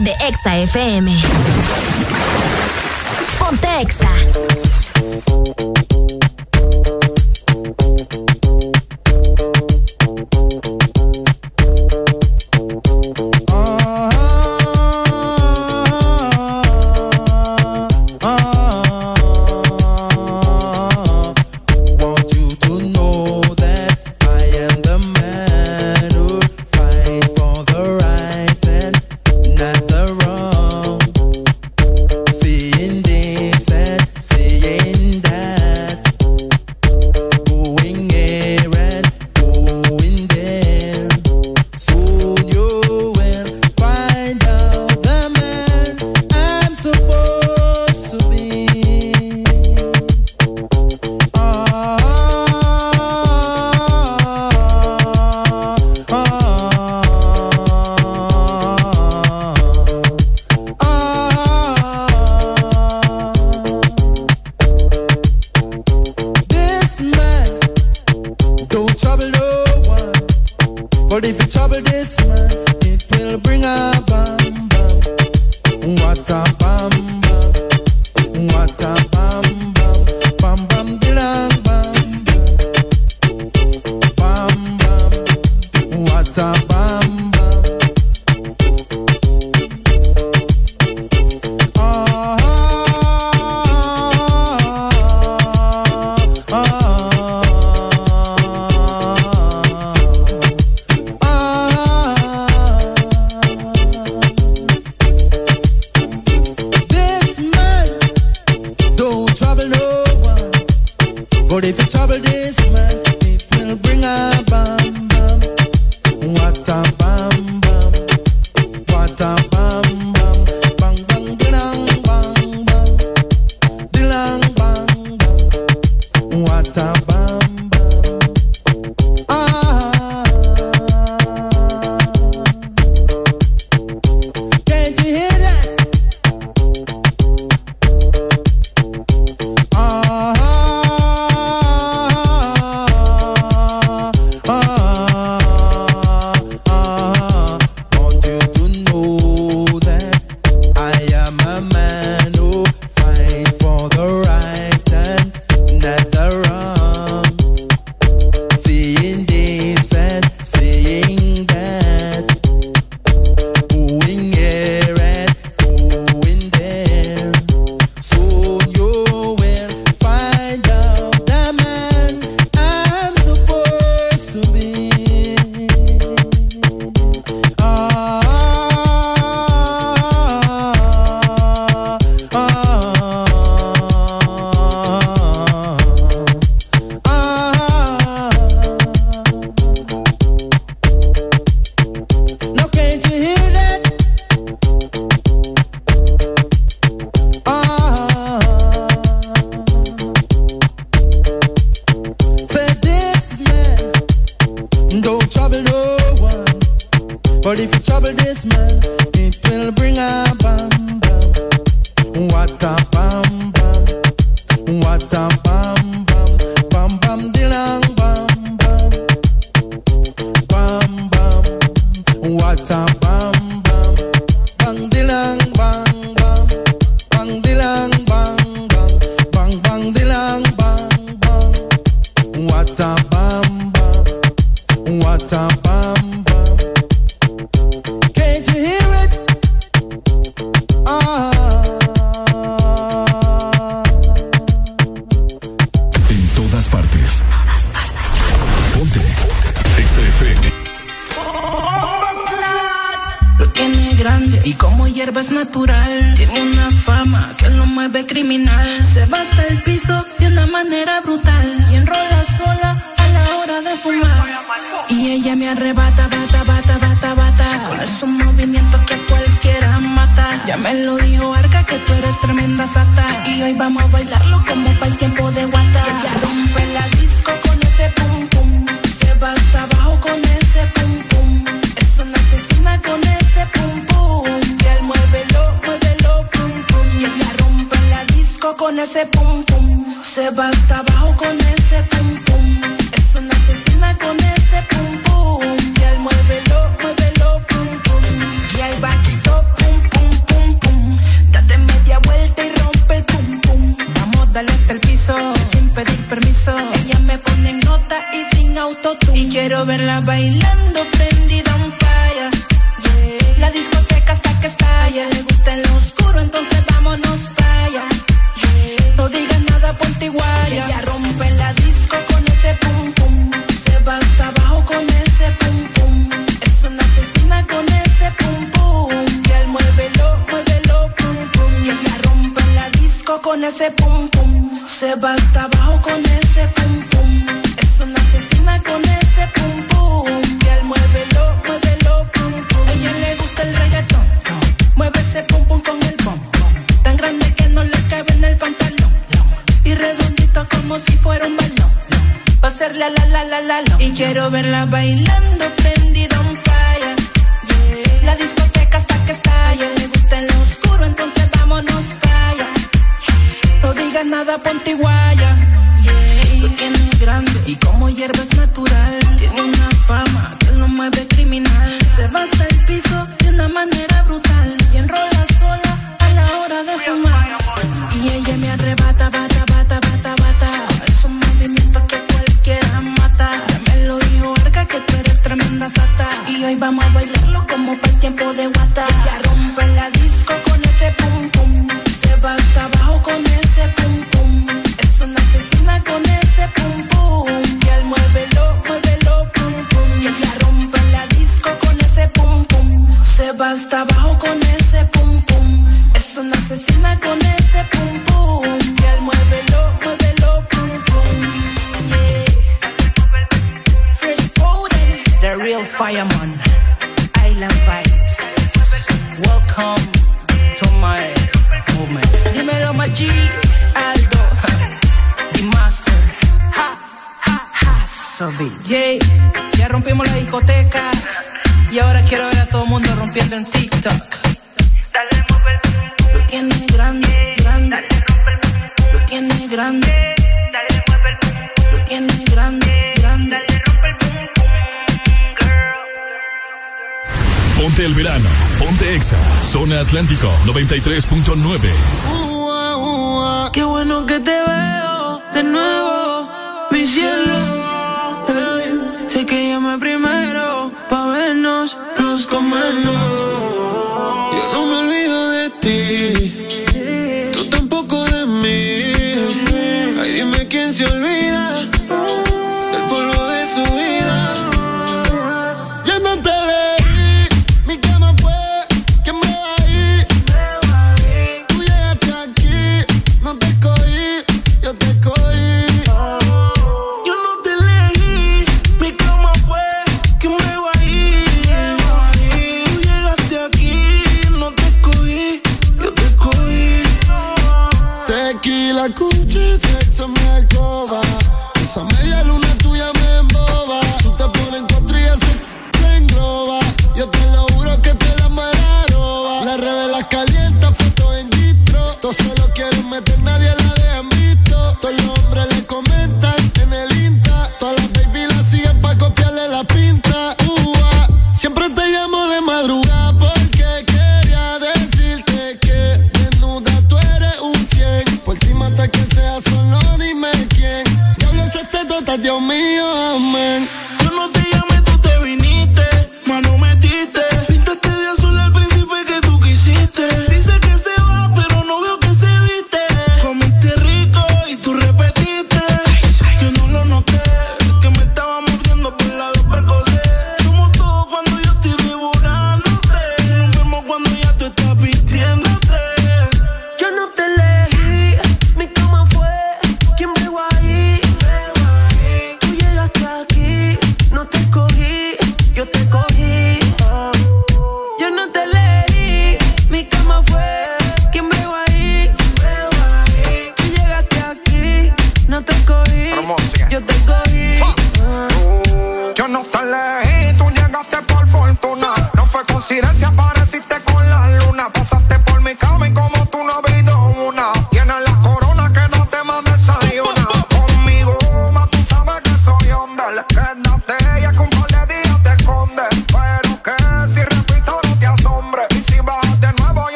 de Exa FM.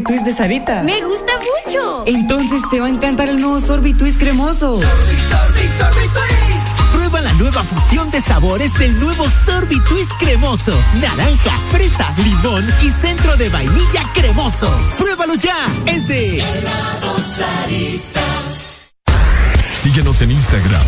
Sorbitwist de Sarita. Me gusta mucho. Entonces te va a encantar el nuevo Sorbitwist cremoso. Sorbi, sorbi, sorbitwist. Prueba la nueva fusión de sabores del nuevo Sorbitwist cremoso. Naranja, fresa, limón y centro de vainilla cremoso. Pruébalo ya. Es de Helado Sarita. Síguenos en Instagram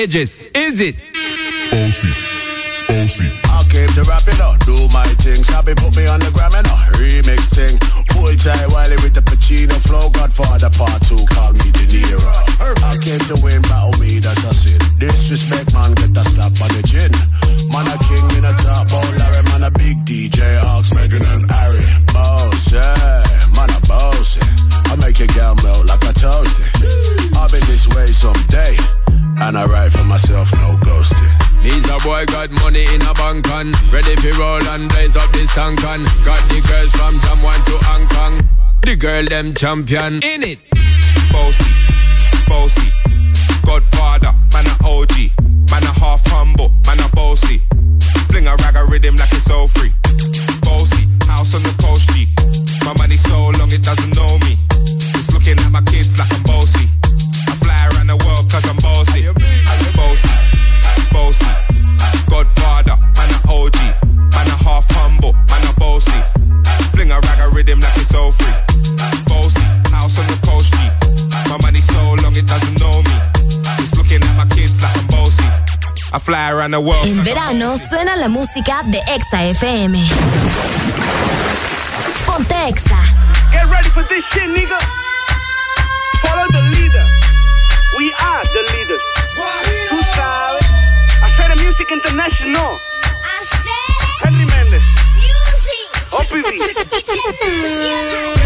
edges. girl, them champion. In it. En verano suena la música de Exa FM. Ponte Exa. Get ready for this shit, nigga. Follow the leader. We are the leaders. Tú sabes. Hacer Music International. Hacer. Henry Mendes. Music. OPB.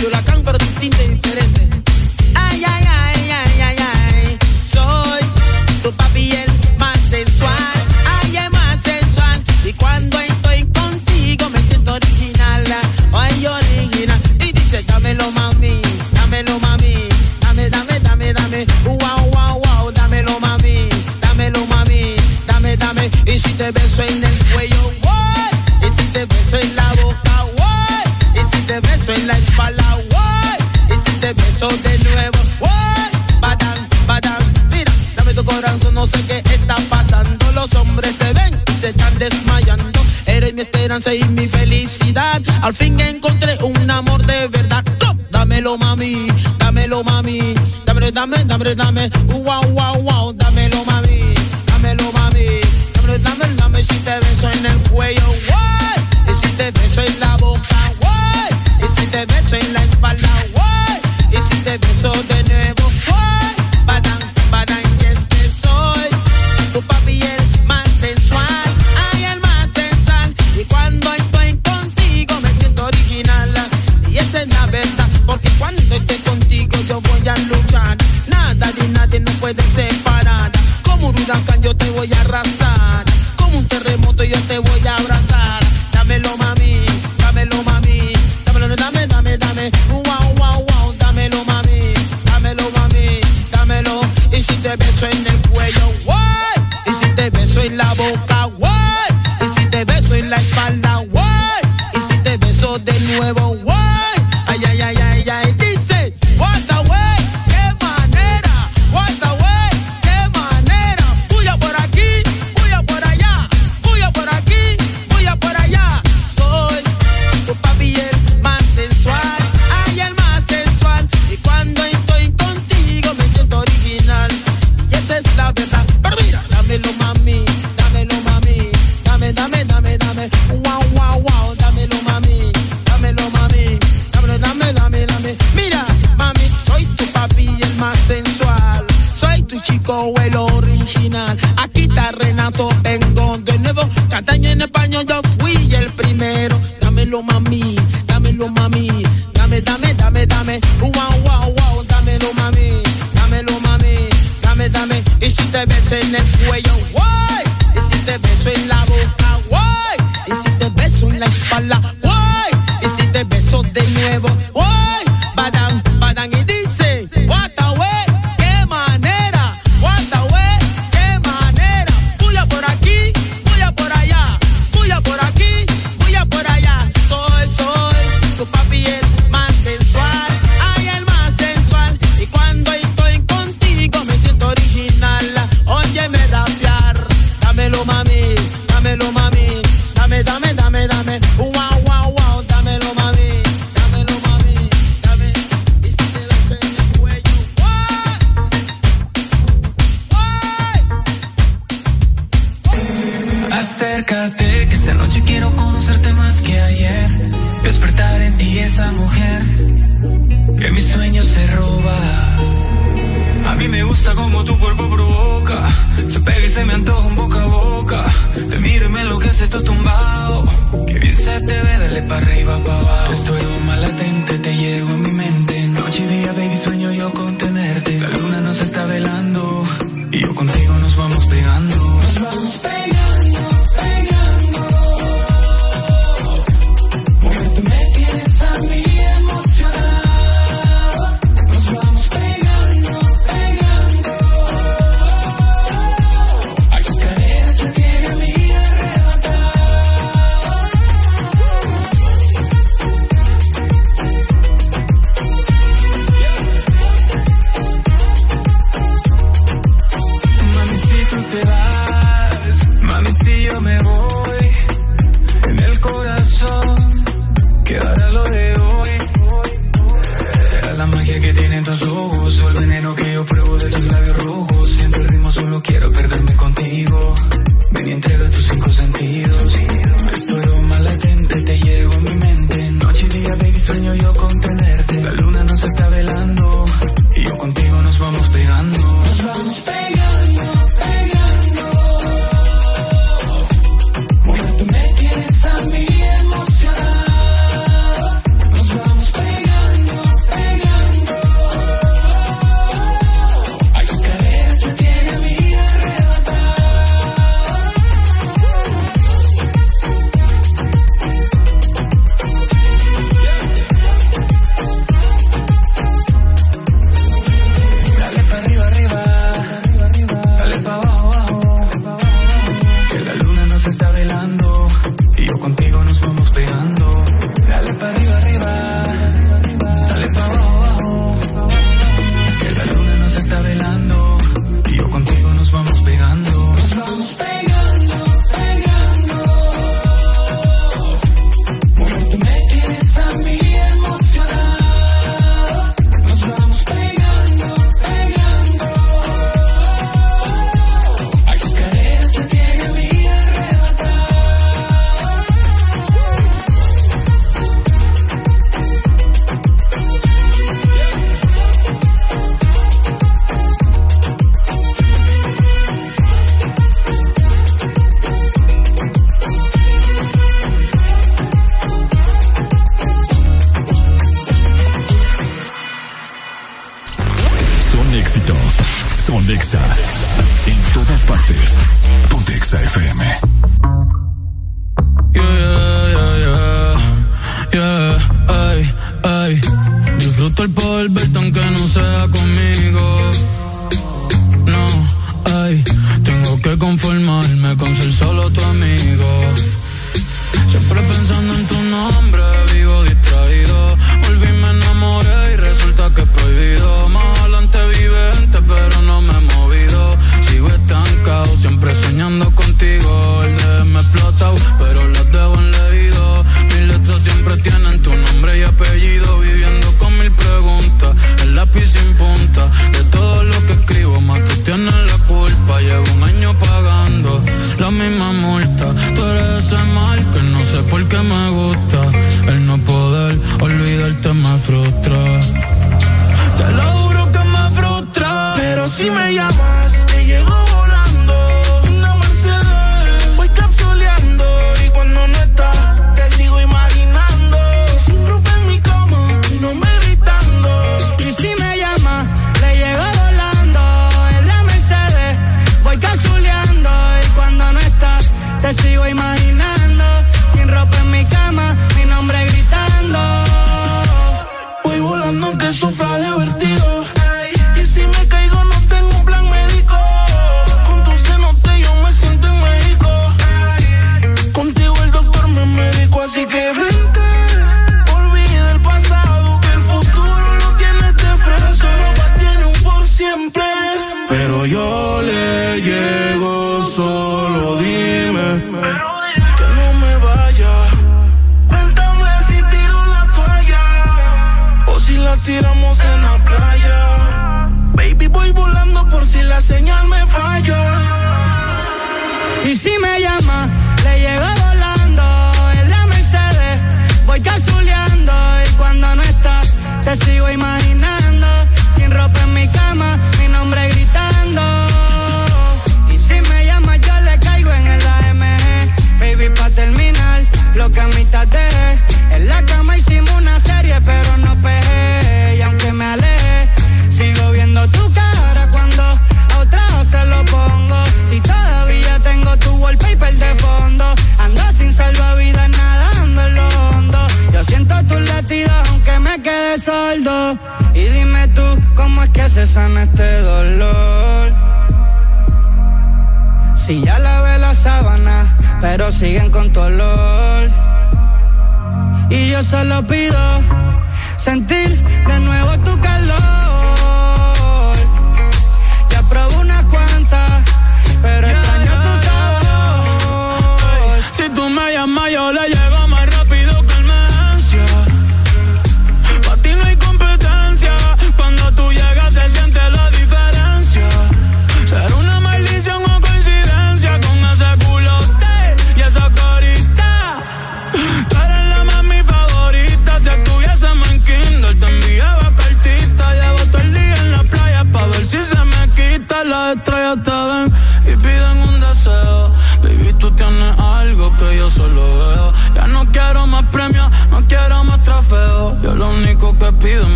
Como Yulacán, pero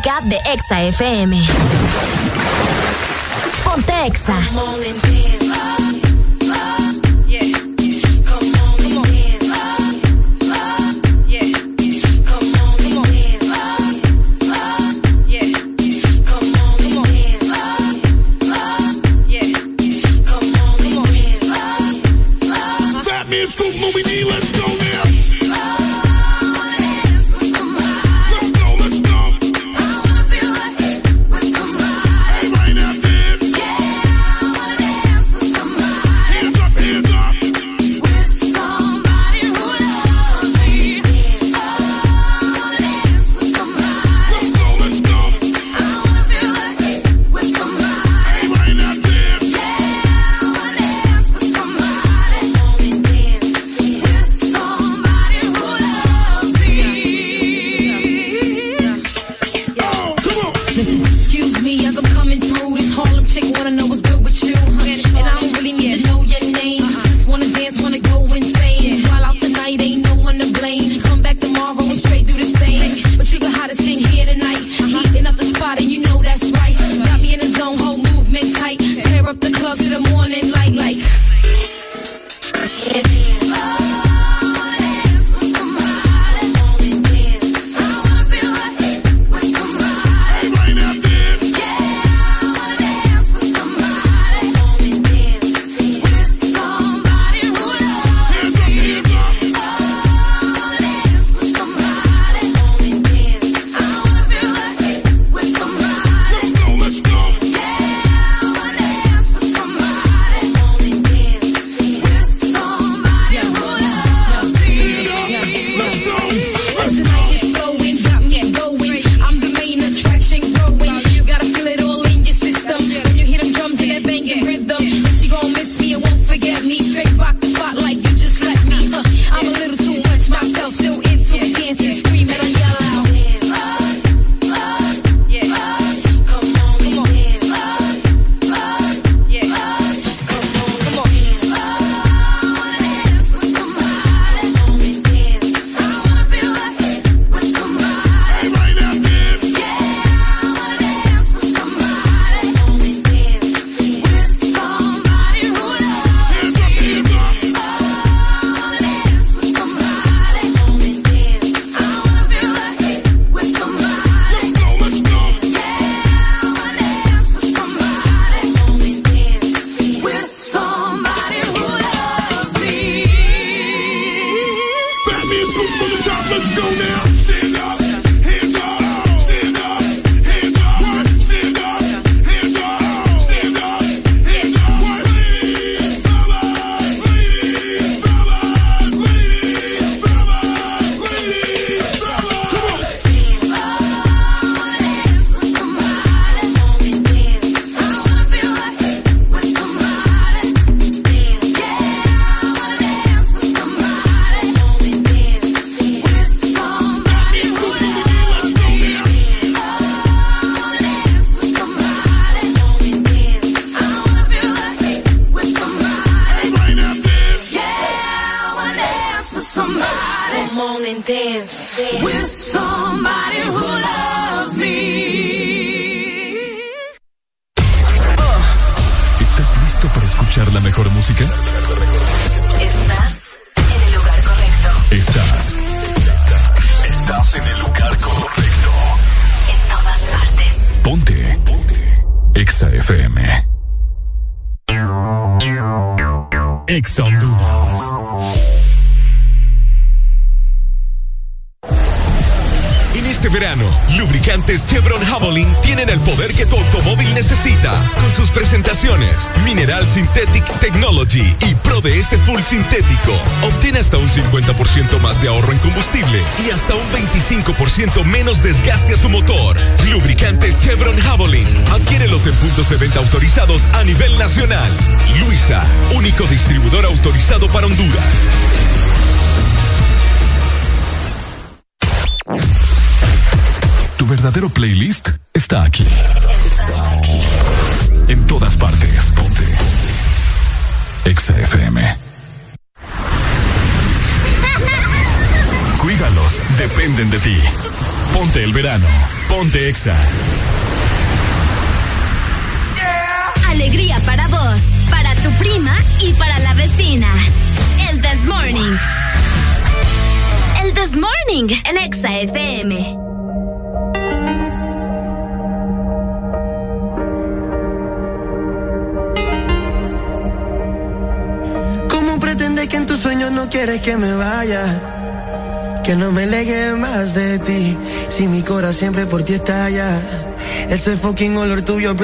de Exa FM. Ponte Exa.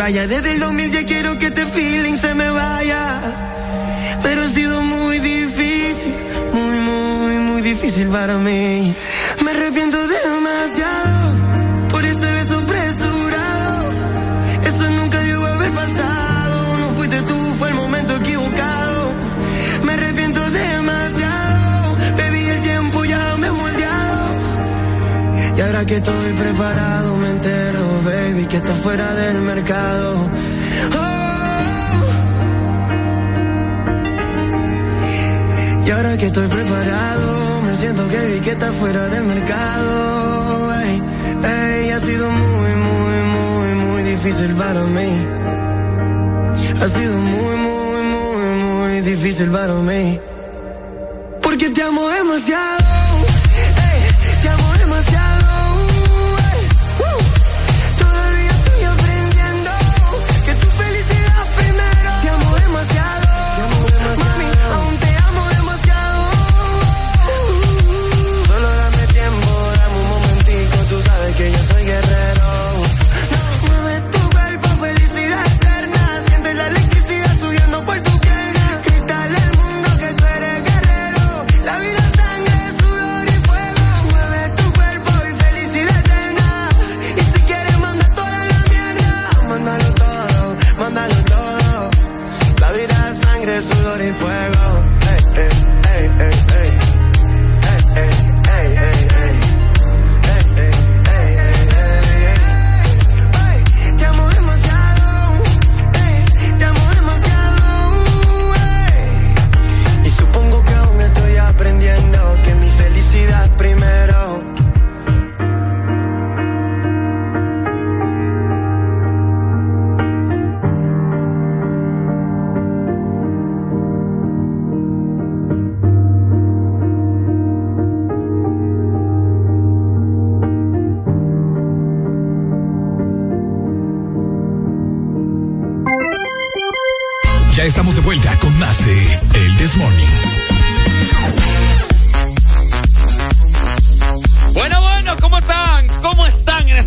Valladares.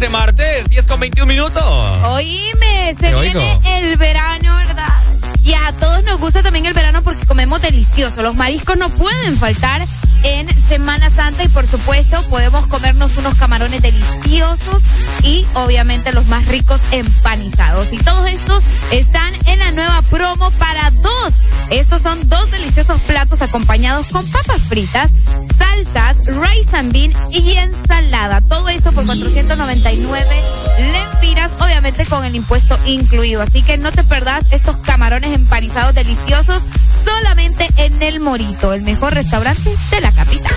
este martes, 10 con 21 minutos. Oíme, se viene el verano, ¿verdad? Y a todos nos gusta también el verano delicioso. Los mariscos no pueden faltar en Semana Santa y por supuesto podemos comernos unos camarones deliciosos y obviamente los más ricos empanizados. Y todos estos están en la nueva promo para dos. Estos son dos deliciosos platos acompañados con papas fritas, salsas, rice and bean y ensalada. Todo eso por 499 lempiras, obviamente con el impuesto incluido. Así que no te perdás estos camarones empanizados deliciosos solamente en El Morito, el mejor restaurante de la capital.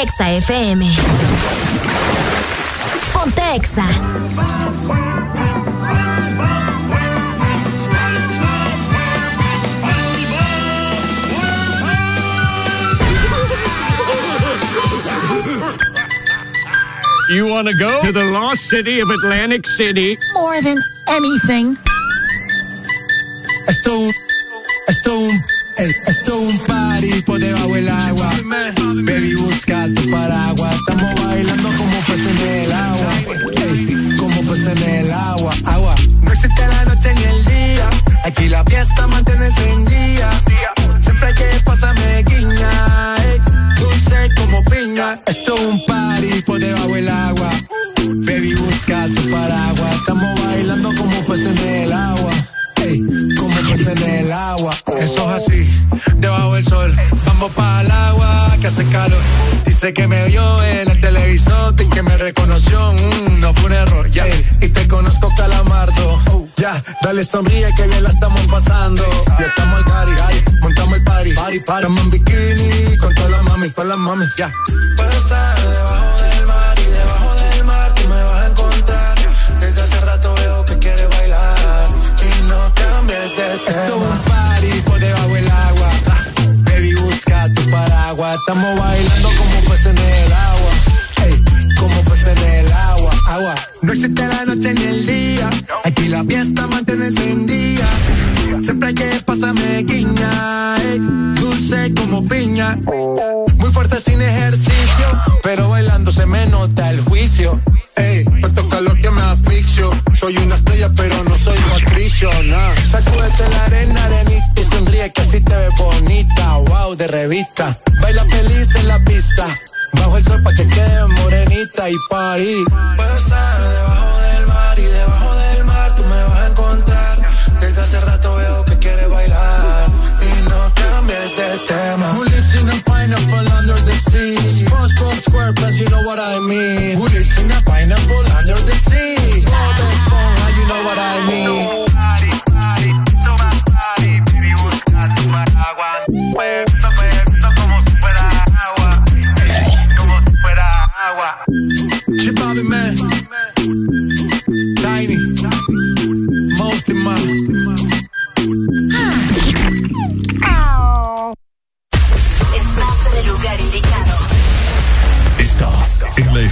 Exa FM. Ponte Exa. You want to go to the lost city of Atlantic City? More than anything. Ya. Estar debajo del mar y debajo del mar tú me vas a encontrar. Desde hace rato veo que quieres bailar y no cambies de tema. Esto es un party por debajo del agua. Baby, busca tu paraguas. Estamos bailando Pero bailando se me nota el juicio. Ey, tanto calor que me asfixio. Soy una estrella, pero no soy Patricio, nah. Sacúdete la arena, arenita y sonríe que así te ves bonita. Wow, de revista. Baila feliz en la pista. Bajo el sol pa' que quede morenita y party. Puedo estar debajo del mar y debajo del mar tú me vas a encontrar. Desde hace rato veo que quieres bailar y no cambies de tema. Pineapple under the sea? SpongeBob SquarePants, you know what I mean. Who lives in a pineapple under the sea? Bob Esponja, you know what I mean.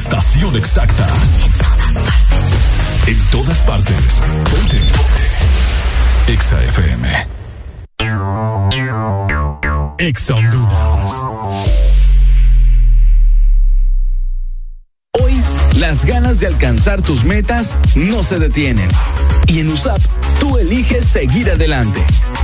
Estación exacta. En todas partes. Ponte. Exa FM. Exa Honduras. Hoy, las ganas de alcanzar tus metas no se detienen. Y en USAP, tú eliges seguir adelante.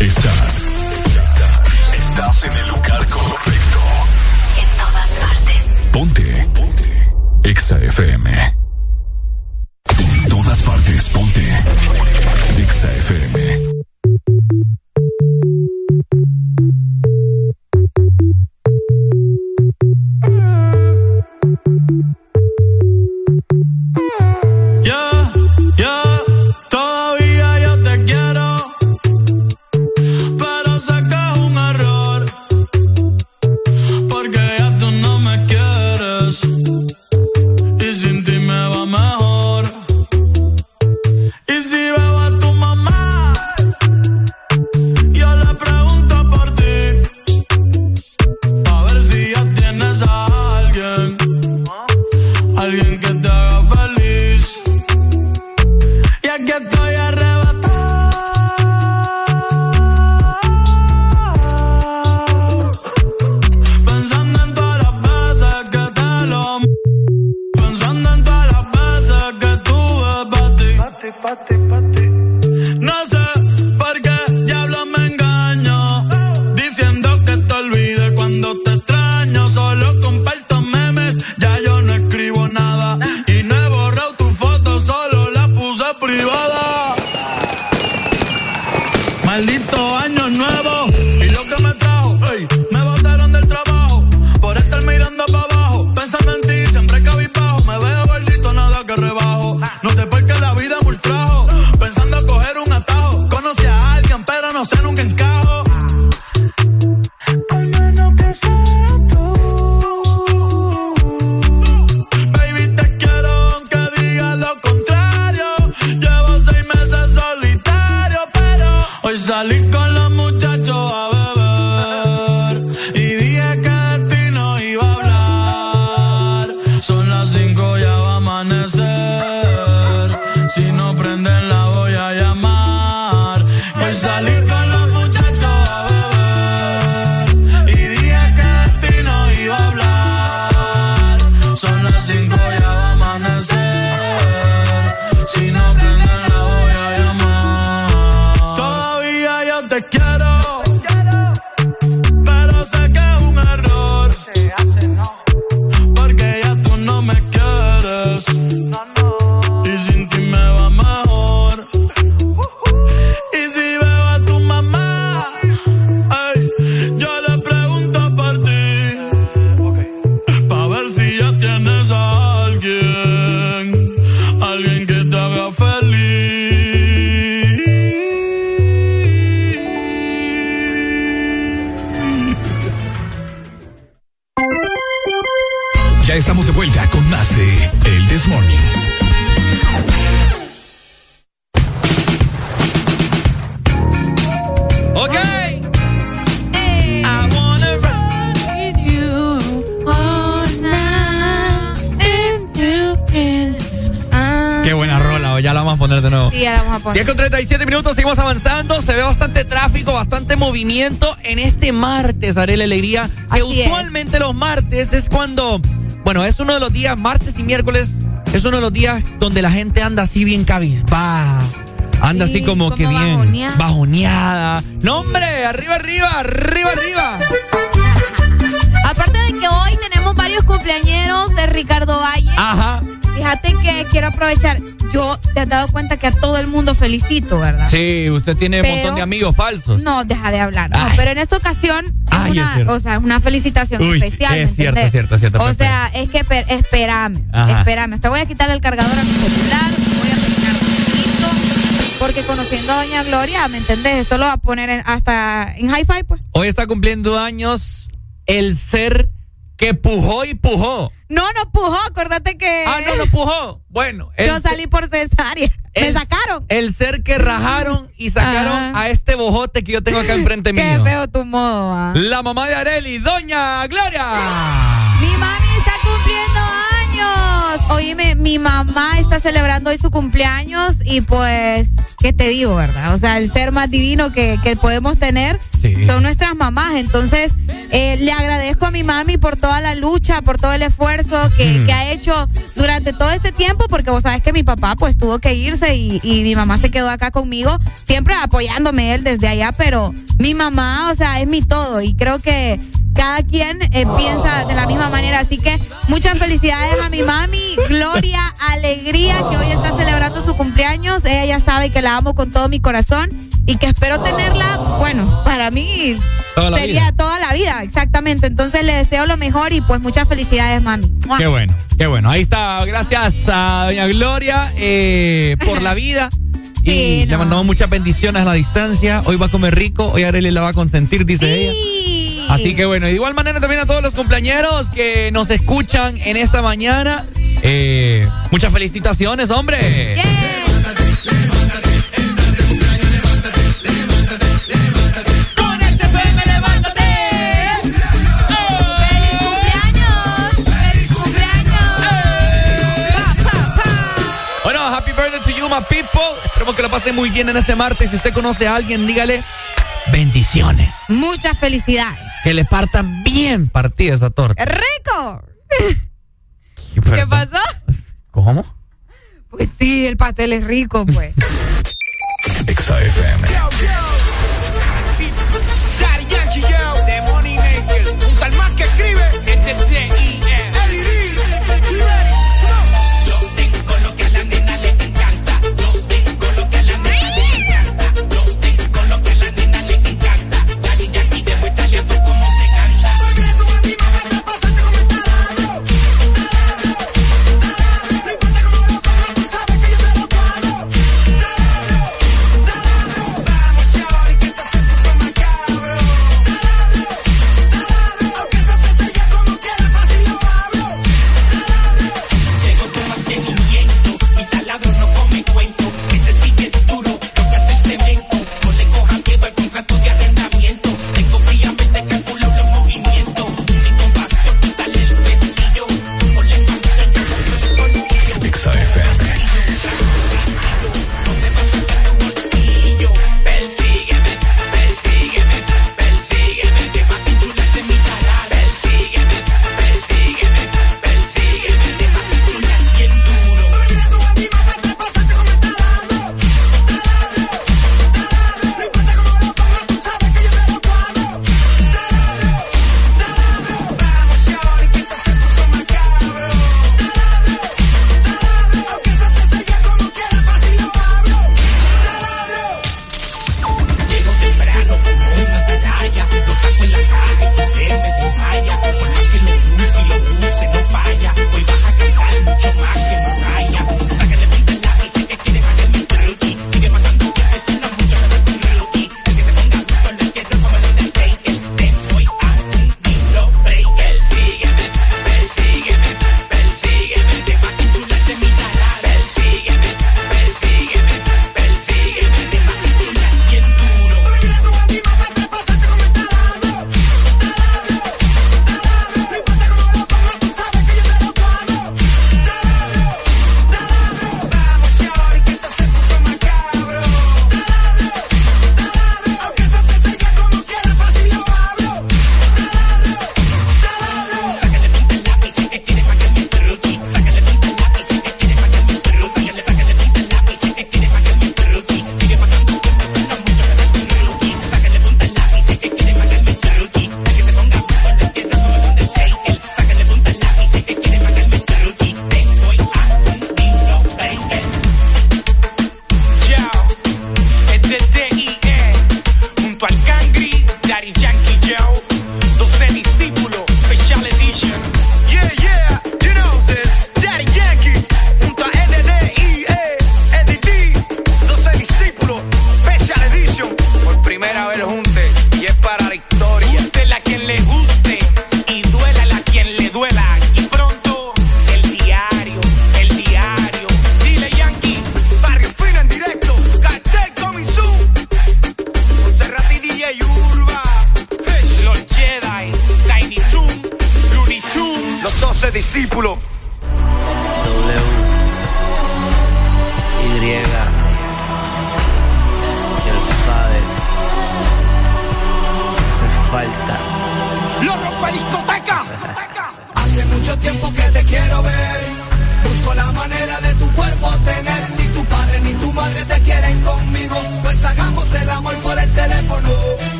Estás. Estás en el lugar correcto. En todas partes. Ponte. Ponte. Exa FM. En todas partes, ponte. Exa FM. Arela Alegría. Que Así es. usualmente los martes es cuando, bueno, es uno de los días, martes y miércoles, es uno de los días donde la gente anda así bien cabizbaja. Anda Sí, así como, como que bien bajoneada. bajoneada. No, hombre, arriba, arriba, arriba, arriba. Aparte de que hoy tenemos varios cumpleañeros de Ricardo Valle. Ajá. Fíjate que quiero aprovechar. Yo te has dado cuenta que a todo el mundo felicito, ¿verdad? Sí, usted tiene un montón de amigos falsos. No, deja de hablar. No, pero en esta ocasión Ay, es una, cierto. o sea, es una felicitación Uy, especial. es ¿me cierto, es cierto, es cierto, O sea, es que per- espérame, Ajá. espérame. Te voy a quitar el cargador a mi celular, voy a rapidito, porque conociendo a Doña Gloria, ¿me entendés? Esto lo va a poner en- hasta en hi-fi, pues. Hoy está cumpliendo años el ser que pujó y pujó. No, no pujó, acuérdate que Ah, no, no pujó. Bueno, yo salí por cesárea. Me sacaron. el ser que rajaron y sacaron a este bojote que yo tengo acá enfrente Qué mío. feo modo, ah. La mamá de Areli, Doña Gloria. Mi mami está cumpliendo años. Oíme, mi mamá está celebrando hoy su cumpleaños y pues, ¿qué te digo, verdad? O sea, el ser más divino que, que podemos tener Sí. son nuestras mamás. Entonces, eh, le agradezco a mi mami por toda la lucha, por todo el esfuerzo que, Mm. que ha hecho durante todo este tiempo, porque vos sabes que mi papá pues tuvo que irse y, y mi mamá se quedó acá conmigo, siempre apoyándome él desde allá, pero mi mamá, o sea, es mi todo y creo que cada quien eh, piensa de la misma manera. Así que muchas felicidades a mi mami, Gloria, alegría, que hoy está celebrando su cumpleaños. Ella ya sabe que la amo con todo mi corazón y que espero tenerla, bueno, para mí Toda sería vida. toda la vida, exactamente. Entonces le deseo lo mejor y pues muchas felicidades, mami. Qué bueno, qué bueno. Ahí está, gracias a Doña Gloria eh, por la vida. Y le mandamos muchas bendiciones a la distancia. Hoy va a comer rico, hoy Areli la va a consentir, dice ella. Así que bueno, de igual manera también a todos los cumpleañeros que nos escuchan en esta mañana. eh, muchas felicitaciones, hombre. Con Esperemos que lo pasen muy bien en este martes. Si usted conoce a alguien, dígale bendiciones. Muchas felicidades. Que le partan bien partida esa torta. ¡Rico! ¿Qué ¿Qué pasó? ¿Cómo? Pues sí, el pastel es rico, pues. Exa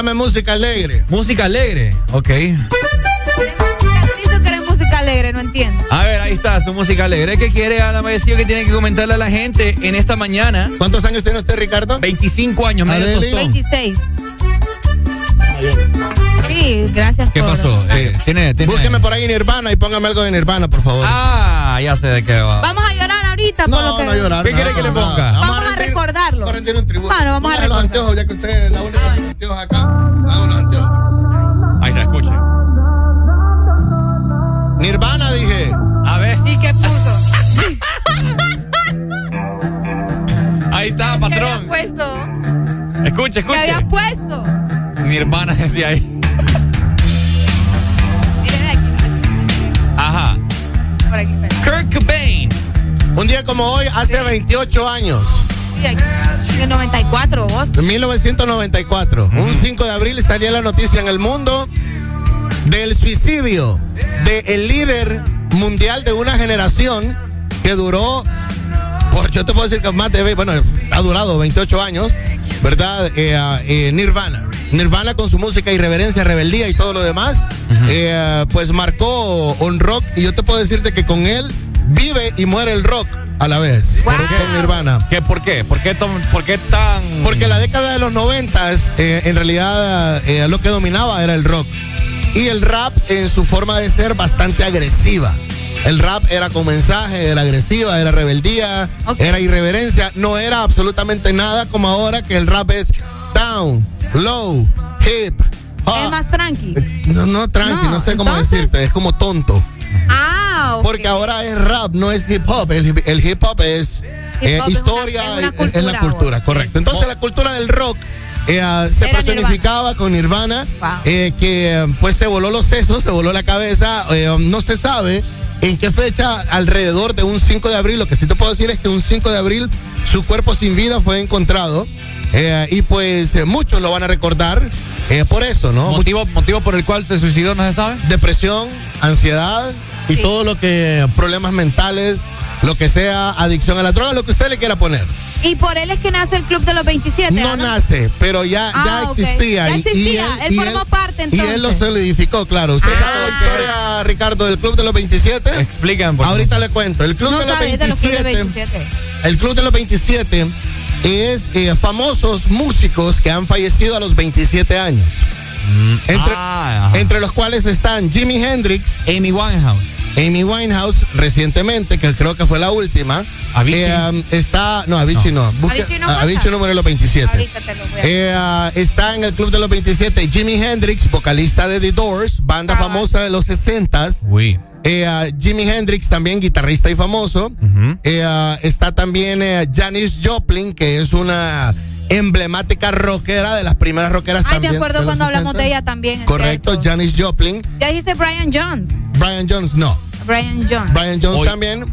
Póngame música alegre. Música alegre. Ok. Necesito que eres música alegre, no entiendo. A ver, ahí está su música alegre. ¿Qué quiere Alan Vallecillo que tiene que comentarle a la gente en esta mañana? ¿Cuántos años tiene usted, Ricardo? 25 años, tostón. 26. Sí, gracias ¿Qué por... pasó? Eh, ¿tiene, tiene... Búsqueme por ahí Nirvana y póngame algo de Nirvana, por favor. Ah, ya sé de qué va. Vamos a llorar ahorita por lo que... no llorar. ¿Qué no, quiere que le ponga? Vamos a rendir- recordarlo. Vamos a rendir un tributo. Bueno, vamos a Póngale los recordar. anteojos, ya que usted es la única anteojos acá. Los anteojos. Ahí está, escuche. Nirvana, dije. A ver. ¿Y qué puso? Ahí está, ¿Qué había patrón. puesto? Escuche, ¿Qué había escuche. puesto? Mi hermana decía ahí. Mire, ve aquí, Ajá. por aquí. Kurt Cobain. Un día como hoy, hace 28 años, Sí. En el 94, vos. en 1994, un 5 de abril salía la noticia en el mundo del suicidio del líder mundial de una generación que duró, por yo te puedo decir que más de, ve- bueno, ha durado 28 años, ¿verdad? Eh, eh, Nirvana. Nirvana con su música irreverencia, rebeldía y todo lo demás, eh, pues marcó un rock y yo te puedo decirte que con él vive y muere el rock a la vez. Wow. Con Nirvana. ¿Qué, ¿Por qué? ¿Por qué, tom- por qué tan...? Porque la década de los noventas, eh, en realidad, eh, lo que dominaba era el rock. Y el rap, en su forma de ser, bastante agresiva. El rap era con mensaje, era agresiva, era rebeldía, era irreverencia. No era absolutamente nada como ahora que el rap es down, low, hip, Ah. Es más tranqui. No, no, tranqui, no, No, sé cómo entonces- decirte, es como tonto. Porque ahora es rap, no es hip hop. El, hip- el hip hop es eh, hop es historia, una- es una es- es la cultura, correcto. Entonces la cultura del rock eh, ah, se Era personificaba con Nirvana, Wow. eh, que eh, pues se voló los sesos, se voló la cabeza. eh, no se sabe en qué fecha, alrededor de un 5 de abril. Lo que sí te puedo decir es que un 5 de abril su cuerpo sin vida fue encontrado. eh, y pues eh, muchos lo van a recordar eh, por eso, ¿no? ¿Motivo, ¿Motivo por el cual se suicidó no se sabe? depresión, ansiedad y Sí. todo lo que problemas mentales, lo que sea adicción a la droga, lo que usted le quiera poner. Y por él es que nace el Club de los 27. No ¿ah, nace, pero ya, Ah, ya existía. Ya y- y existía, él y formó parte, Y él lo entonces. solidificó, claro. ¿Usted Ah. sabe la historia, Ricardo, del Club de los 27? Explican, por Ahorita le cuento. El Club No de los sabe, es de los Club de 27. 27. El Club de los 27 es eh, famosos músicos que han fallecido a los 27 años. Entre, Ah, ajá. entre los cuales están Jimi Hendrix, Amy Winehouse. Amy Winehouse recientemente, que creo que fue la última. Avicii. Eh, um, está, no, Avicii no. Busque- Avicii no a- cuenta. Avicii número los 27. Ahorita te lo voy a Eh, ah, está en el club de los 27 Jimi Hendrix, vocalista de The Doors, banda Ah. famosa de los 60s. Uy. Eh, ah, Jimi Hendrix también guitarrista y famoso. Eh, ah, está también eh, Janis Joplin, que es una emblemática rockera de las primeras rockeras Ay, me también. acuerdo de los cuando hablamos 60. de ella también. Correcto. Janis Joplin. Ya dice Brian Jones. Brian Jones no. Brian Jones. Brian Jones también.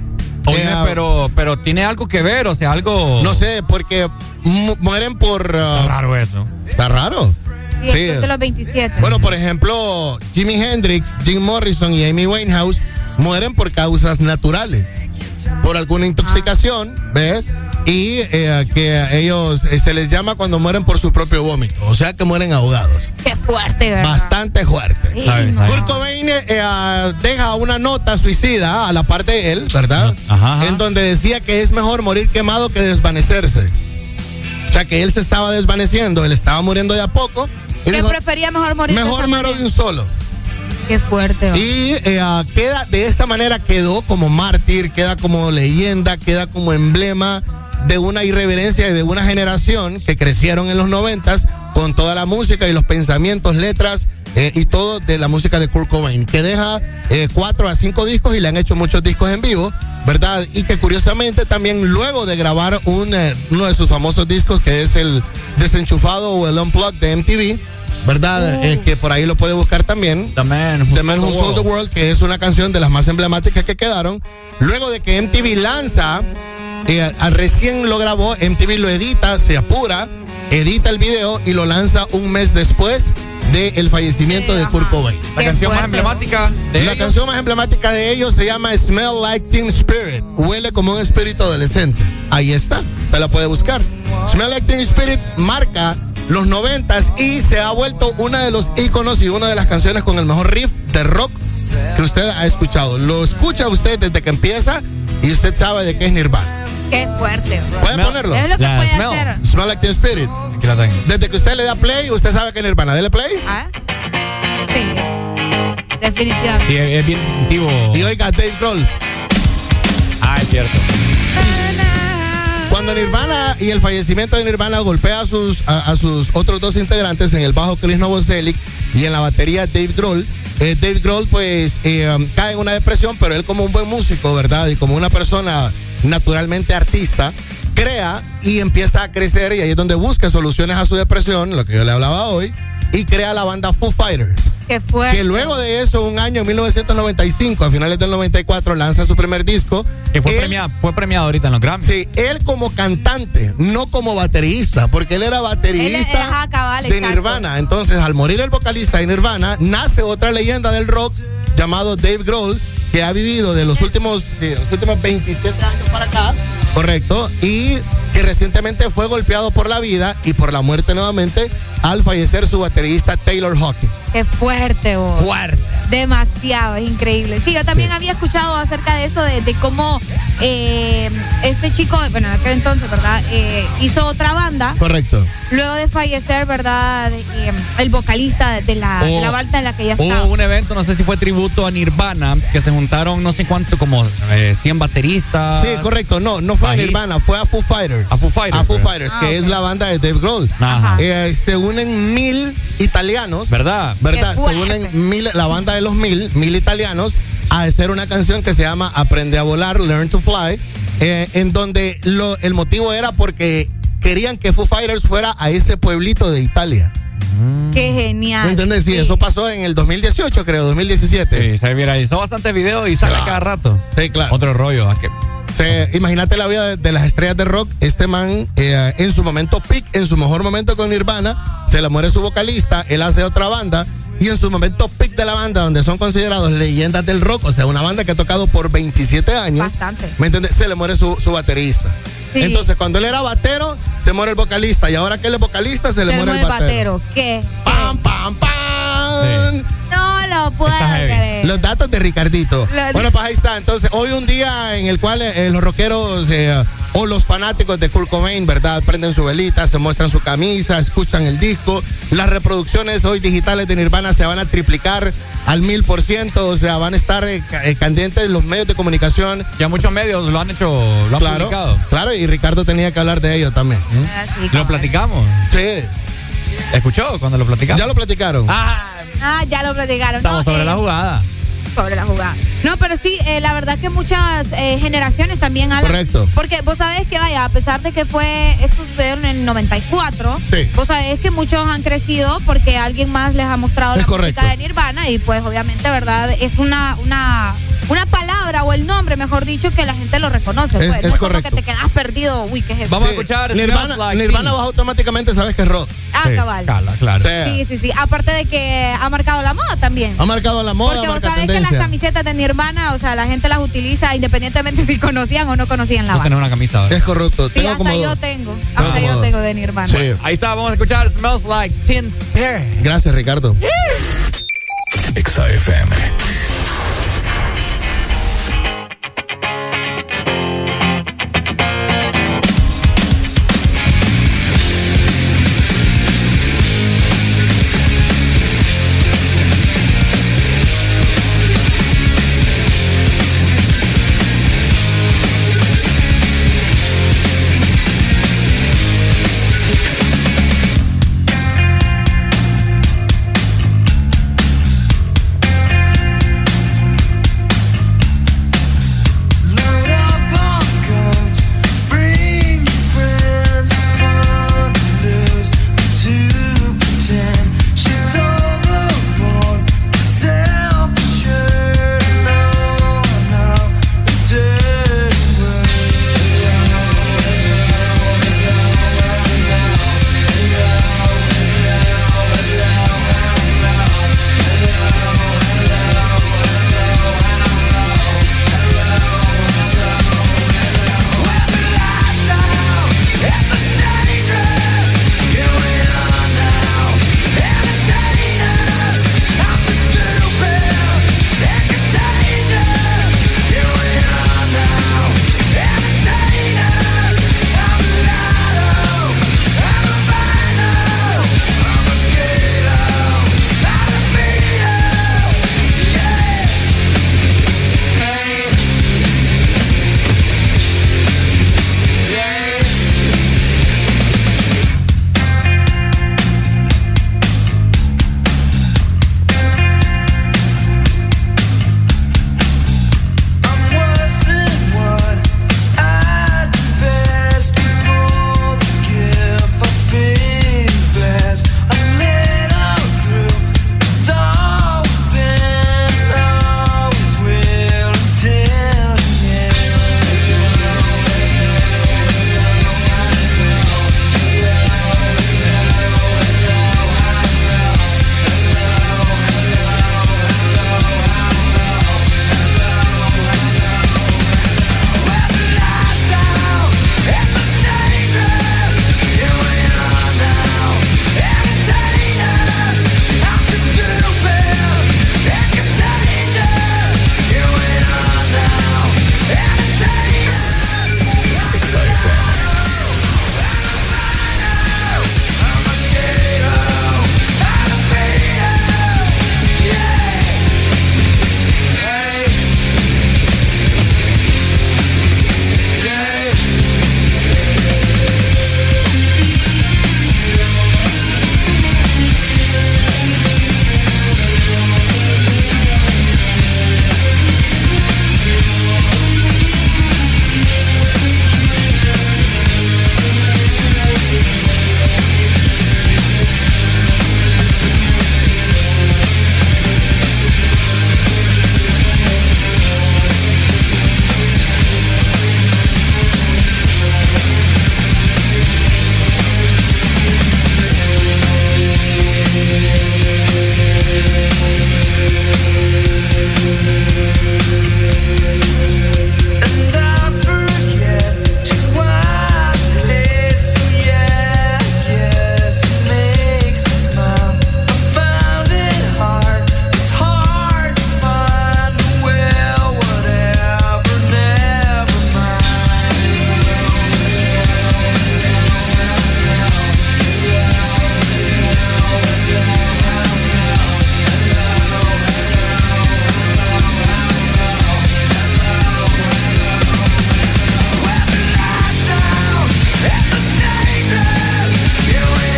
Oye, Eh, pero, pero tiene algo que ver, o sea, algo. No sé, porque mu- mueren por. ah, Está raro eso. Está raro. Sí. Club de los 27. Bueno, por ejemplo, Jimi Hendrix, Jim Morrison y Amy Winehouse mueren por causas naturales. Por alguna intoxicación, ¿ves? Y eh, que ellos eh, se les llama cuando mueren por su propio vómito. O sea que mueren ahogados. Qué fuerte, ¿verdad? Bastante fuerte. Sí, no. sabe. Kurt Cobain eh, ah, deja una nota suicida a la parte de él, ¿verdad? Ajá, ajá. En donde decía que es mejor morir quemado que desvanecerse. O sea que él se estaba desvaneciendo, él estaba muriendo de a poco. dijo, prefería mejor morir mejor muero de un solo. Qué fuerte. Y eh, ah, queda de esa manera quedó como mártir, queda como leyenda, queda como emblema de una irreverencia y de una generación que crecieron en los noventas con toda la música y los pensamientos, letras eh, y todo de la música de Kurt Cobain, que deja eh, cuatro a cinco discos y le han hecho muchos discos en vivo, ¿verdad? Y que curiosamente también luego de grabar un, eh, uno de sus famosos discos que es el Desenchufado o el Unplugged de MTV, ¿verdad? Eh, que por ahí lo puede buscar también. The Man Who The Man Who Sold the Sold the World. Que es una canción de las más emblemáticas que quedaron. Luego de que MTV lanza, eh, a- recién lo grabó, MTV lo edita, se apura, edita el video y lo lanza un mes después del fallecimiento Sí, de Kurt. Cobain. La Qué canción más fuerte. emblemática de La ellos. canción más emblemática de ellos se llama Smell Like Teen Spirit. Huele como un espíritu adolescente. Ahí está, se la puede buscar. Smell Like Teen Spirit marca los noventas y se ha vuelto una de los íconos y una de las canciones con el mejor riff de rock que usted ha escuchado. Lo escucha usted desde que empieza y usted sabe de qué es Nirvana. Qué fuerte. bro. ¿Puede Smell. ponerlo? Es lo que La puede smell. hacer. Smell Like Teen Spirit. Aquí la tengo. Desde que usted le da play, usted sabe que es Nirvana. Dele play. ¿Ah? Sí. Definitivamente. Sí, es, bien distintivo. Y oiga, Dave Grohl. Ah, es cierto. Cuando Nirvana y el fallecimiento de Nirvana golpea a sus, a, sus otros dos integrantes, en el bajo Chris Novoselic y en la batería Dave Grohl, eh, Dave Grohl pues eh, um, cae en una depresión, pero él como un buen músico, ¿verdad? Y como una persona naturalmente artista, crea y empieza a crecer y ahí es donde busca soluciones a su depresión, lo que yo le hablaba hoy, y crea la banda Foo Fighters. Qué fuerte. Que luego de eso, un año en 1995, a finales del 94, lanza su primer disco. Que fue Él- premiado, fue premiado ahorita en los Grammys. Sí, él como cantante, no como baterista, porque él era Él baterista ajá, cabal, de exacto. Nirvana. Entonces, al morir el vocalista de Nirvana, nace otra leyenda del rock llamado Dave Grohl, que ha vivido de los últimos, de los últimos 27 años para acá, correcto, y que recientemente fue golpeado por la vida y por la muerte nuevamente al fallecer su baterista Taylor Hawkins. Qué fuerte, vos. Fuerte. Demasiado, es increíble. Sí, yo también había escuchado acerca de eso, de, de cómo eh, este chico, bueno, en aquel entonces, ¿verdad? Eh, hizo otra banda. Correcto. Luego de fallecer, ¿verdad? Eh, el vocalista de la, de la Oh. banda en la que ella Hubo estaba. un evento, no sé si fue tributo a Nirvana, que se juntaron no sé cuánto, como eh, 100 bateristas. Sí, correcto. No, no fue a. Nirvana, fue a Foo Fighters. A Foo Fighters. A Foo. Fighters, Ah, que es la banda de Dave Grohl. Ajá. Eh, se unen mil italianos. ¿Verdad? ¿Verdad? Se unen mil, la banda de los mil, mil italianos, a hacer una canción que se llama Aprende a volar, Learn to Fly, eh, en donde lo, el motivo era porque querían que Foo Fighters fuera a ese pueblito de Italia. Qué genial. ¿Me entiendes? Sí, eso pasó en el 2018, creo, 2017. Sí, se viralizó bastantes videos y sale Claro. cada rato. Sí, claro. Otro rollo. ¿a qué? Se- imagínate la vida de, de las estrellas de rock. Este man, eh, en su momento peak, en su mejor momento con Nirvana, se le muere su vocalista, él hace otra banda. Y en su momento peak de la banda, donde son considerados leyendas del rock, o sea, una banda que ha tocado por 27 años. Bastante. ¿Me entiendes? Se le muere su, su baterista. Sí. Entonces, cuando él era batero, se muere el vocalista. Y ahora que él es vocalista, se le Se muere el batero. ¿Qué? ¡Pam, pam, pam! No lo puedo creer. Los datos de Ricardito. Los- Bueno, pues ahí está. Entonces, hoy un día en el cual eh, los rockeros eh, o los fanáticos de Kurt Cobain, ¿verdad? Prenden su velita, se muestran su camisa, escuchan el disco. Las reproducciones hoy digitales de Nirvana se van a triplicar al mil por ciento. O sea, van a estar eh, eh, candentes los medios de comunicación. Ya muchos medios lo han hecho, lo han Claro, publicado. claro, y Ricardo tenía que hablar de ello también. Sí, Lo platicamos. Sí, ¿Escuchó cuando lo platicamos? ya lo platicaron. Ah, Ah, ya lo platicaron. estamos No, sobre eh, la jugada. Sobre la jugada. No, pero sí, eh, la verdad que muchas eh, generaciones también, Alan. Correcto. Porque vos sabés que, vaya, a pesar de que fue, esto sucedió en el 94, Sí. vos sabés que muchos han crecido porque alguien más les ha mostrado Es la correcto. música de Nirvana y pues obviamente, ¿verdad? Es una, una, una palabra o el nombre, mejor dicho, que la gente lo reconoce. Es- pues. es no es correcto. como que te quedas perdido, uy, ¿qué es eso? Vamos a escuchar Nirvana, Like Nirvana vos automáticamente sabes que es rock. Ah, Sí, cabal. cala, claro. Sí. Sí, sí, sí. Aparte de que ha marcado la moda también. Ha marcado la moda, Porque vos sabés que las tendencia. camisetas de Nirvana, o sea, la gente las utiliza independientemente si conocían o no conocían la tenés banda. una camisa. ¿verdad? Es correcto. Sí, Tengo hasta como yo dos. tengo. Tengo Hasta como yo dos. tengo de Nirvana. Sí. Ahí está, vamos a escuchar Smells Like Teen Spirit. Gracias, Ricardo. Exa FM.